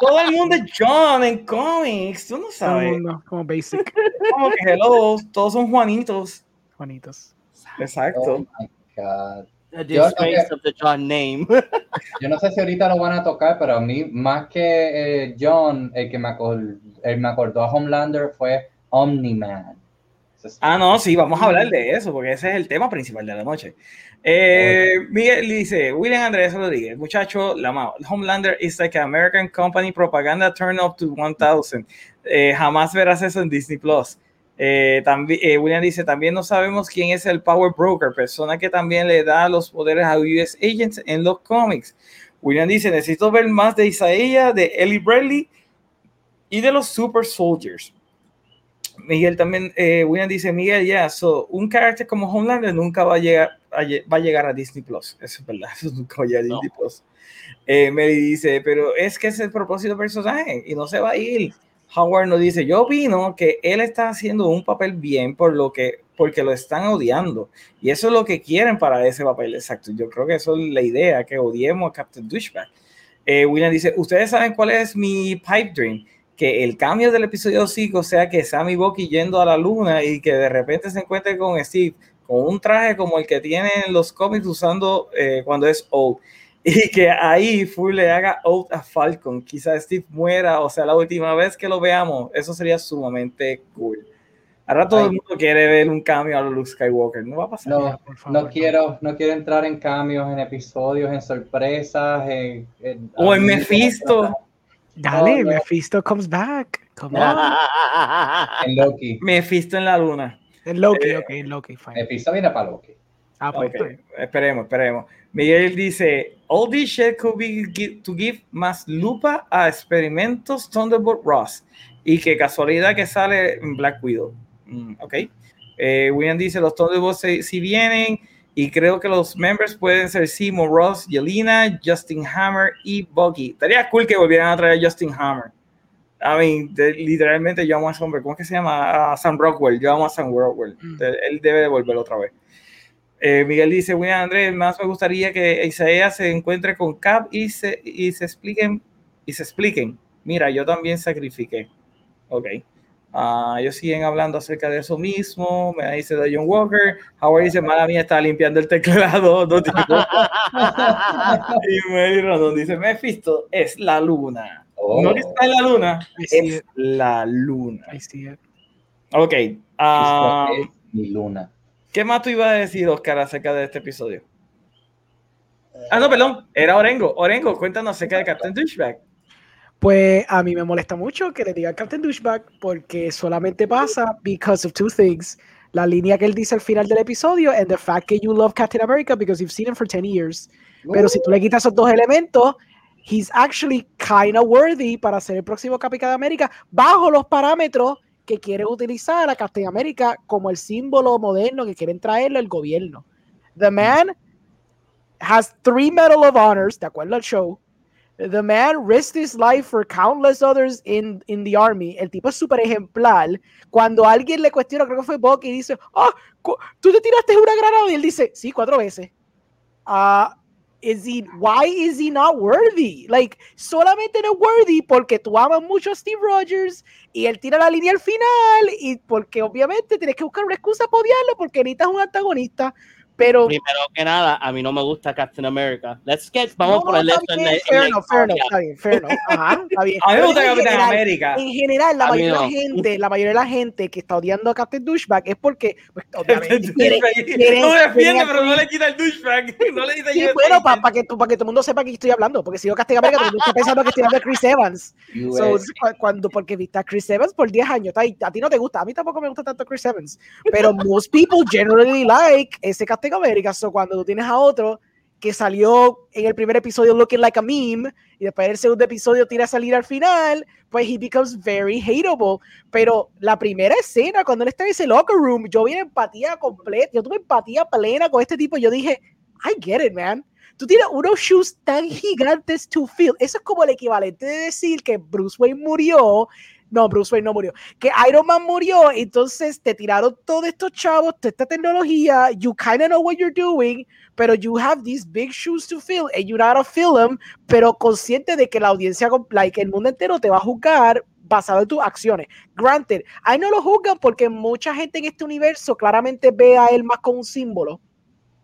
todo el mundo es John en cómics, tú no Todo el sabes. mundo, como basic, Como que hello, todos son Juanitos. Oh Exacto. my God. The Yo- disgrace of the John name. Yo no sé si ahorita lo van a tocar, pero a mí, más que eh, John, el que me, acor- el me acordó a Homelander fue Omni-Man. Ah, no, sí, vamos a hablar de eso, porque ese es el tema principal de la noche. Eh, Miguel dice, William Andrés Rodríguez, muchacho, la amado. Homelander is like an American company propaganda turn up to 1000. Eh, jamás verás eso en Disney Plus. Eh, también, eh, William dice, también no sabemos quién es el Power Broker, persona que también le da los poderes a US Agents en los cómics. William dice, necesito ver más de Isaiah, de Ellie Bradley y de los Super Soldiers. Miguel también, eh, William dice, Miguel, ya, so, un carácter como Homelander nunca va a llegar a, lle- va a, llegar a Disney Plus. Eso es verdad, eso nunca va a llegar a No. Disney Plus. Eh, Mary dice, pero es que es el propósito del personaje y no se va a ir. Howard nos dice, yo opino que él está haciendo un papel bien por lo que, porque lo están odiando. Y eso es lo que quieren para ese papel, exacto. Yo creo que eso es la idea, que odiemos a Captain Douchebag. Eh, William dice, ¿ustedes saben cuál es mi pipe dream? Que el cambio del episodio 5 sea que Sammy Bucky yendo a la luna y que de repente se encuentre con Steve con un traje como el que tiene en los cómics usando eh, cuando es old. Y que ahí Full le haga out a Falcon. Quizás Steve muera, o sea, la última vez que lo veamos, eso sería sumamente cool. Ahora todo Ay. el mundo quiere ver un cambio a Luke Skywalker. No va a pasar. No, por favor. no quiero, no quiero entrar en cambios, en episodios, en sorpresas, en, en- O en Mephisto. Dale, No, no. Mephisto comes back. Come on. En Loki. Mephisto en la luna. En Loki, Eh, ok, en Loki, fine. Mephisto viene para Loki. Ah, pues, esperemos, esperemos. Miguel dice, all this shit could be to give más lupa a experimentos Thunderbolt Ross y que casualidad que sale en Black Widow. Mm, ok. Eh, William dice, los Thunderbolts si, si vienen y creo que los members pueden ser Simo Ross, Yelena, Justin Hammer y Bucky. Estaría cool que volvieran a traer a Justin Hammer. I mean, de- literalmente yo amo a ese hombre. ¿Cómo es que se llama? A Sam Rockwell. Yo amo a Sam Rockwell. Mm. Él debe de volver otra vez. Eh, Miguel dice, William Andrés, más me gustaría que Isaías se encuentre con Cap y se, y se expliquen, y se expliquen. Mira, yo también sacrifiqué. Ok. Ah, ellos siguen hablando acerca de eso mismo. Me dice de John Walker. Howard dice, mala mía, está limpiando el teclado. No tiene culpa". y Mary Rondon dice, Mephisto es la luna. Oh. No está en la luna, I see es it. la luna. I see it. Ok. ah, es mi luna. ¿Qué más tú ibas a decir, Oscar, acerca de este episodio? Ah, no, perdón. Era Orengo. Orengo, cuéntanos acerca de Captain Douchebag. Pues a mí me molesta mucho que le diga Captain Douchebag porque solamente pasa because of two things. La línea que él dice al final del episodio and the fact that you love Captain America because you've seen him for 10 years. Pero si tú le quitas esos dos elementos, he's actually kind of worthy para ser el próximo Capitán de América bajo los parámetros que quiere utilizar a Captain America como el símbolo moderno que quieren traerle el gobierno. The man has three Medal of Honors, de acuerdo al show. The man risked his life for countless others in, in the army. El tipo es súper ejemplar. Cuando alguien le cuestiona, creo que fue Bucky, y dice, cu- tú te tiraste una granada. Y él dice, sí, cuatro veces. Ah, is he, why is he not worthy? Like, solamente no es worthy porque tú amas mucho a Steve Rogers y él tira la línea al final y porque obviamente tienes que buscar una excusa para odiarlo porque necesitas un antagonista. Pero Primero que nada, a mí no me gusta Captain America. Let's get, vamos No, bien, la- en fair la enough, fair enough, está bien, fair enough. Ajá, está bien. A mí me gusta general- América. En general, la A mayoría de la no. gente, la mayoría de la gente que está odiando a Captain Douchebag es porque, pues, obviamente, quiere- Douchebag. quiere- no defiende, pero no le quita el douchebag. No le dice Sí, yo bueno, para que, tú- pa' que todo el mundo sepa que estoy hablando, porque si yo Captain América, todo el mundo está pensando que estoy hablando de Chris Evans. So, cu- cuando, porque viste a Chris Evans por 10 años, a ti no te gusta, a mí tampoco me gusta tanto Chris Evans, pero most people generally like ese Captain America, so cuando tú tienes a otro que salió en el primer episodio looking like a meme, y después el segundo episodio tira a salir al final, pues he becomes very hateable, pero la primera escena, cuando él está en ese locker room, yo vi empatía completa, yo tuve empatía plena con este tipo, yo dije, I get it, man. Tú tienes unos shoes tan gigantes to fill. Eso es como el equivalente de decir que Bruce Wayne murió. No, Bruce Wayne no murió. Que Iron Man murió. Entonces te tiraron todos estos chavos, toda esta tecnología. You kind of know what you're doing, pero you have these big shoes to fill and you know how to fill them, pero consciente de que la audiencia, like el mundo entero te va a juzgar basado en tus acciones. Granted, ahí no lo juzgan porque mucha gente en este universo claramente ve a él más como un símbolo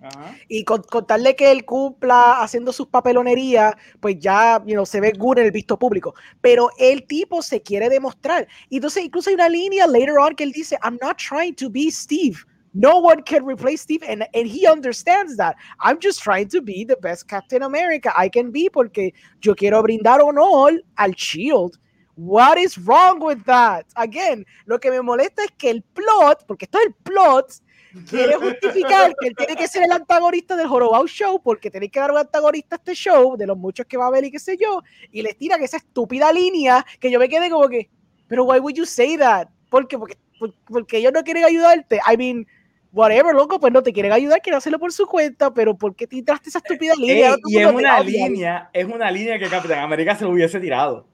Ajá. y con, contarle que él cumpla haciendo sus papelonerías, pues ya you know, se ve good en el visto público. Pero el tipo se quiere demostrar. Y entonces incluso hay una línea later on que él dice, I'm not trying to be Steve. No one can replace Steve. And, and he understands that. I'm just trying to be the best Captain America I can be porque yo quiero brindar honor al Shield. What is wrong with that? Again, lo que me molesta es que el plot, porque esto es el plot, quiere justificar que él tiene que ser el antagonista del Jorobado Show porque tiene que dar un antagonista a este show, de los muchos que va a haber y qué sé yo, y les tira que esa estúpida línea que yo me quedé como que, pero why would you say that? ¿Por qué? Porque, por- porque ellos no quieren ayudarte. I mean, whatever, loco, pues no te quieren ayudar, quieren hacerlo por su cuenta, pero ¿por qué tiraste esa estúpida línea? Ey, el y es una línea, es una línea que Capitán América se lo hubiese tirado.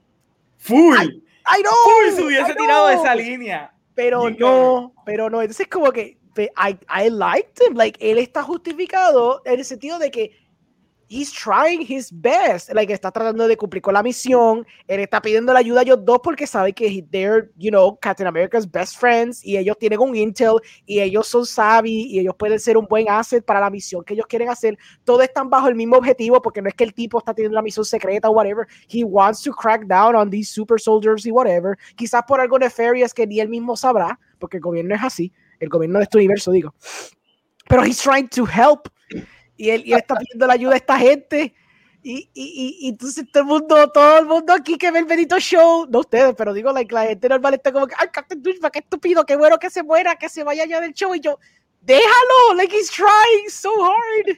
Full. I know, Full se hubiese I tirado know. esa línea. pero no, pero no. Entonces, como que I, I liked him. Like, él está justificado en el sentido de que he's trying his best. Like, está tratando de cumplir con la misión. Él está pidiendo la ayuda a ellos dos porque sabe que he- they're, you know, Captain America's best friends y ellos tienen un intel y ellos son savvy y ellos pueden ser un buen asset para la misión que ellos quieren hacer. Todos están bajo el mismo objetivo porque no es que el tipo está teniendo la misión secreta o whatever. He wants to crack down on these super soldiers y whatever. Quizás por algo nefarious que ni él mismo sabrá, porque el gobierno es así. El gobierno de este universo, digo. Pero he's trying to help. Y él, y él está pidiendo la ayuda a esta gente. Y, y, y, entonces todo el mundo, todo el mundo aquí que ve el Benito Show, no ustedes, pero digo, like, la gente normal está como que, ay, Captain Douchebag, qué estúpido, qué bueno que se muera, que se vaya ya del show. Y yo, déjalo, like he's trying so hard.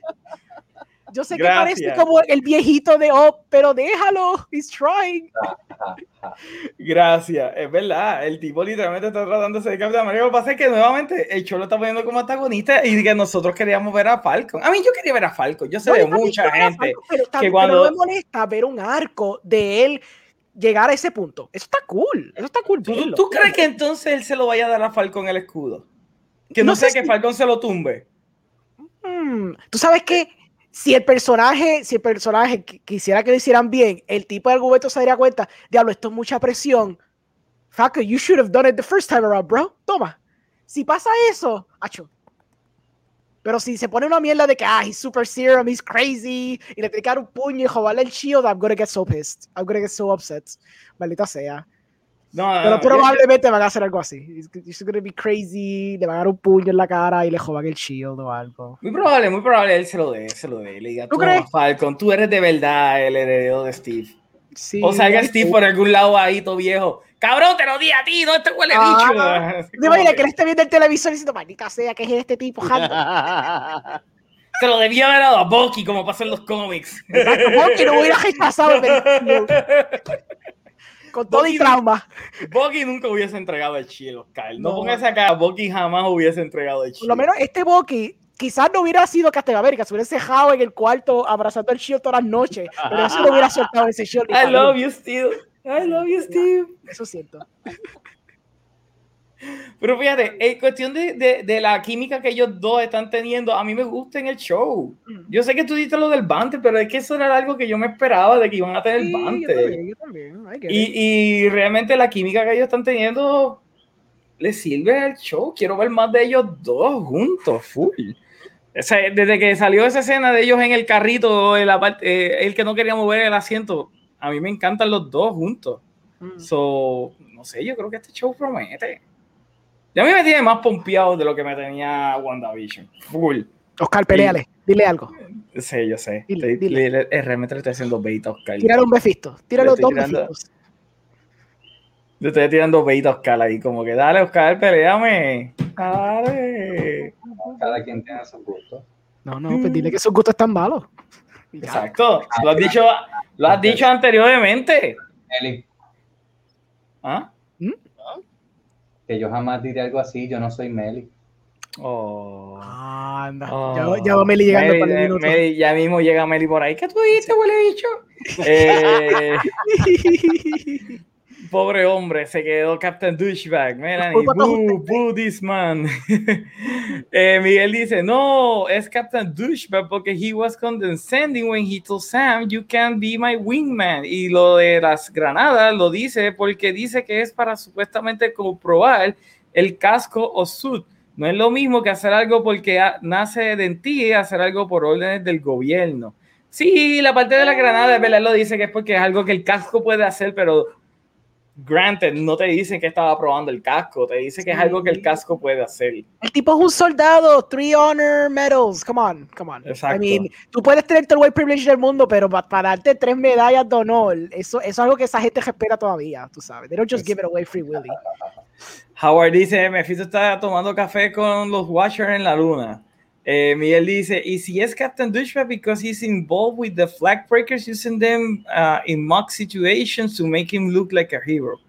Yo sé que parece Gracias. como el viejito de oh, pero déjalo, he's trying. Gracias, es verdad. El tipo literalmente está tratando de ser Capitán América. Lo que pasa es que nuevamente el show lo está poniendo como antagonista y que nosotros queríamos ver a Falcon. A mí yo quería ver a Falcon. Yo sé No, de mucha gente. Falcon, pero, tam- que pero cuando- no me molesta ver un arco de él llegar a ese punto. Eso está cool. Eso está cool. ¿Tú, verlo. tú crees que entonces él se lo vaya a dar a Falcon el escudo? Que no, No sé sé que Falcon se lo tumbe. Mm, Tú sabes que si el personaje, si el personaje qui- quisiera que lo hicieran bien, el tipo de argumento se daría cuenta, diablo, esto es mucha presión. Fuck, you should have done it the first time around, bro. Toma. Si pasa eso, acho. Pero si se pone una mierda de que, ah, he's super serum, he's crazy, y le tiene que un puño y joderle el shield, I'm gonna get so pissed. I'm gonna get so upset. Maldita sea. No, no, Pero no, probablemente van a hacer algo así. He's gonna be crazy, le van a dar un puño en la cara y le jodan el shield o algo. Muy probable, muy probable él se lo dé, se lo dé. Le diga, ¿Tú "Toma, crees? Falcon, tú eres de verdad el heredero de Steve. Sí, O salga Steve por algún lado ahí, todo viejo. Cabrón, te lo di a ti, no te huele Ah, bicho. Así ¿Te como imaginas que él esté viendo el televisor diciendo, maldita sea, que es este tipo? Jando"? Se lo debía haber dado a Bucky, como pasa en los cómics. Exacto, ¿cómo que no hubiera rechazado el? Con todo y trauma. Bucky nunca hubiese entregado el shield, Oscar. No, No. pongas acá, Bucky jamás hubiese entregado el Por shield. lo menos este Bucky quizás no hubiera sido Captain America, se hubiera dejado en el cuarto abrazando el shield todas las noches, pero eso no hubiera soltado ese shield. I love you, Steve. I love you, Steve. Eso siento. Pero fíjate, en cuestión de, de, de la química que ellos dos están teniendo, a mí me gusta en el show. Mm. Yo sé que tú dices lo del Bante, pero es que eso era algo que yo me esperaba de que iban a tener Sí, yo Bante. también, yo también. Y, y realmente la química que ellos están teniendo le sirve al show. Quiero ver más de ellos dos juntos, full. O sea, desde que salió esa escena de ellos en el carrito, en la parte, eh, el que no quería mover el asiento, a mí me encantan los dos juntos. Mm. So, no sé, yo creo que este show promete. Ya a mí me tiene más pompeado de lo que me tenía WandaVision. Full. Oscar, peleale, dile algo. Sí, yo sé. Dile, dile. le- le- realmente le estoy haciendo bait a Oscar. Tírale un befisto. Tírale dos tirando- befitos. Le estoy tirando bait a Oscar ahí, como que dale, Oscar, peleame. Dale. Cada quien tiene su gusto. No, no, pues dile que sus gustos están malos. Exacto. Lo has dicho, lo has dicho anteriormente. Eli, ¿Ah? Que yo jamás diré algo así, yo no soy Meli. Oh. Anda. Oh. Ya, ya va Meli llegando Meli, para el eh, minuto. Meli, ya mismo llega Meli por ahí. ¿Qué tú dijiste, huele bicho? Eh, pobre hombre, se quedó Captain Douchebag. Melanie, boo, boo this man. Eh, Miguel dice, no, es Captain Douchebag porque he was condescending when he told Sam, you can be my wingman. Y lo de las granadas lo dice porque dice que es para supuestamente comprobar el casco o suit. No es lo mismo que hacer algo porque nace de ti, hacer algo por órdenes del gobierno. Sí, la parte de la granada, verdad, lo dice que es porque es algo que el casco puede hacer, pero granted, no te dicen que estaba probando el casco, te dice que es algo que el casco puede hacer. El tipo es un soldado, three honor medals. Come on, come on. Exacto. I mean, tú puedes tener todo el white privilege del mundo, pero pa- para darte tres medallas de honor, eso, eso es algo que esa gente respeta todavía, tú sabes. They don't just give it away free willy. Howard dice, Mephisto está tomando café con los Watchers en la luna. Eh, Miguel dice, y si es Captain Douchebag because he's involved with the flag breakers using them uh, in mock situations to make him look like a hero.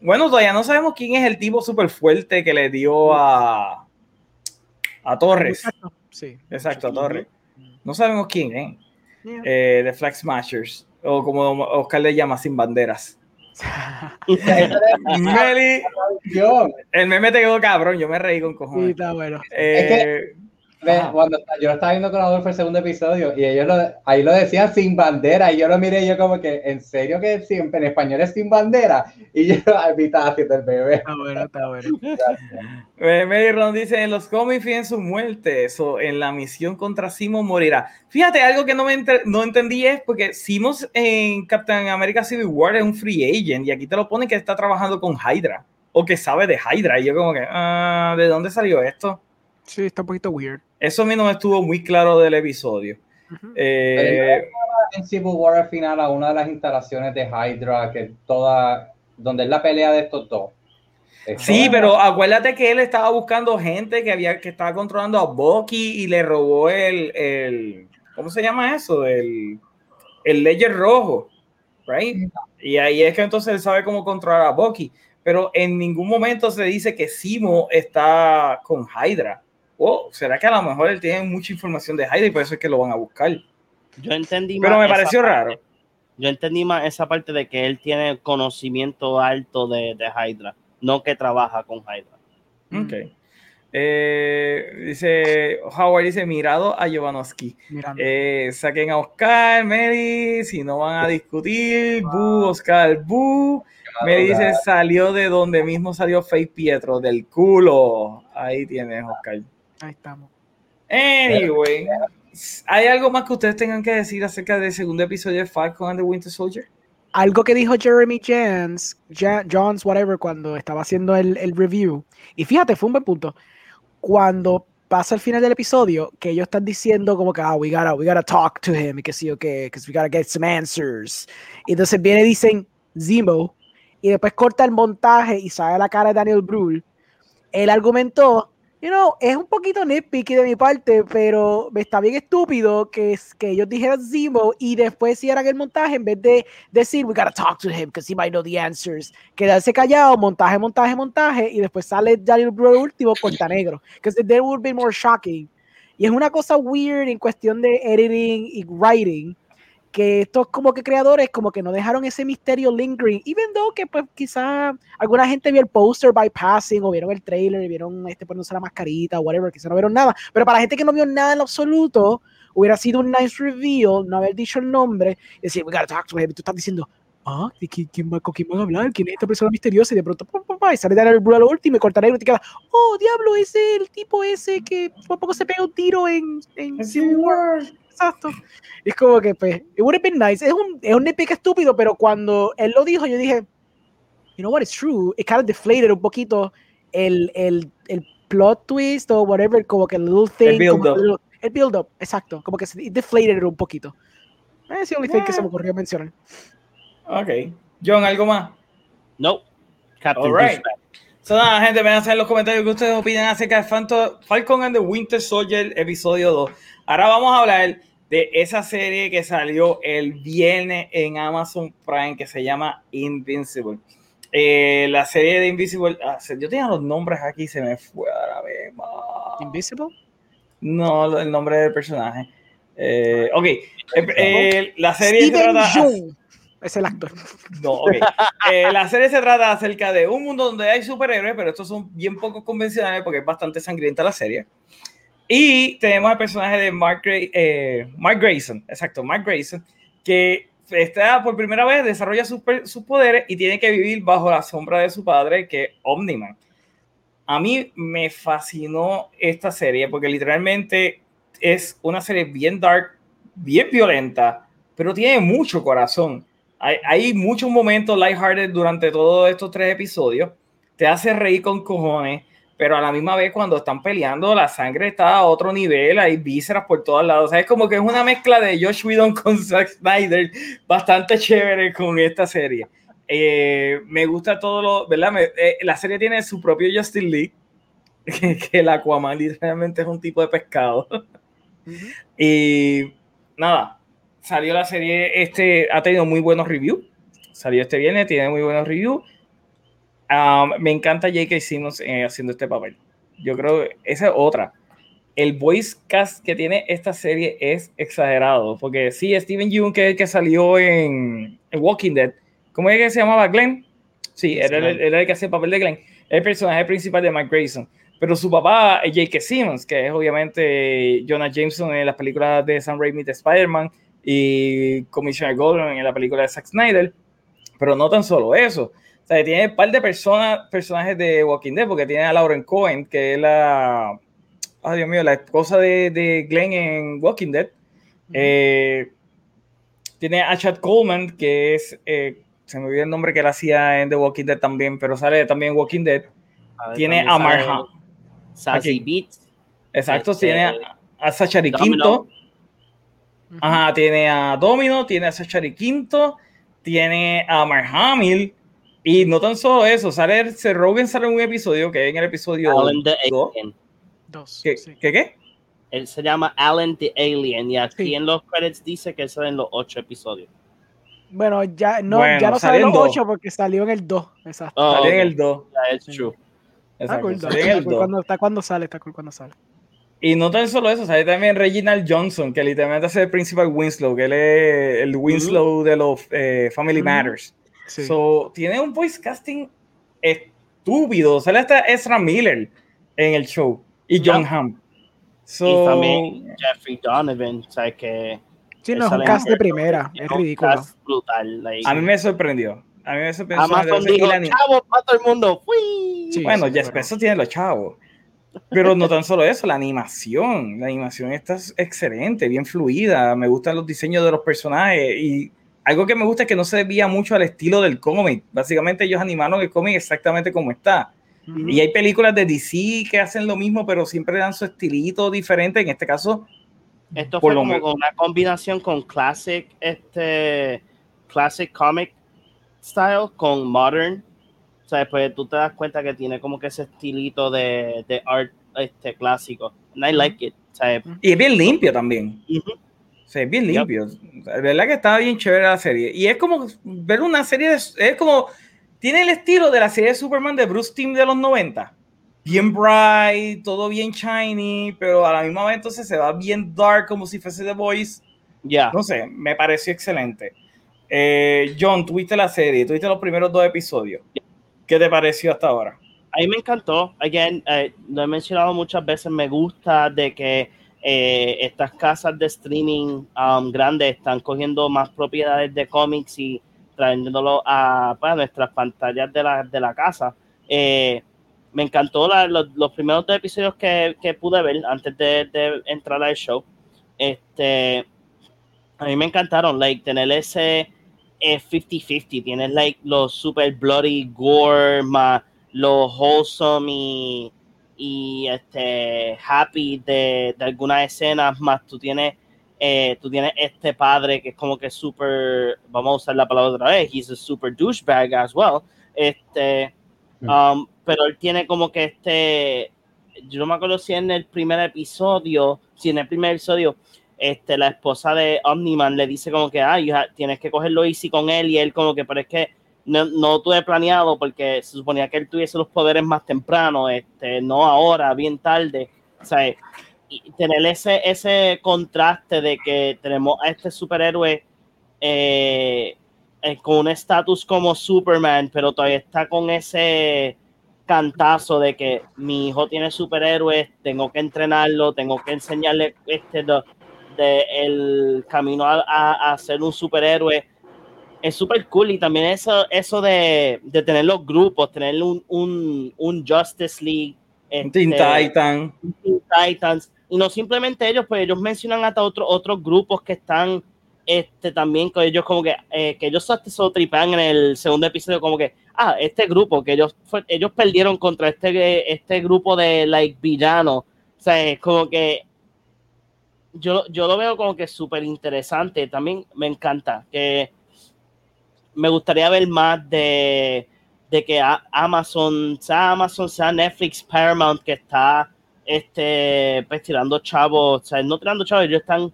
Bueno, todavía no sabemos quién es el tipo súper fuerte que le dio a, a Torres. Exacto. Sí. Exacto, a Torres. No sabemos quién es. Yeah. Eh, The Flag Smashers. O como Oscar le llama, sin banderas. Meli, Yo, el meme te quedó cabrón, yo me reí con Sí, cojones. está bueno. Eh. Cuando yo lo estaba viendo con Adolfo el segundo episodio y ellos lo, ahí lo decían sin bandera y yo lo miré y yo como que, ¿en serio que siempre en español es sin bandera? Y yo estaba haciendo el bebé. Está bueno, está bueno. Eh, Mary Ron dice, en los cómics en su muerte, eso, en la misión contra Simo morirá. Fíjate, algo que no, me no entendí es porque Simo en Captain America Civil War es un free agent y aquí te lo pone que está trabajando con Hydra o que sabe de Hydra y yo como que, ah, ¿de dónde salió esto? Sí, está un poquito weird. Eso a mí no me estuvo muy claro del episodio. Ujú. Eh, En Civil War al final a una de las instalaciones de Hydra, que toda, donde es la pelea de estos dos. Sí, pero acuérdate que él estaba buscando gente que había que estaba controlando a Bucky y le robó el, el ¿cómo se llama eso? El, el Ledger rojo, right? Y ahí es que entonces él sabe cómo controlar a Bucky, pero en ningún momento se dice que Simo está con Hydra. Oh, ¿será que a lo mejor él tiene mucha información de Hydra y por eso es que lo van a buscar? Yo entendí Pero más me pareció parte. raro. Yo entendí más esa parte de que él tiene conocimiento alto de, de Hydra, no que trabaja con Hydra. Ok. Eh, dice Howard dice mirado a Jovanovski. Eh, saquen a Oscar, Mary, si no van a discutir, Bu, Oscar, Bu. Me dice salió de donde mismo salió Faith Pietro, del culo. Ahí tienes, Oscar. Ahí estamos. Anyway, ¿hay algo más que ustedes tengan que decir acerca del segundo episodio de Falcon and the Winter Soldier? Algo que dijo Jeremy Jans, Ja- Jones, whatever, cuando estaba haciendo el, el review. Y fíjate, fue un buen punto. Cuando pasa el final del episodio, que ellos están diciendo como que, ah, we gotta, we gotta talk to him, y que sí o que, because we gotta get some answers. Y entonces viene y dicen Zemo, y después corta el montaje y sale la cara de Daniel Brühl. Él argumentó, you know, es un poquito nitpicky de mi parte, pero está bien estúpido que, que ellos dijeran Zemo y después hicieran el montaje en vez de decir, we gotta talk to him because he might know the answers. Quedarse callado, montaje, montaje, montaje, y después sale Daniel Brühl último, corta negro. Because there would be more shocking. Y es una cosa weird en cuestión de editing y writing, que estos como que creadores como que no dejaron ese misterio lingering, even though que pues quizá alguna gente vio el poster bypassing o vieron el trailer y vieron este poniéndose la mascarita o whatever, quizá no vieron nada, pero para la gente que no vio nada en absoluto, hubiera sido un nice reveal no haber dicho el nombre y decir, we gotta talk to him, tú estás diciendo, ah, ¿de quién, quién va, ¿con quién van a hablar? ¿Quién es esta persona misteriosa? Y de pronto, pum, pum, pum, y sale Daniel Brühl a lo último y corta negro y te queda, oh, diablo, es el tipo ese que poco se pega un tiro en, en Civil War. Exacto. Y es como que, pues, it would have been nice. Es un, es un nitpick estúpido, pero cuando él lo dijo, yo dije, you know what, it's true. It kind of deflated un poquito el, el, el plot twist o whatever, como que el little thing. build como up. el little- El build up, exacto. Como que se it deflated un poquito. Es el only thing que se me ocurrió mencionar. Ok. John, ¿algo más? No. Captain Alright. Douchebag. So, nada, gente, ven a hacer en los comentarios que ustedes opinan acerca de Phantom- Falcon and the Winter Soldier, episodio 2. Ahora vamos a hablar de esa serie que salió el viernes en Amazon Prime que se llama Invincible. Eh, la serie de Invincible, ah, yo tenía los nombres aquí, se me fue ahora mismo. Invisible. No, el nombre del personaje. Eh, ok, eh, la serie Steven trata. Es el actor. No, ok. Eh, la serie se trata acerca de un mundo donde hay superhéroes, pero estos son bien poco convencionales porque es bastante sangrienta la serie. Y tenemos el personaje de Mark, Gra- eh, Mark Grayson, exacto, Mark Grayson, que está por primera vez, desarrolla sus, sus poderes y tiene que vivir bajo la sombra de su padre, que es Omniman. A mí me fascinó esta serie porque literalmente es una serie bien dark, bien violenta, pero tiene mucho corazón. Hay, hay muchos momentos lighthearted durante todos estos tres episodios. Te hace reír con cojones, pero a la misma vez cuando están peleando la sangre está a otro nivel, hay vísceras por todos lados. O sea, es como que es una mezcla de Josh Whedon con Zack Snyder bastante chévere con esta serie. Eh, me gusta todo lo, ¿verdad? Me- eh, la serie tiene su propio Justin League, que, que el Aquaman literalmente es un tipo de pescado. Y nada, salió la serie, este ha tenido muy buenos reviews. Salió este viernes, tiene muy buenos reviews. Um, me encanta J.K. Simmons eh, haciendo este papel. Yo creo que esa es otra. El voice cast que tiene esta serie es exagerado. Porque sí, Steven Yeun, que es el que salió en, en Walking Dead. ¿Cómo es que se llamaba? Glenn. Sí, era, el- era el que hacía el papel de Glenn. El personaje principal de Mike Grayson. Pero su papá es J.K. Simmons, que es obviamente Jonah Jameson en las películas de Sam Raimi de Spider-Man y Commissioner Gordon en la película de Zack Snyder. Pero no tan solo eso. O sea, tiene un par de personas, personajes de Walking Dead, porque tiene a Lauren Cohen, que es la. Dios mío, la esposa de, de Glenn en Walking Dead. Eh, tiene a Chad Coleman, que es. eh, se me olvidó el nombre que él hacía en The Walking Dead también, pero sale también en Walking Dead. A ver, Tiene a Marha. Sassy. Beats. Exacto, Este, tiene a, a Domino. Quinto. Ajá, tiene a Domino, tiene a Zachary Quinto, tiene a Mark Hamill. Y no tan solo eso, sale, se Rogen sale en un episodio que es en el episodio Alan the dos. Alien. Dos. ¿Qué, sí. ¿Qué qué? Él se llama Alan the Alien y aquí Sí. en los credits dice que salen los ocho episodios. Bueno, ya no, Bueno, ya no sale en los. 8 porque salió en el 2. Exacto. Oh, sale en el 2. Yeah, it's Sí. true. Está Exacto, cool, sale en está el cool 2. cuando, está cuando sale, está cool cuando sale. Y no tan solo eso, sale también Reginald Johnson, que literalmente hace el principal Winslow, que él es el Winslow de los eh, Family Matters. Sí. So, tiene un voice casting estúpido. Sale hasta Ezra Miller en el show y John Ya. Hamm. Y So, también Jeffrey Donovan, o sea que Sí, no, es un cast de primera, es es un ridículo. cast brutal. like. a mí me sorprendió. A mí me sorprendió. Amazon Y dijo, la ani- chavo, para todo el mundo. Sí. Bueno, Jeff Bezos tiene los chavos. Pero no tan solo eso, la animación. La animación está excelente, bien fluida. Me gustan los diseños de los personajes. Y algo que me gusta es que no se desvía mucho al estilo del cómic. Básicamente, ellos animaron el cómic exactamente como está. Ujú. Y hay películas de DC que hacen lo mismo, pero siempre dan su estilito diferente. En este caso, Esto fue como menos. una combinación con classic, este, classic comic style con modern. O sea, pues tú te das cuenta que tiene como que ese estilito de, de art este, clásico. And I like it. O sea, y es bien limpio también. ujú. O sea, es bien limpio. La verdad que estaba bien chévere la serie. Y es como ver una serie de. Es como. Tiene el estilo de la serie de Superman de Bruce Timm de los 90. Bien bright, todo bien shiny, pero a la misma vez entonces se va bien dark, como si fuese The Voice. Ya. No sé, me pareció excelente. Eh, John, tuviste la serie, tuviste los primeros dos episodios. ¿Qué te pareció hasta ahora? A mí me encantó. Again, eh, lo he mencionado muchas veces. Me gusta de que eh, estas casas de streaming um, grandes están cogiendo más propiedades de cómics y trayéndolo a pues, nuestras pantallas de la, de la casa. Eh, me encantó los primeros dos episodios que, que pude ver antes de, de entrar al show. Este, a mí me encantaron, like, tener ese eh, 50-50. Tienes, like, los super bloody gore, más lo wholesome y, y este happy de, de algunas escenas, más tú tienes eh, tú tienes este padre que es como que super, vamos a usar la palabra otra vez, he's a super douchebag as well, este, Mm. um, pero él tiene como que este, yo no me acuerdo si en el primer episodio, si en el primer episodio, este, la esposa de Omniman le dice como que, ah, tienes que cogerlo easy con él y él como que, pero es que no, no tuve planeado porque se suponía que él tuviese los poderes más temprano, este, no ahora, bien tarde. O sea, y tener ese, ese contraste de que tenemos a este superhéroe eh, eh, con un estatus como Superman, pero todavía está con ese cantazo de que mi hijo tiene superhéroes, tengo que entrenarlo, tengo que enseñarle este de, de el camino a, a, a ser un superhéroe es súper cool. Y también eso, eso de, de tener los grupos, tener un, un, un Justice League, Teen este, Titan. Teen Titans, y no simplemente ellos, pues ellos mencionan hasta otros otros grupos que están este también con ellos como que eh, que ellos hasta tripean en el segundo episodio como que ah este grupo que ellos ellos perdieron contra este este grupo de like villanos. O sea es como que yo, yo lo veo como que súper interesante. También me encanta que me gustaría ver más de, de que Amazon, sea Amazon, sea Netflix, Paramount, que está este, pues, chavos, o sea, no tirando chavos, ellos están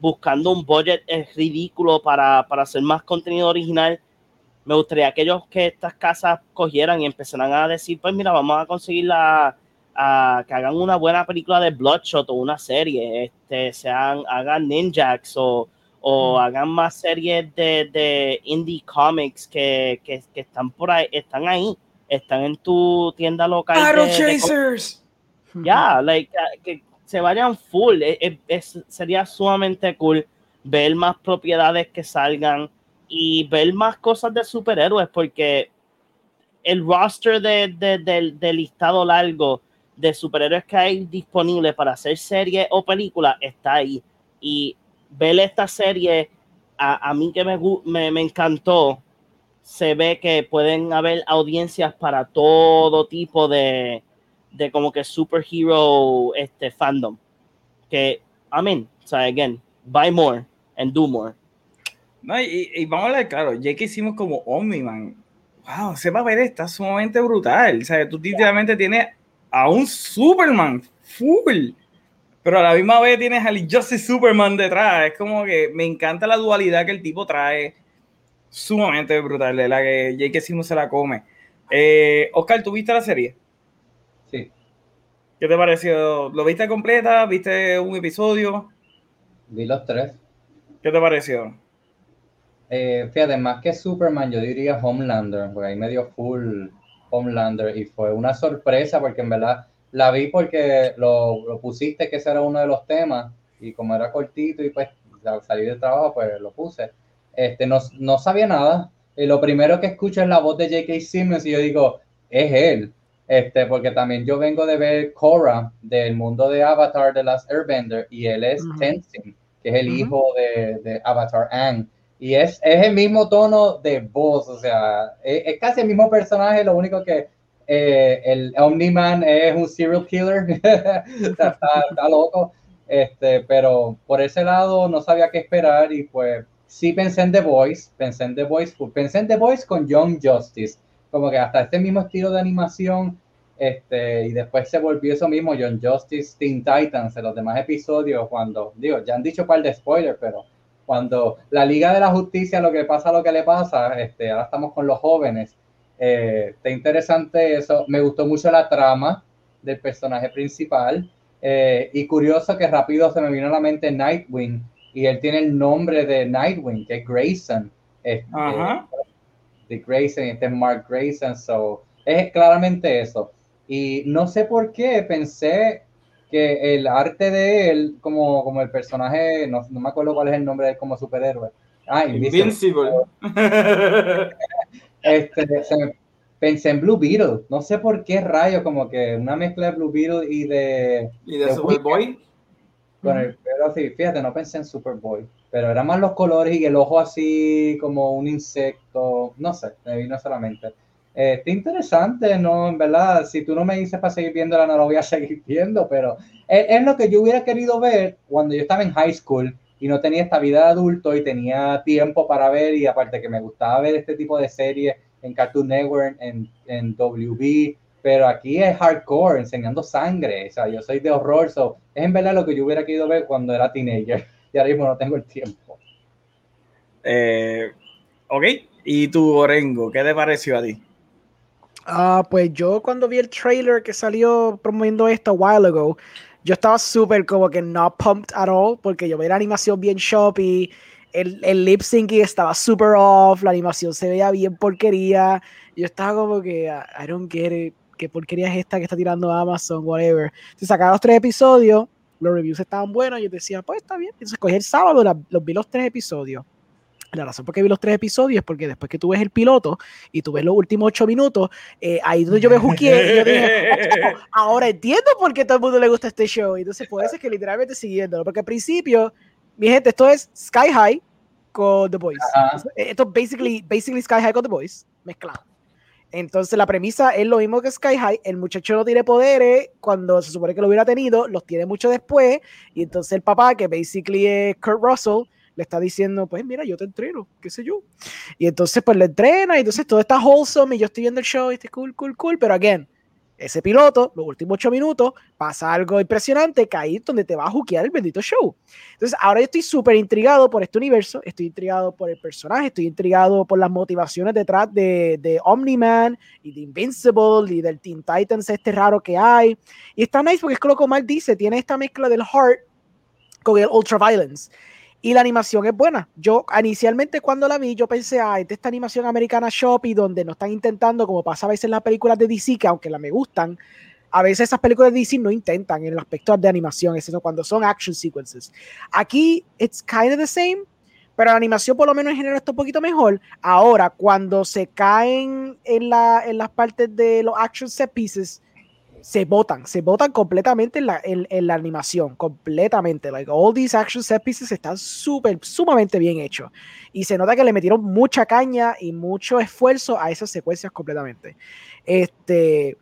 buscando un budget ridículo para, para hacer más contenido original. Me gustaría que ellos, que estas casas cogieran y empezaran a decir, pues mira, vamos a conseguir la, a que hagan una buena película de Bloodshot o una serie, este, sean, hagan Ninjax o, o hagan más series de, de indie comics que, que, que están por ahí, están ahí, están en tu tienda local. Battle de- de Chasers. ya, like, uh, que se vayan full. Es- sería sumamente cool ver más propiedades que salgan y ver más cosas de superhéroes, porque el roster de, de- del- del listado largo de superhéroes que hay disponible para hacer serie o película está ahí. Y ver esta serie, a, a mí que me, me, me encantó, se ve que pueden haber audiencias para todo tipo de, de como que superhero este fandom que I mean o sea again buy more and do more No, y, y vamos a hablar claro, ya que hicimos como Omniman, wow, ese papel está sumamente brutal. O sea, tú literalmente tienes a un Superman full, pero a la misma vez tienes al Justice Superman detrás. Es como que me encanta la dualidad que el tipo trae. Sumamente brutal, de la que J.K. Simmons se la come. Eh, Oscar, ¿tú viste la serie? Sí. ¿Qué te pareció? ¿Lo viste completa? ¿Viste un episodio? Vi los tres. ¿Qué te pareció? Eh, fíjate, más que Superman, yo diría Homelander, porque ahí me dio full Homelander y fue una sorpresa porque en verdad la vi porque lo, lo pusiste que ese era uno de los temas y como era cortito y pues al salir del trabajo pues lo puse. Este, no, no sabía nada y lo primero que escucho es la voz de J.K. Simmons y yo digo, es él. Este, porque también yo vengo de ver Korra del mundo de Avatar de las Airbender y él es Ujú. Tenzin, que es el Ujú. hijo de, de Avatar Aang. Y es, es el mismo tono de voz, o sea, es, es casi el mismo personaje, lo único que eh, el Omni-Man es un serial killer, está, está- está loco, este, pero por ese lado no sabía qué esperar y pues sí pensé en The Voice, pensé en The Voice, pensé en The Voice con Young Justice, como que hasta este mismo estilo de animación, este, y después se volvió eso mismo, Young Justice, Teen Titans, en los demás episodios, cuando, digo, ya han dicho un par de spoilers, pero cuando la Liga de la Justicia lo que pasa, lo que le pasa, este, ahora estamos con los jóvenes, eh, está interesante eso, me gustó mucho la trama del personaje principal, eh, y curioso que rápido se me vino a la mente Nightwing, y él tiene el nombre de Nightwing, que es Grayson, este, Ajá. de Grayson, este es Mark Grayson, so, es claramente eso. Y no sé por qué pensé que el arte de él, como, como el personaje, no, no me acuerdo cuál es el nombre de él como superhéroe. Ah, Invisible. Invincible. Este, se me- pensé en Blue Beetle, no sé por qué rayo, como que una mezcla de Blue Beetle y de... y de Superboy. Con el, pero sí, fíjate, no pensé en Superboy, pero eran más los colores y el ojo así como un insecto, no sé, me vino solamente. Eh, está interesante, ¿no? En verdad, si tú no me dices para seguir viéndola, no lo voy a seguir viendo, pero es, es lo que yo hubiera querido ver cuando yo estaba en high school y no tenía esta vida de adulto y tenía tiempo para ver y aparte que me gustaba ver este tipo de series en Cartoon Network, en, en WB, pero aquí es hardcore, enseñando sangre, o sea, yo soy de horror, so, es en verdad lo que yo hubiera querido ver cuando era teenager y ahora mismo no tengo el tiempo. Eh, ok. ¿Y tu Orengo? ¿Qué te pareció a ti? Ah, pues yo cuando vi el trailer que salió promoviendo esto a while ago, yo estaba súper como que no pumped at all, porque yo veía la animación bien shoppy, el, el lip syncing estaba súper off, la animación se veía bien porquería, yo estaba como que, "Ah, I don't get it, qué porquería es esta que está tirando Amazon, whatever. Se sacaron los tres episodios, los reviews estaban buenos, yo decía, pues está bien, entonces cogí el sábado, la- los vi los tres episodios. La razón por qué vi los tres episodios es porque después que tú ves el piloto y tú ves los últimos ocho minutos, eh, ahí donde yo me juqué yo dije, "Oh, ahora entiendo por qué todo el mundo le gusta este show. Y entonces eso es que literalmente siguiéndolo, porque al principio, mi gente, esto es Sky High con The Boys. Esto es basically, basically Sky High con The Boys, mezclado. Entonces la premisa es lo mismo que Sky High, el muchacho no tiene poderes cuando se supone que lo hubiera tenido, los tiene mucho después, y entonces el papá, que basically es Kurt Russell, le está diciendo, pues mira, yo te entreno, qué sé yo. Y entonces pues le entrena, y entonces todo está wholesome, y yo estoy viendo el show, y está cool, cool, cool, pero again, ese piloto, los últimos ocho minutos, pasa algo impresionante, es donde te va a juquear el bendito show. Entonces, ahora yo estoy súper intrigado por este universo, estoy intrigado por el personaje, estoy intrigado por las motivaciones detrás de, de Omni-Man y de Invincible y del Teen Titans este raro que hay. Y está nice porque es que lo que Omar dice, tiene esta mezcla del heart con el ultraviolence. Y la animación es buena. Yo inicialmente cuando la vi, yo pensé, ah, de esta animación americana Shopee donde no están intentando, como pasa a veces en las películas de DC, que aunque la me gustan, a veces esas películas de DC no intentan en el aspecto de animación, es eso, cuando son action sequences. Aquí, it's kind of the same, pero la animación por lo menos en general está un poquito mejor. Ahora, cuando se caen en, la, en las partes de los action set pieces, se botan, se botan completamente en la, en, la animación, completamente. Like, all these action set pieces están súper, sumamente bien hechos. Y se nota que le metieron mucha caña y mucho esfuerzo a esas secuencias completamente. Este,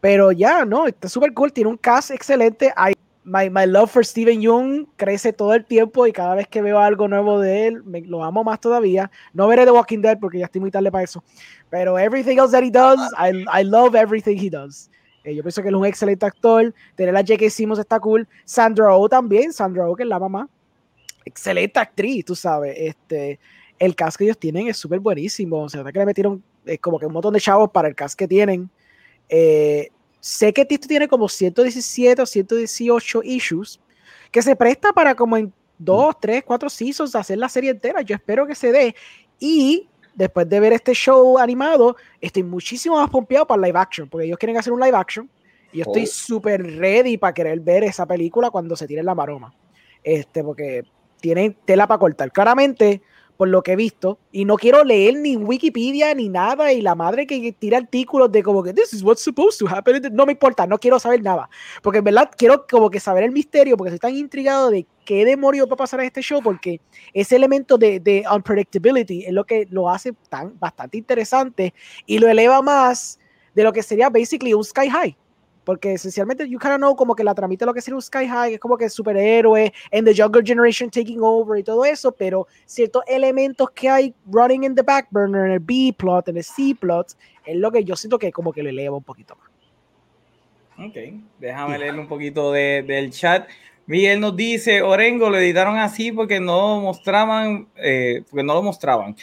pero ya, no, está súper cool, tiene un cast excelente. I, my, my love for Steven Young crece todo el tiempo y cada vez que veo algo nuevo de él, me, lo amo más todavía. No veré The Walking Dead porque ya estoy muy tarde para eso. Pero everything else that he does, I, I love everything he does. Eh, yo pienso que él es un excelente actor. Tener a J.K. Simmons está cool. Sandra Oh también. Sandra Oh, que es la mamá. Excelente actriz, tú sabes. Este, el cast que ellos tienen es súper buenísimo. O sea, que le metieron eh, como que un montón de chavos para el cast que tienen. Eh, sé que esto tiene como 117 o 118 issues, que se presta para como en 2, 3, 4 seasons hacer la serie entera. Yo espero que se dé. Y después de ver este show animado, estoy muchísimo más pompeado para live action, porque ellos quieren hacer un live action. Y yo estoy Oh. súper ready para querer ver esa película cuando se tire la maroma. Este, porque tiene tela para cortar. Claramente, por lo que he visto, y no quiero leer ni Wikipedia ni nada, y la madre que tira artículos de como que this is what's supposed to happen, no me importa, no quiero saber nada. Porque en verdad quiero como que saber el misterio, porque estoy tan intrigado de qué demonio va a pasar en este show, porque ese elemento de, unpredictability es lo que lo hace tan bastante interesante y lo eleva más de lo que sería basically un Sky High. Porque esencialmente you kind of know como que la tramita lo que sería un Sky High, es como que superhéroe, and the younger generation taking over y todo eso, pero ciertos elementos que hay running in the back burner, en el B plot, en el C plot, es lo que yo siento que como que lo eleva un poquito más. Ok, déjame leer un poquito de- del chat. Miguel nos dice, Orengo lo editaron así porque no mostraban, eh, porque no lo mostraban.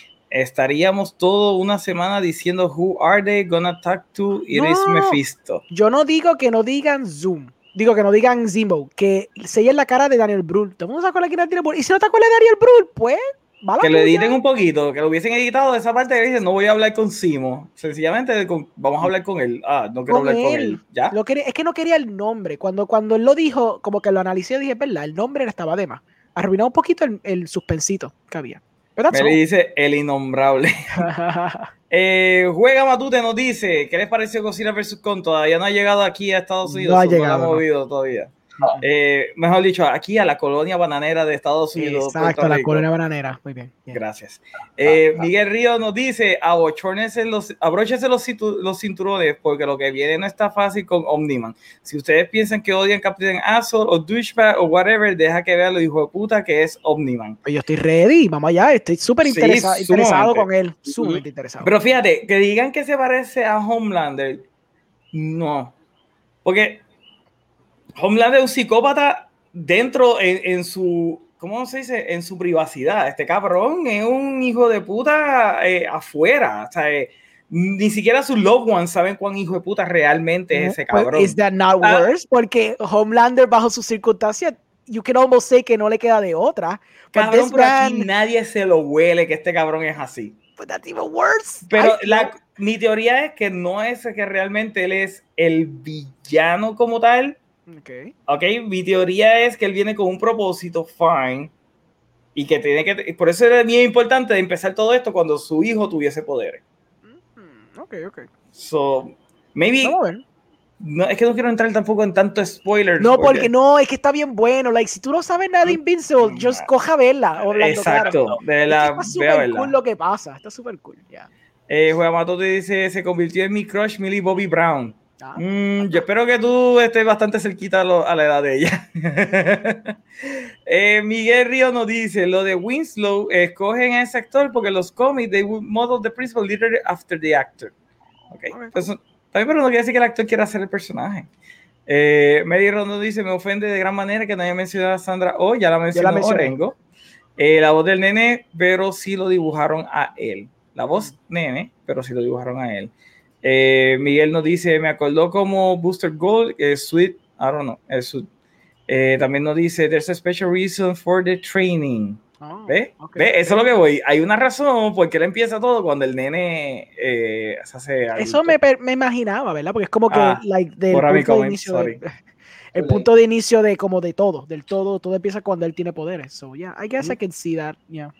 Estaríamos todo una semana diciendo who are they gonna talk to? It is No. Mephisto. Yo no digo que no digan Zoom, digo que no digan Zimbo, que sellen la cara de Daniel Brühl. Todo el mundo se acuerda quién es Daniel Brühl. Y si no te acuerdas de Daniel Brühl, pues, la Que lo editen un poquito, que lo hubiesen editado de esa parte que dice, no voy a hablar con Simo. Sencillamente con- vamos a hablar con él. Ah, no quiero Con hablar con él. él. ¿Ya? Lo es que no quería el nombre. Cuando, cuando él lo dijo, como que lo analicé, dije, verdad, el nombre estaba de más. Arruinó un poquito el, el suspensito que había. Me le dice el innombrable. Eh, Juega Matute nos dice, ¿qué les pareció Godzilla vs. Kong? Todavía no ha llegado aquí a Estados No Unidos. ha o la llegado, no. movido todavía. Eh, mejor dicho, aquí a la colonia bananera de Estados Unidos. Exacto, Puerto la colonia bananera. Muy bien. bien. Gracias. Eh, Miguel Río nos dice, los, abróchense los, cintu- los cinturones porque lo que viene no está fácil con Omniman. Si ustedes piensan que odian Captain Asshole o Douchebag o whatever, deja que vean lo hijo de puta que es Omniman. Pues yo estoy ready, vamos allá. Estoy súper Sí, interesa- interesado con él. Sumamente interesado. Pero fíjate, que digan que se parece a Homelander, no. Porque Homelander es un psicópata dentro en, en su, ¿cómo se dice? En su privacidad. Este cabrón es un hijo de puta eh, afuera. O sea, eh, ni siquiera sus loved ones saben cuán hijo de puta realmente es ese Pues, cabrón. Is that not Ah. worse? Porque Homelander, bajo sus circunstancias, you can almost say que no le queda de otra. But Cabrón, pero aquí man, nadie se lo huele que este cabrón es así. but that's even worse. Pero la, mi teoría es que no es que realmente él es el villano como tal. Okay. Ok, mi teoría es que él viene con un propósito, fine. Y que tiene que. Por eso era bien importante de empezar todo esto cuando su hijo tuviese poderes. Mm, Ok, ok. So, maybe. No, es que no quiero entrar tampoco en tanto spoilers. No, porque no, es que está bien bueno. Like, si tú no sabes nada de Invincible, Mm, just coja a verla. Exacto, claro. de la. está súper cool lo que pasa. Está súper cool. ya. Eh, Juan Mato te dice: se convirtió en mi crush Millie Bobby Brown. Ah, Mm, yo espero que tú estés bastante cerquita a, lo- a la edad de ella. Eh, Miguel Río nos dice, lo de Winslow, escogen a ese actor porque los cómics, they would model the principal literally after the actor. Ok, Ok. pues, también, pero no quiere decir que el actor quiera ser el personaje. Eh, Mary Rondo dice, me ofende de gran manera que no haya mencionado a Sandra O, ya la mencionó mencioné. Orengo. Eh, la voz del nene, pero sí lo dibujaron a él. La voz nene, pero sí lo dibujaron a él. Eh, Miguel nos dice, me acordó como Booster Gold, eh, Sweet, I don't know, eh, Sweet. Eh, también nos dice, there's a special reason for the training. oh, ¿Ve? ok, ¿Ve? Eso es lo que voy. Hay una razón porque él empieza todo cuando el nene eh, se hace Eso adulto. me, per- me imaginaba, ¿verdad? Porque es como que, Ah, like, del punto de comment, inicio sorry. de, el punto de inicio de como de todo, del todo, todo empieza cuando él tiene poderes. So, yeah, I guess I can see that, yeah.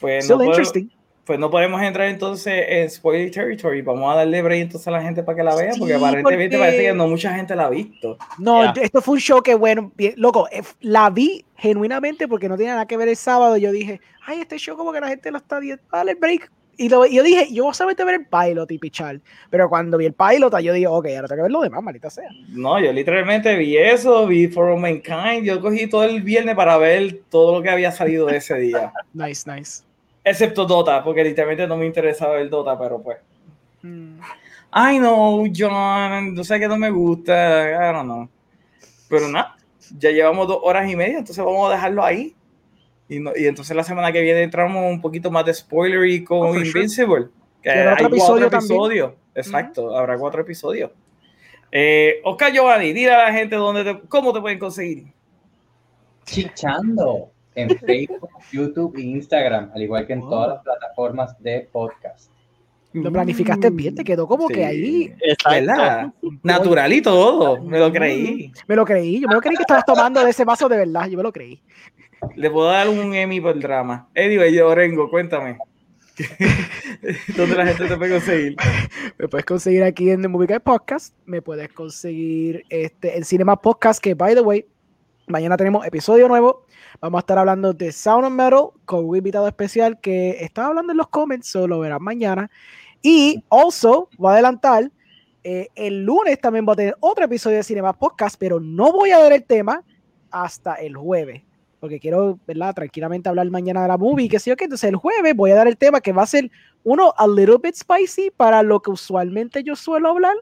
Pues Still no, interesting. Pues no podemos entrar entonces en spoiler territory. Vamos a darle break entonces a la gente para que la vea, porque aparentemente porque- parece que no mucha gente la ha visto. No, Yeah. esto fue un show que, bueno, bien- loco, eh, la vi genuinamente porque no tenía nada que ver el sábado. Yo dije, ay, este show como que la gente lo está viendo, dale el break. Y, lo- y yo dije, yo voy a solamente ver el pilot y pichar. Pero cuando vi el pilot, yo dije, ok, ahora tengo que ver lo demás, maldita sea. No, yo literalmente vi eso, vi For All Mankind. Yo cogí todo el viernes para ver todo lo que había salido de ese día. Nice, nice. Excepto Dota, porque literalmente no me interesaba el Dota, pero pues. Mm. Ay, no, John, no sé que no me gusta, I don't know. Pero nada, ya llevamos dos horas y media, entonces vamos a dejarlo ahí. Y, no- y entonces la semana que viene entramos un poquito más de spoilery con Oh, sure. Invincible. Que Y habrá hay otro cuatro episodio episodios. Exacto, habrá cuatro episodios. Eh, Oscar Giovanni, dile a la gente dónde te- cómo te pueden conseguir. Chichando en Facebook, YouTube e Instagram, al igual que en Oh. todas las plataformas de podcast. Lo planificaste bien, te quedó como que ahí. ¿Verdad? Natural y todo, me lo creí. Me lo creí, yo me lo creí que estabas tomando de ese vaso de verdad, yo me lo creí. Le puedo dar un Emmy por el drama. Anyway, yo, Orengo, cuéntame. ¿Dónde la gente te puede conseguir? Me puedes conseguir aquí en The Movie Guy Podcast. Me puedes conseguir este, en Cinema Podcast, que by the way, mañana tenemos episodio nuevo. Vamos a estar hablando de Sound of Metal con un invitado especial que estaba hablando en los comments, solo lo verán mañana. Y also, voy a adelantar, eh, el lunes también voy a tener otro episodio de Cinema Podcast, pero no voy a dar el tema hasta el jueves. Porque quiero, ¿verdad? Tranquilamente hablar mañana de la movie, que sé yo qué. Entonces el jueves voy a dar el tema que va a ser uno a little bit spicy para lo que usualmente yo suelo hablar.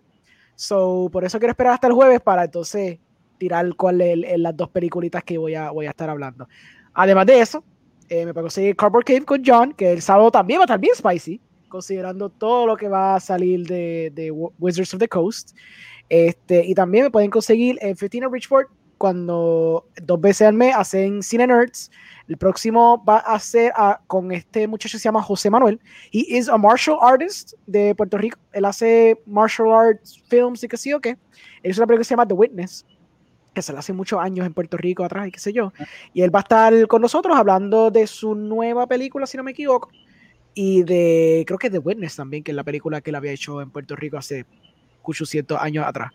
So, por eso quiero esperar hasta el jueves para entonces tirar cuál es las dos peliculitas que voy a, voy a estar hablando. Además de eso, eh, me puedo conseguir Cardboard Cave con John, que el sábado también va a estar bien spicy, considerando todo lo que va a salir de, de Wi- Wizards of the Coast. Este, y también me pueden conseguir en 15 Richford cuando dos veces al mes hacen Cine Nerds. El próximo va a ser ah, con este muchacho que se llama José Manuel. He is a martial artist de Puerto Rico. Él hace martial arts films y qué sé yo qué. Él una película que se llama The Witness, que se la hace muchos años en Puerto Rico atrás y qué sé yo. Y él va a estar con nosotros hablando de su nueva película, si no me equivoco. Y de, creo que The Witness también, que es la película que él había hecho en Puerto Rico hace 800 años atrás.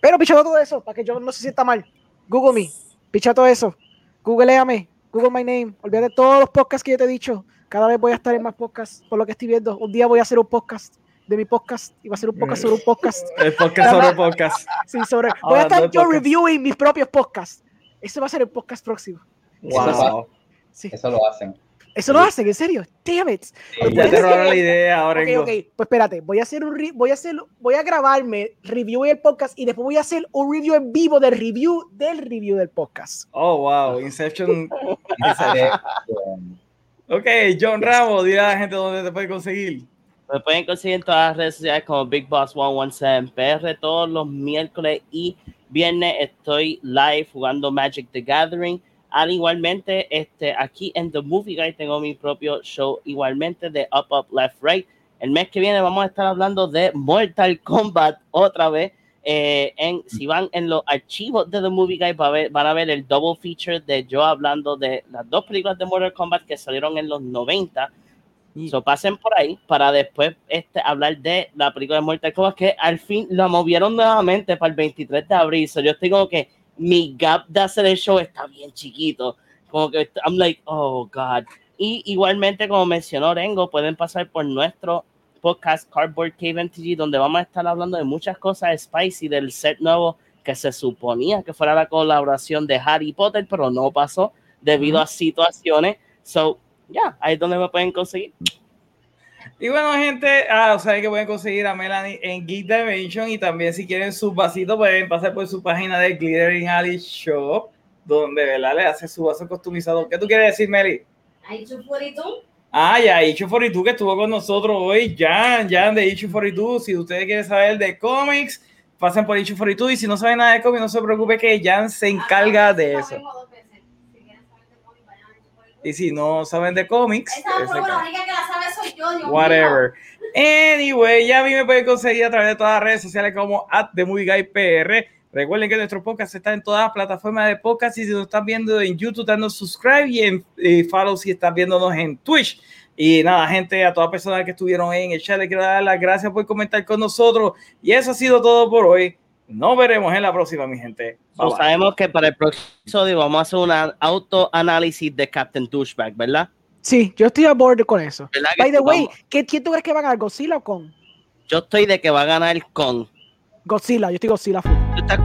Pero pichado todo eso, para que yo no se sienta mal. Google me, picha todo eso. Googleame, Google my name. Olvídate de todos los podcasts que yo te he dicho. Cada vez voy a estar en más podcasts, por lo que estoy viendo. Un día voy a hacer un podcast de mi podcast y va a ser un podcast sobre un podcast. El podcast sobre podcast. Sí, sobre. Voy a estar yo podcast. reviewing mis propios podcasts. Eso va a ser el podcast próximo. Wow. Sí. Eso lo hacen. Eso lo hacen, en serio. Damn it. Lo Ya puedes te robaron la idea, Ok, Orengo. ok, pues espérate, voy a hacer un re- voy a hacer, voy a grabarme review el podcast y después voy a hacer un review en vivo del review del review del podcast. Oh, wow. Inception. Ok, John Ramos, dile a la gente dónde te puede conseguir. Me pueden conseguir en todas las redes sociales como Big Boss 117 PR todos los miércoles y viernes estoy live jugando Magic the Gathering. Al igualmente, este, aquí en The Movie Guy tengo mi propio show igualmente de Up Up Left Right. El mes que viene vamos a estar hablando de Mortal Kombat otra vez. Eh, en, si van en los archivos de The Movie Guy va a ver- van a ver el double feature de yo hablando de las dos películas de Mortal Kombat que salieron en los 90 So, pasen por ahí para después este, hablar de la película de Mortal Kombat que al fin la movieron nuevamente para el 23 de abril. So, yo estoy como que mi gap de hacer el show está bien chiquito. Como que I'm like, oh God. Y igualmente, como mencionó Rengo, pueden pasar por nuestro podcast Cardboard Cave MTG, donde vamos a estar hablando de muchas cosas spicy del set nuevo que se suponía que fuera la colaboración de Harry Potter, pero no pasó debido a situaciones. So, ya, ahí es donde me pueden conseguir. Y bueno, gente, ah, saben que pueden conseguir a Melanie en Geek Dimension y también si quieren sus vasitos pueden pasar por su página de Glittering Alley Shop, donde ¿verdad? le hace su vaso customizado. ¿Qué tú quieres decir, Meli? Ahí tú. Ah, ya, Ichu42 que estuvo con nosotros hoy, Jan, Jan de Ichu42. Si ustedes quieren saber de cómics, pasen por Ichu42 y si no saben nada de cómics, no se preocupe que Jan se encarga Ah, de eso. mismo dos veces. Si quieren saber de cómics, vayan a Ichu42. Y si no saben de cómics, Esa prueba, la ca- única que la sabe soy yo, Dios mío. whatever. Anyway, ya a mí me pueden conseguir a través de todas las redes sociales como at The Movie Guy PR. Recuerden que nuestro podcast está en todas las plataformas de podcast y si nos están viendo en YouTube, danos subscribe y en y follow si están viéndonos en Twitch. Y nada, gente, a todas las personas que estuvieron en el chat, les quiero dar las gracias por comentar con nosotros. Y eso ha sido todo por hoy. Nos veremos en la próxima, mi gente. Sabemos que para el próximo episodio vamos a hacer un autoanálisis de Captain Douchebag, ¿verdad? Sí, yo estoy a borde con eso. ¿Verdad que By the way, Vamos. ¿qué, ¿quién tú crees que va a ganar? ¿Godzilla o con? Yo estoy de que va a ganar con. Godzilla, yo estoy Godzilla full. ¿Tú estás